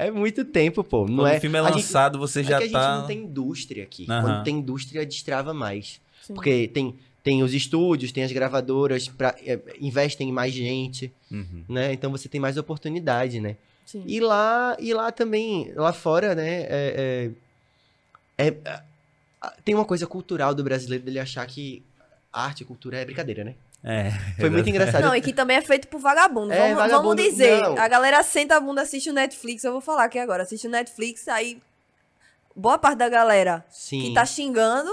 É muito tempo, pô. Não Quando é, o filme é a gente- lançado, você é já que a gente tá. não tem indústria aqui. Aham. Quando tem indústria, destrava mais. Sim. Porque tem, tem os estúdios, tem as gravadoras, pra, é, investem em mais gente, Uhum. né? Então você tem mais oportunidade, né? Sim. E lá, e lá também, lá fora, né? É, é- é- é- tem uma coisa cultural do brasileiro dele achar que arte e cultura é brincadeira, né? É. Foi muito engraçado. Não, e que também é feito por vagabundo. É, vamos, vagabundo, vamos dizer. não. A galera senta a bunda, assiste o Netflix. Eu vou falar aqui agora. Assiste o Netflix, aí. Boa parte da galera Sim. que tá xingando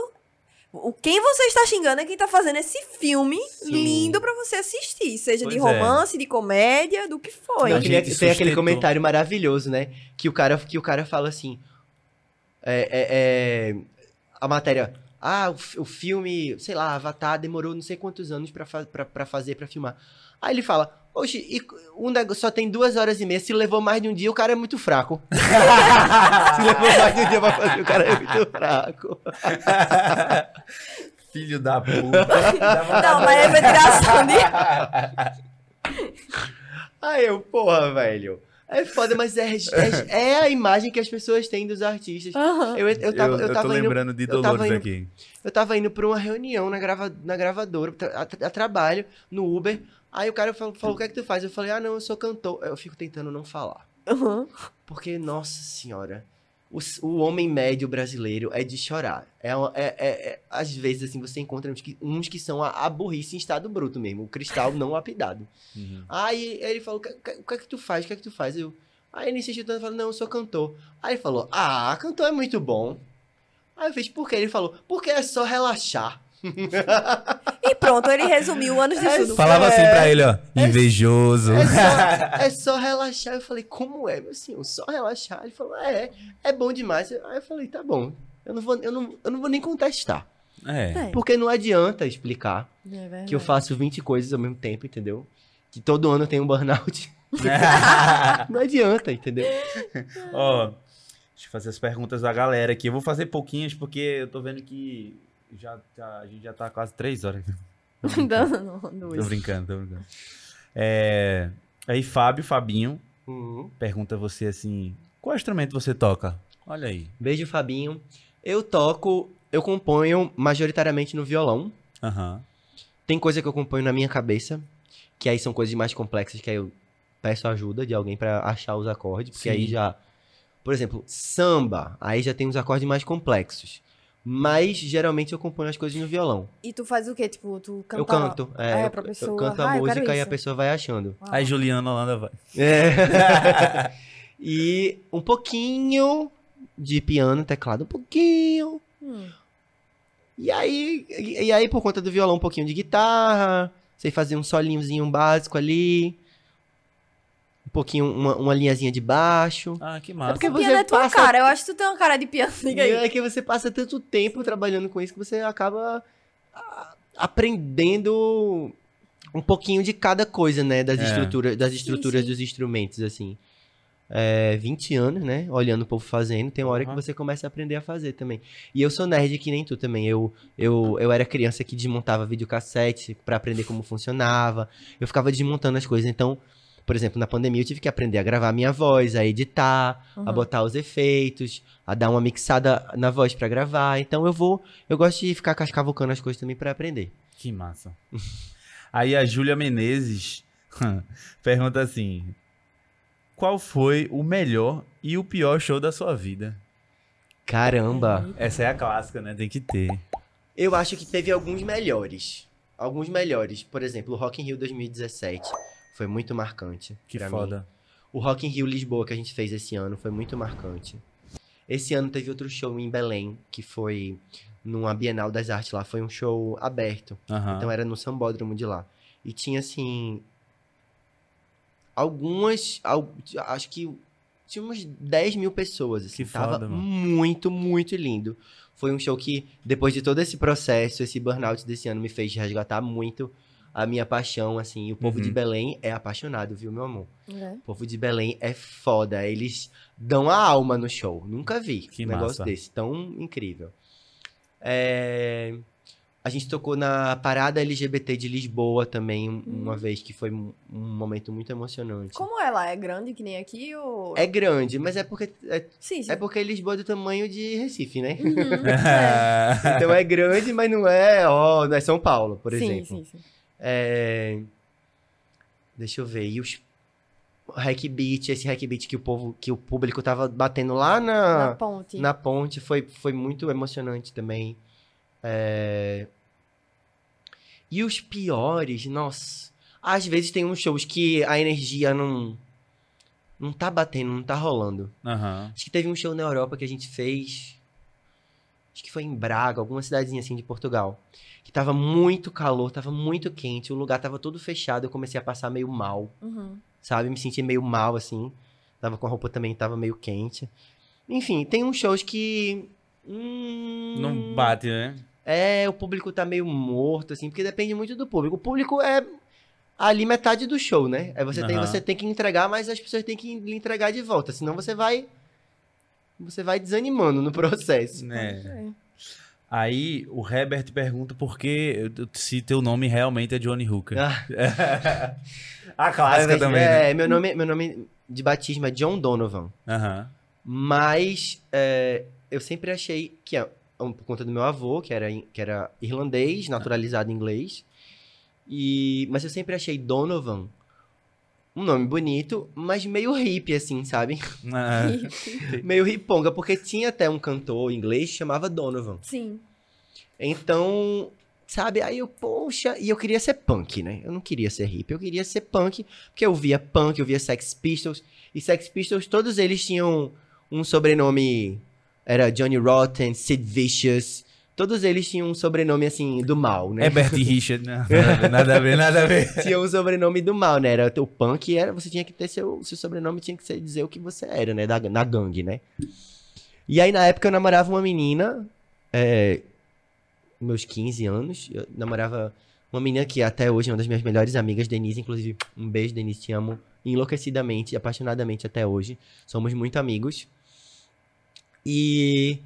O quem você está xingando é quem tá fazendo esse filme Sim. lindo pra você assistir. Seja de Pois é. romance, de comédia, do que foi. Não, A que gente nem- tem aquele sustentou. comentário maravilhoso, né? Que o cara, que o cara fala assim. É, é- é, a matéria. Ah, o, o filme, sei lá, Avatar demorou não sei quantos anos pra, fa fazer, pra filmar. Aí ele fala. Oxe, e um negócio só tem duas horas e meia. Se levou mais de um dia, o cara é muito fraco. (laughs) Se levou mais de um dia pra fazer, o cara é muito fraco. (laughs) Filho da puta. (laughs) Não, mas é ventilação de. Aí eu, porra, velho. É foda, mas é, é, é a imagem que as pessoas têm dos artistas. Aham. Eu, eu tava, eu, eu tava tô indo, lembrando de eu tava Dolores indo- aqui. Eu tava indo pra uma reunião na, grava, na gravadora, a, a trabalho, no Uber. Aí o cara falou, falou, o que é que tu faz? Eu falei, ah, não, eu sou cantor. Eu fico tentando não falar. Aham. Porque, nossa senhora, o, o homem médio brasileiro é de chorar. É, é- é- é- às vezes, assim, você encontra uns que, uns que são a, a burrice em estado bruto mesmo, o cristal não lapidado. (laughs) Uhum. Aí ele falou, o que, que é que tu faz? O que é que tu faz? Eu, aí ele insistiu tanto, falou, não, eu sou cantor. Aí ele falou, ah, cantor é muito bom. Aí eu fiz, por quê? Ele falou, porque é só relaxar. E pronto, ele resumiu anos de É estudo. Falava assim pra ele, ó. Invejoso. É só, (laughs) é só relaxar. Eu falei, como é, meu senhor? Só relaxar. Ele falou, é, é bom demais. Aí eu falei, tá bom. Eu não vou, eu não, eu não vou nem contestar. É. É. Porque não adianta explicar É que eu faço 20 coisas ao mesmo tempo, entendeu? Que todo ano tem um burnout. (laughs) não adianta, entendeu? Ó, deixa eu fazer as perguntas da galera aqui. Eu vou fazer pouquinhas porque eu tô vendo que já, já- a gente já tá quase três horas. (laughs) Tô brincando, Dando tô brincando. Tô brincando. É, aí, Fábio, Fabinho, Uhum. pergunta você assim: qual instrumento você toca? Olha aí. Beijo, Fabinho. Eu toco, eu componho majoritariamente no violão. Aham. Tem coisa que eu componho na minha cabeça, que aí são coisas mais complexas, que aí eu peço ajuda de alguém pra achar os acordes, porque Sim. aí já. Por exemplo, samba, aí já tem uns acordes mais complexos. Mas geralmente eu componho as coisas no violão. E tu faz o quê? Tipo, tu canta... eu canto. É, Ah, é eu, pra eu pessoa. canto Ah, a quero música e a pessoa vai achando. Ah. Aí, Juliana Holanda vai. É. (laughs) e um pouquinho de piano, teclado, um pouquinho. Hum. E aí, e aí, por conta do violão, um pouquinho de guitarra, sei fazer um solinhozinho básico ali, pouquinho, uma, uma linhazinha de baixo. Ah, que É massa. porque O piano você é tua passa- cara. Eu acho que tu tem uma cara de piano. Diga aí. É que você passa tanto tempo trabalhando com isso que você acaba ah, aprendendo um pouquinho de cada coisa, né? Das É. estruturas, das estruturas sim. dos instrumentos, assim. É, 20 anos, né? Olhando o povo fazendo, tem uma hora Uhum. que você começa a aprender a fazer também. E eu sou nerd que nem tu também. Eu, eu, eu era criança que desmontava videocassete pra aprender como funcionava. Eu ficava desmontando as coisas. Então, por exemplo, na pandemia eu tive que aprender a gravar minha voz, a editar, a Uhum. botar os efeitos, a dar uma mixada na voz pra gravar. Então eu vou, eu gosto de ficar cascavucando as coisas também pra aprender. Que massa. (laughs) Aí a Júlia Menezes (laughs) pergunta assim: Qual foi o melhor e o pior show da sua vida? Caramba! Essa é a clássica, né? Tem que ter. Eu acho que teve alguns melhores. Alguns melhores. Por exemplo, o Rock in Rio 2017 foi muito marcante. Que pra mim. foda. O Rock in Rio Lisboa que a gente fez esse ano foi muito marcante. Esse ano teve outro show em Belém, que foi numa Bienal das Artes lá. Foi um show aberto. Então era no Sambódromo de lá. E tinha, assim. Algumas. al- Acho que. Tinha umas 10 mil pessoas. Assim, Que Tava foda, muito, muito lindo. Foi um show que, depois de todo esse processo, esse burnout desse ano, me fez resgatar muito a minha paixão, assim. E o povo de Uhum. Belém é apaixonado, viu, meu amor? É. O povo de Belém é foda. Eles dão a alma no show. Nunca vi Que um negócio massa. desse. Tão incrível. É, A gente tocou na Parada LGBT de Lisboa também, um- uma vez, que foi um momento muito emocionante. Como é lá? É grande que nem aqui ou... É grande, mas é porque, é, Sim, sim. é porque Lisboa é do tamanho de Recife, né? Uhum, (laughs) é. Então é grande, mas não é, ó, não é São Paulo, por sim, exemplo. sim, sim. É, Deixa eu ver. E os hack beat, esse hack beat que o povo, que o público tava batendo lá Na na, ponte. na ponte foi, foi muito emocionante também. É, E os piores, nossa. Às vezes tem uns shows que a energia não não tá batendo, não tá rolando. Aham. Acho que teve um show na Europa que a gente fez acho que foi em Braga, alguma cidadezinha assim de Portugal. Que tava muito calor, tava muito quente, o lugar tava todo fechado, eu comecei a passar meio mal, Uhum. sabe? Me senti meio mal, assim. Tava com a roupa também, tava meio quente. Enfim, tem uns shows que. hum, Não bate, né? É, o público tá meio morto, assim, porque depende muito do público. O público é ali metade do show, né? Aí você, tem, Aham. você tem que entregar, mas as pessoas têm que lhe entregar de volta. Senão você vai. Você vai desanimando no processo. É. Aí o Herbert pergunta por que se teu nome realmente é Johnny Hooker. Ah, (laughs) A clássica é, também, né? é, meu, nome, meu nome de batismo é John Donovan. Mas é, eu sempre achei que, é, por conta do meu avô, que era, que era irlandês, naturalizado em inglês, e, mas eu sempre achei Donovan um nome bonito, mas meio hippie, assim, sabe? Ah, meio riponga, porque tinha até um cantor inglês que chamava Donovan. Sim. Então, sabe, aí eu, poxa, e eu queria ser punk, né? Eu não queria ser hippie, eu queria ser punk, porque eu via punk, eu via Sex Pistols, e Sex Pistols, todos eles tinham um sobrenome, era Johnny Rotten, Sid Vicious, todos eles tinham um sobrenome, assim, do mal, né? Herbert e Richard, né? (laughs) Nada a ver, nada a ver. tinha um sobrenome do mal, né? Era o punk, era, você tinha que ter seu, seu sobrenome, tinha que ser, dizer o que você era, né? Da, na gangue, né? E aí, na época, eu namorava uma menina, é, meus 15 anos, eu namorava uma menina que até hoje é uma das minhas melhores amigas, Denise, inclusive, um beijo, Denise, te amo enlouquecidamente, apaixonadamente até hoje, somos muito amigos. E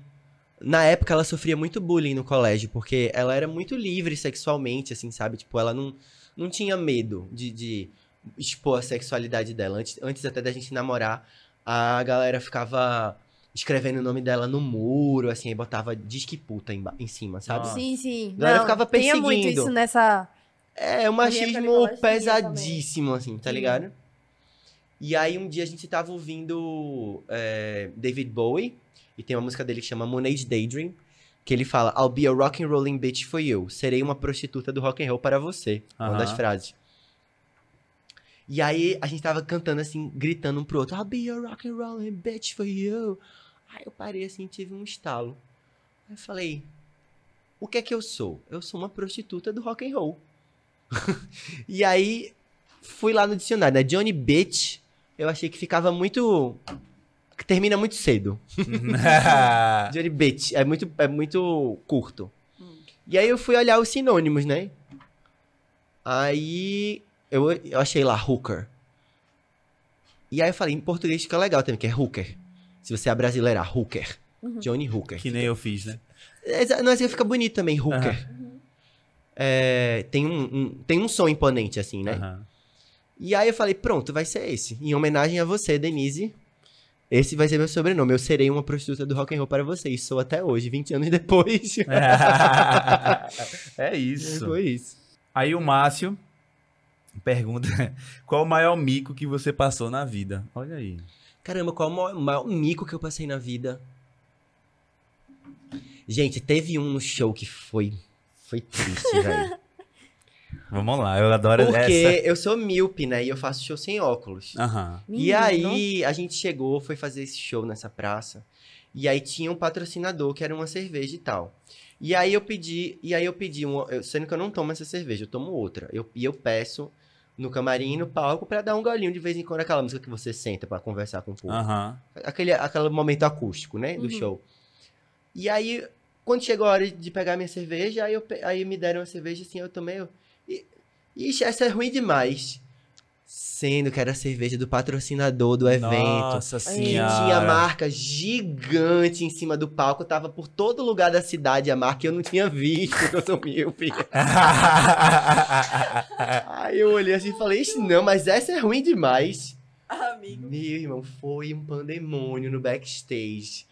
na época ela sofria muito bullying no colégio, porque ela era muito livre sexualmente, assim, sabe? Tipo, ela não, não tinha medo de, de expor a sexualidade dela. Antes, antes até da gente namorar, a galera ficava escrevendo o nome dela no muro, assim, aí botava disque puta em, em cima, sabe? Nossa. Sim, sim. Galera Não, ficava Tinha muito perseguindo. isso nessa. É, de machismo pesadíssimo, assim, tá Sim. E aí um dia a gente tava ouvindo é, David Bowie, e tem uma música dele que chama Moonage Daydream, que ele fala, I'll be a rock and rolling bitch for you. Serei uma prostituta do rock and roll para você. Uma das frases. E aí a gente tava cantando assim, gritando um pro outro, I'll be a rock and rolling bitch for you. Aí eu parei assim, tive um estalo. Aí eu falei, o que é que eu sou? Eu sou uma prostituta do rock and roll. (laughs) e aí fui lá no dicionário, né? Johnny Bitch, eu achei que ficava muito que termina muito cedo. (laughs) Johnny Bitch é muito é muito curto. E aí eu fui olhar os sinônimos, né? Aí eu, eu achei lá hooker. E aí eu falei, em português fica legal também, que é hooker. Se você é brasileira, hooker. Uhum. Johnny Hooker. que nem eu fiz, né? Exa- Não, assim fica bonito também, hooker. É, tem, um, um- tem um som imponente, assim, né? Aham. E aí eu falei, pronto, vai ser esse. Em homenagem a você, Denise. Esse vai ser meu sobrenome. Eu serei uma prostituta do rock and roll para você. E sou até hoje, 20 anos (laughs) depois. é isso. Foi isso. Aí o Márcio pergunta: (laughs) qual o maior mico que você passou na vida? Olha aí. Caramba, qual o maior, o maior mico que eu passei na vida? Gente, teve um no show que foi. Foi triste, (laughs) velho. Vamos lá, eu adoro Porque essa. eu sou míope, né? E eu faço show sem óculos. Aham. E aí, a gente chegou, foi fazer esse show nessa praça. E aí tinha um patrocinador que era uma cerveja e tal. E aí eu pedi, e aí eu pedi, um, eu- sendo que eu não tomo essa cerveja, eu tomo outra. Eu, e eu peço no camarim, no palco, pra dar um golinho de vez em quando, aquela música que você senta pra conversar com o público. Aham. Aquele, aquele momento acústico, né, do Uhum. show. E aí, quando chegou a hora de pegar minha cerveja, aí, eu, aí me deram uma cerveja assim, eu tomei, eu, e, ixi, essa é ruim demais. Sendo que era a cerveja do patrocinador do evento. Nossa Que senhora. tinha marca gigante em cima do palco, tava por todo lugar da cidade a marca e eu não tinha visto, porque eu sou míope. (laughs) Aí eu olhei assim e falei, "Ixi, não, mas essa é ruim demais. Amigo. Meu irmão, foi um pandemônio no backstage.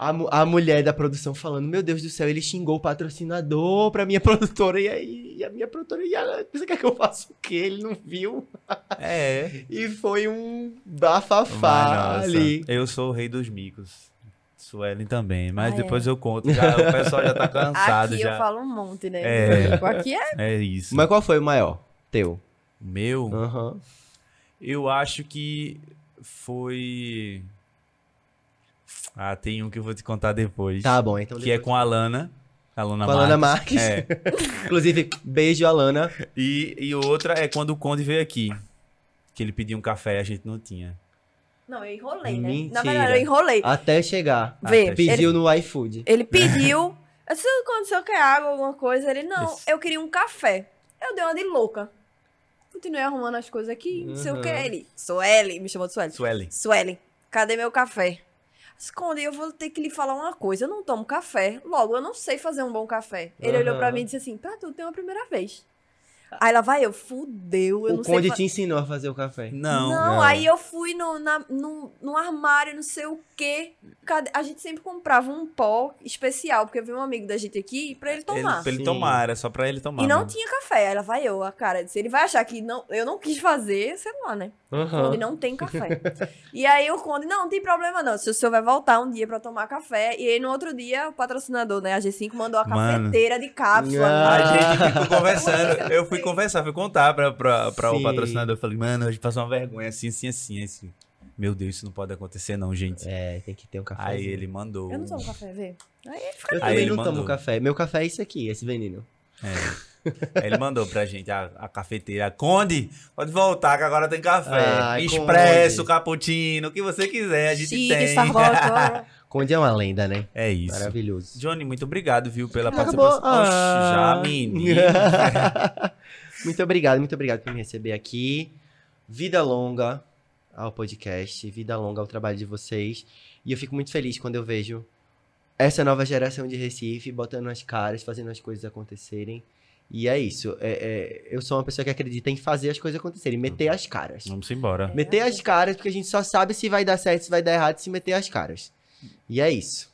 A, a mulher da produção falando, meu Deus do céu, ele xingou o patrocinador pra minha (laughs) produtora. E aí, e a minha produtora, e ela, você quer que eu faça o quê? Ele não viu. (laughs) é. E foi um bafafá ali. Eu sou o rei dos micos. Suelen também, mas Ah, é. depois eu conto. Já, o pessoal já tá (laughs) cansado Aqui já. eu falo um monte, né? É. Aqui é. É isso. Mas qual foi o maior? Teu. Meu, Aham. eu acho que foi Ah, tem um que eu vou te contar depois. Tá bom, então que é com a Alana. A Alana Com a Alana Marques. Marques. É. (laughs) Inclusive, beijo, Alana. E, e outra é quando o Conde veio aqui. Que ele pediu um café e a gente não tinha. Não, eu enrolei, né? Mentira. Na verdade, eu enrolei. Até chegar. Vê, Até Pediu ele, no iFood. ele pediu. Eu disse, quando você quer água, alguma coisa? Ele, não, Isso. eu queria um café. Eu dei uma de louca. Continuei arrumando as coisas aqui, não sei o que. Uhum. Ele, Sueli, me chamou de Sueli. Suelen. Sueli, cadê meu café? Esconde, eu vou ter que lhe falar uma coisa. Eu não tomo café. Logo, eu não sei fazer um bom café. Ele Aham. olhou pra mim e disse assim: pra tu tem uma primeira vez. Aí lá vai eu, fudeu, eu O não sei Conde fa- te ensinou a fazer o café. Não. não, não. aí eu fui no, na- no, no armário, não sei o quê. Cadê- A gente sempre comprava um pó especial, porque veio um amigo da gente aqui pra ele Ele, tomar. pra ele Sim. tomar, era só pra ele tomar. E não mesmo. tinha café. Aí lá vai eu, a cara. Disse, ele vai achar que não, eu não quis fazer, sei lá, né? Aham. Conde não tem café. e aí o Conde, não, não tem problema não. Se o senhor vai voltar um dia pra tomar café. E aí no outro dia, o patrocinador, né, a G5, mandou a Mano. cafeteira de cápsula. Ah. A gente ficou conversando. (laughs) Eu fui conversar, fui contar pra, pra, pra o patrocinador. Eu falei, mano, a gente passou uma vergonha assim, assim, assim, assim. Meu Deus, isso não pode acontecer, não, gente. É, tem que ter um café. Aí ele mandou. Eu não tomo café, vê. Aí ele fica Eu Aí também ele não mandou. tomo café. Meu café é isso aqui, esse veneno. Aí ele mandou pra gente a, a cafeteira. Conde, pode voltar que agora tem café. Ai, Expresso, Conde. cappuccino, o que você quiser, a gente Chique, tem. (laughs) Conde é uma lenda, né? É isso. Maravilhoso. Johnny, muito obrigado, viu, pela Acabou. participação. Oxe, já, Ah. menino. (laughs) muito obrigado, muito obrigado por me receber aqui. Vida longa ao podcast, vida longa ao trabalho de vocês. E eu fico muito feliz quando eu vejo essa nova geração de Recife botando as caras, fazendo as coisas acontecerem. E é isso. É, é, eu sou uma pessoa que acredita em fazer as coisas acontecerem, meter as caras. Vamos embora. Meter as caras, porque a gente só sabe se vai dar certo, se vai dar errado, se meter as caras. E é isso.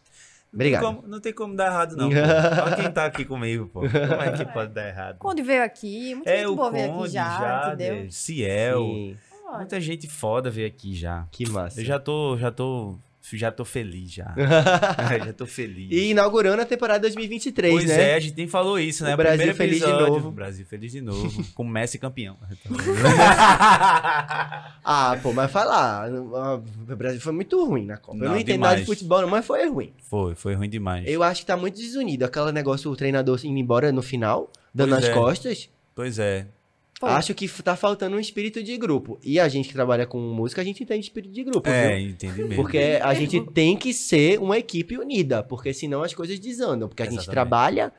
Obrigado. Não tem como, não tem como dar errado, não. pô. (laughs) Olha quem tá aqui comigo, pô. Como é que pode dar errado? Conde veio aqui, muita É gente o boa aqui já, Jader, entendeu? Ciel. Sim, Muita gente foda veio aqui já. que massa. Eu já tô, já tô, já tô feliz já. (laughs) já tô feliz. E inaugurando a temporada 2023, pois né? é, a gente nem falou isso, né? O Brasil Primeiro feliz de episódio, novo. Brasil feliz de novo. (laughs) Com Messi campeão. (laughs) Ah, pô, mas falar. O Brasil foi muito ruim na Copa. eu Não, não entendo nada de demais. futebol, não, mas foi ruim. foi, foi ruim demais. Eu acho que tá muito desunido. Aquele negócio, o treinador indo embora no final, dando Pois as é. costas. Pois é. Pô. Acho que tá faltando um espírito de grupo. E a gente que trabalha com música, a gente entende espírito de grupo, É, viu? entendi mesmo. Porque a gente tem que ser uma equipe unida, porque senão as coisas desandam. Porque a gente Exatamente. trabalha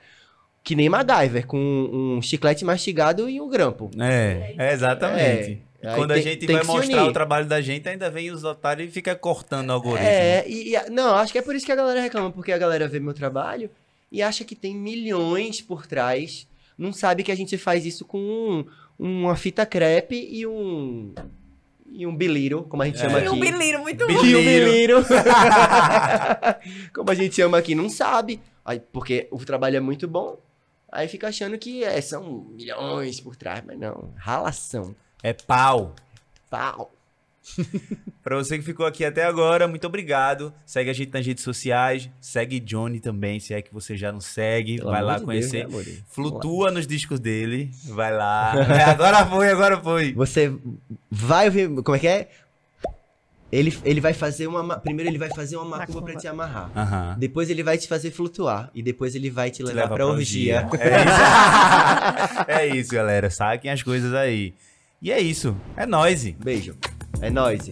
que nem MacGyver, com um chiclete mastigado e um grampo. É, é exatamente. É, Quando a tem- gente tem vai mostrar o trabalho da gente, ainda vem os otários e fica cortando o algoritmo. É, e, e- não, acho que é por isso que a galera reclama, porque a galera vê meu trabalho e acha que tem milhões por trás, não sabe que a gente faz isso com uma fita crepe e um e um biliro, como a gente É. chama E aqui. um biliro muito Bil- bom. E um biliro. (laughs) como a gente chama aqui, não sabe, aí, porque o trabalho é muito bom. Aí fica achando que é, são milhões por trás, mas não, ralação. É pau. Pau. (laughs) Pra você que ficou aqui até agora, muito obrigado. Segue a gente nas redes sociais. Segue Johnny também, se é que você já não segue. Pelo vai lá de conhecer. Deus, né? Flutua nos discos dele. Vai lá. É, agora foi, agora foi. Você vai ouvir. Como é que é? Ele, ele vai fazer uma. ma- Primeiro ele vai fazer uma macumba pra te amarrar. Aham. Depois ele vai te fazer flutuar. E depois ele vai te Te levar leva pra orgia. É isso. (laughs) é isso, galera. Saquem as coisas aí. E é isso. É nóis. Beijo. É nóis.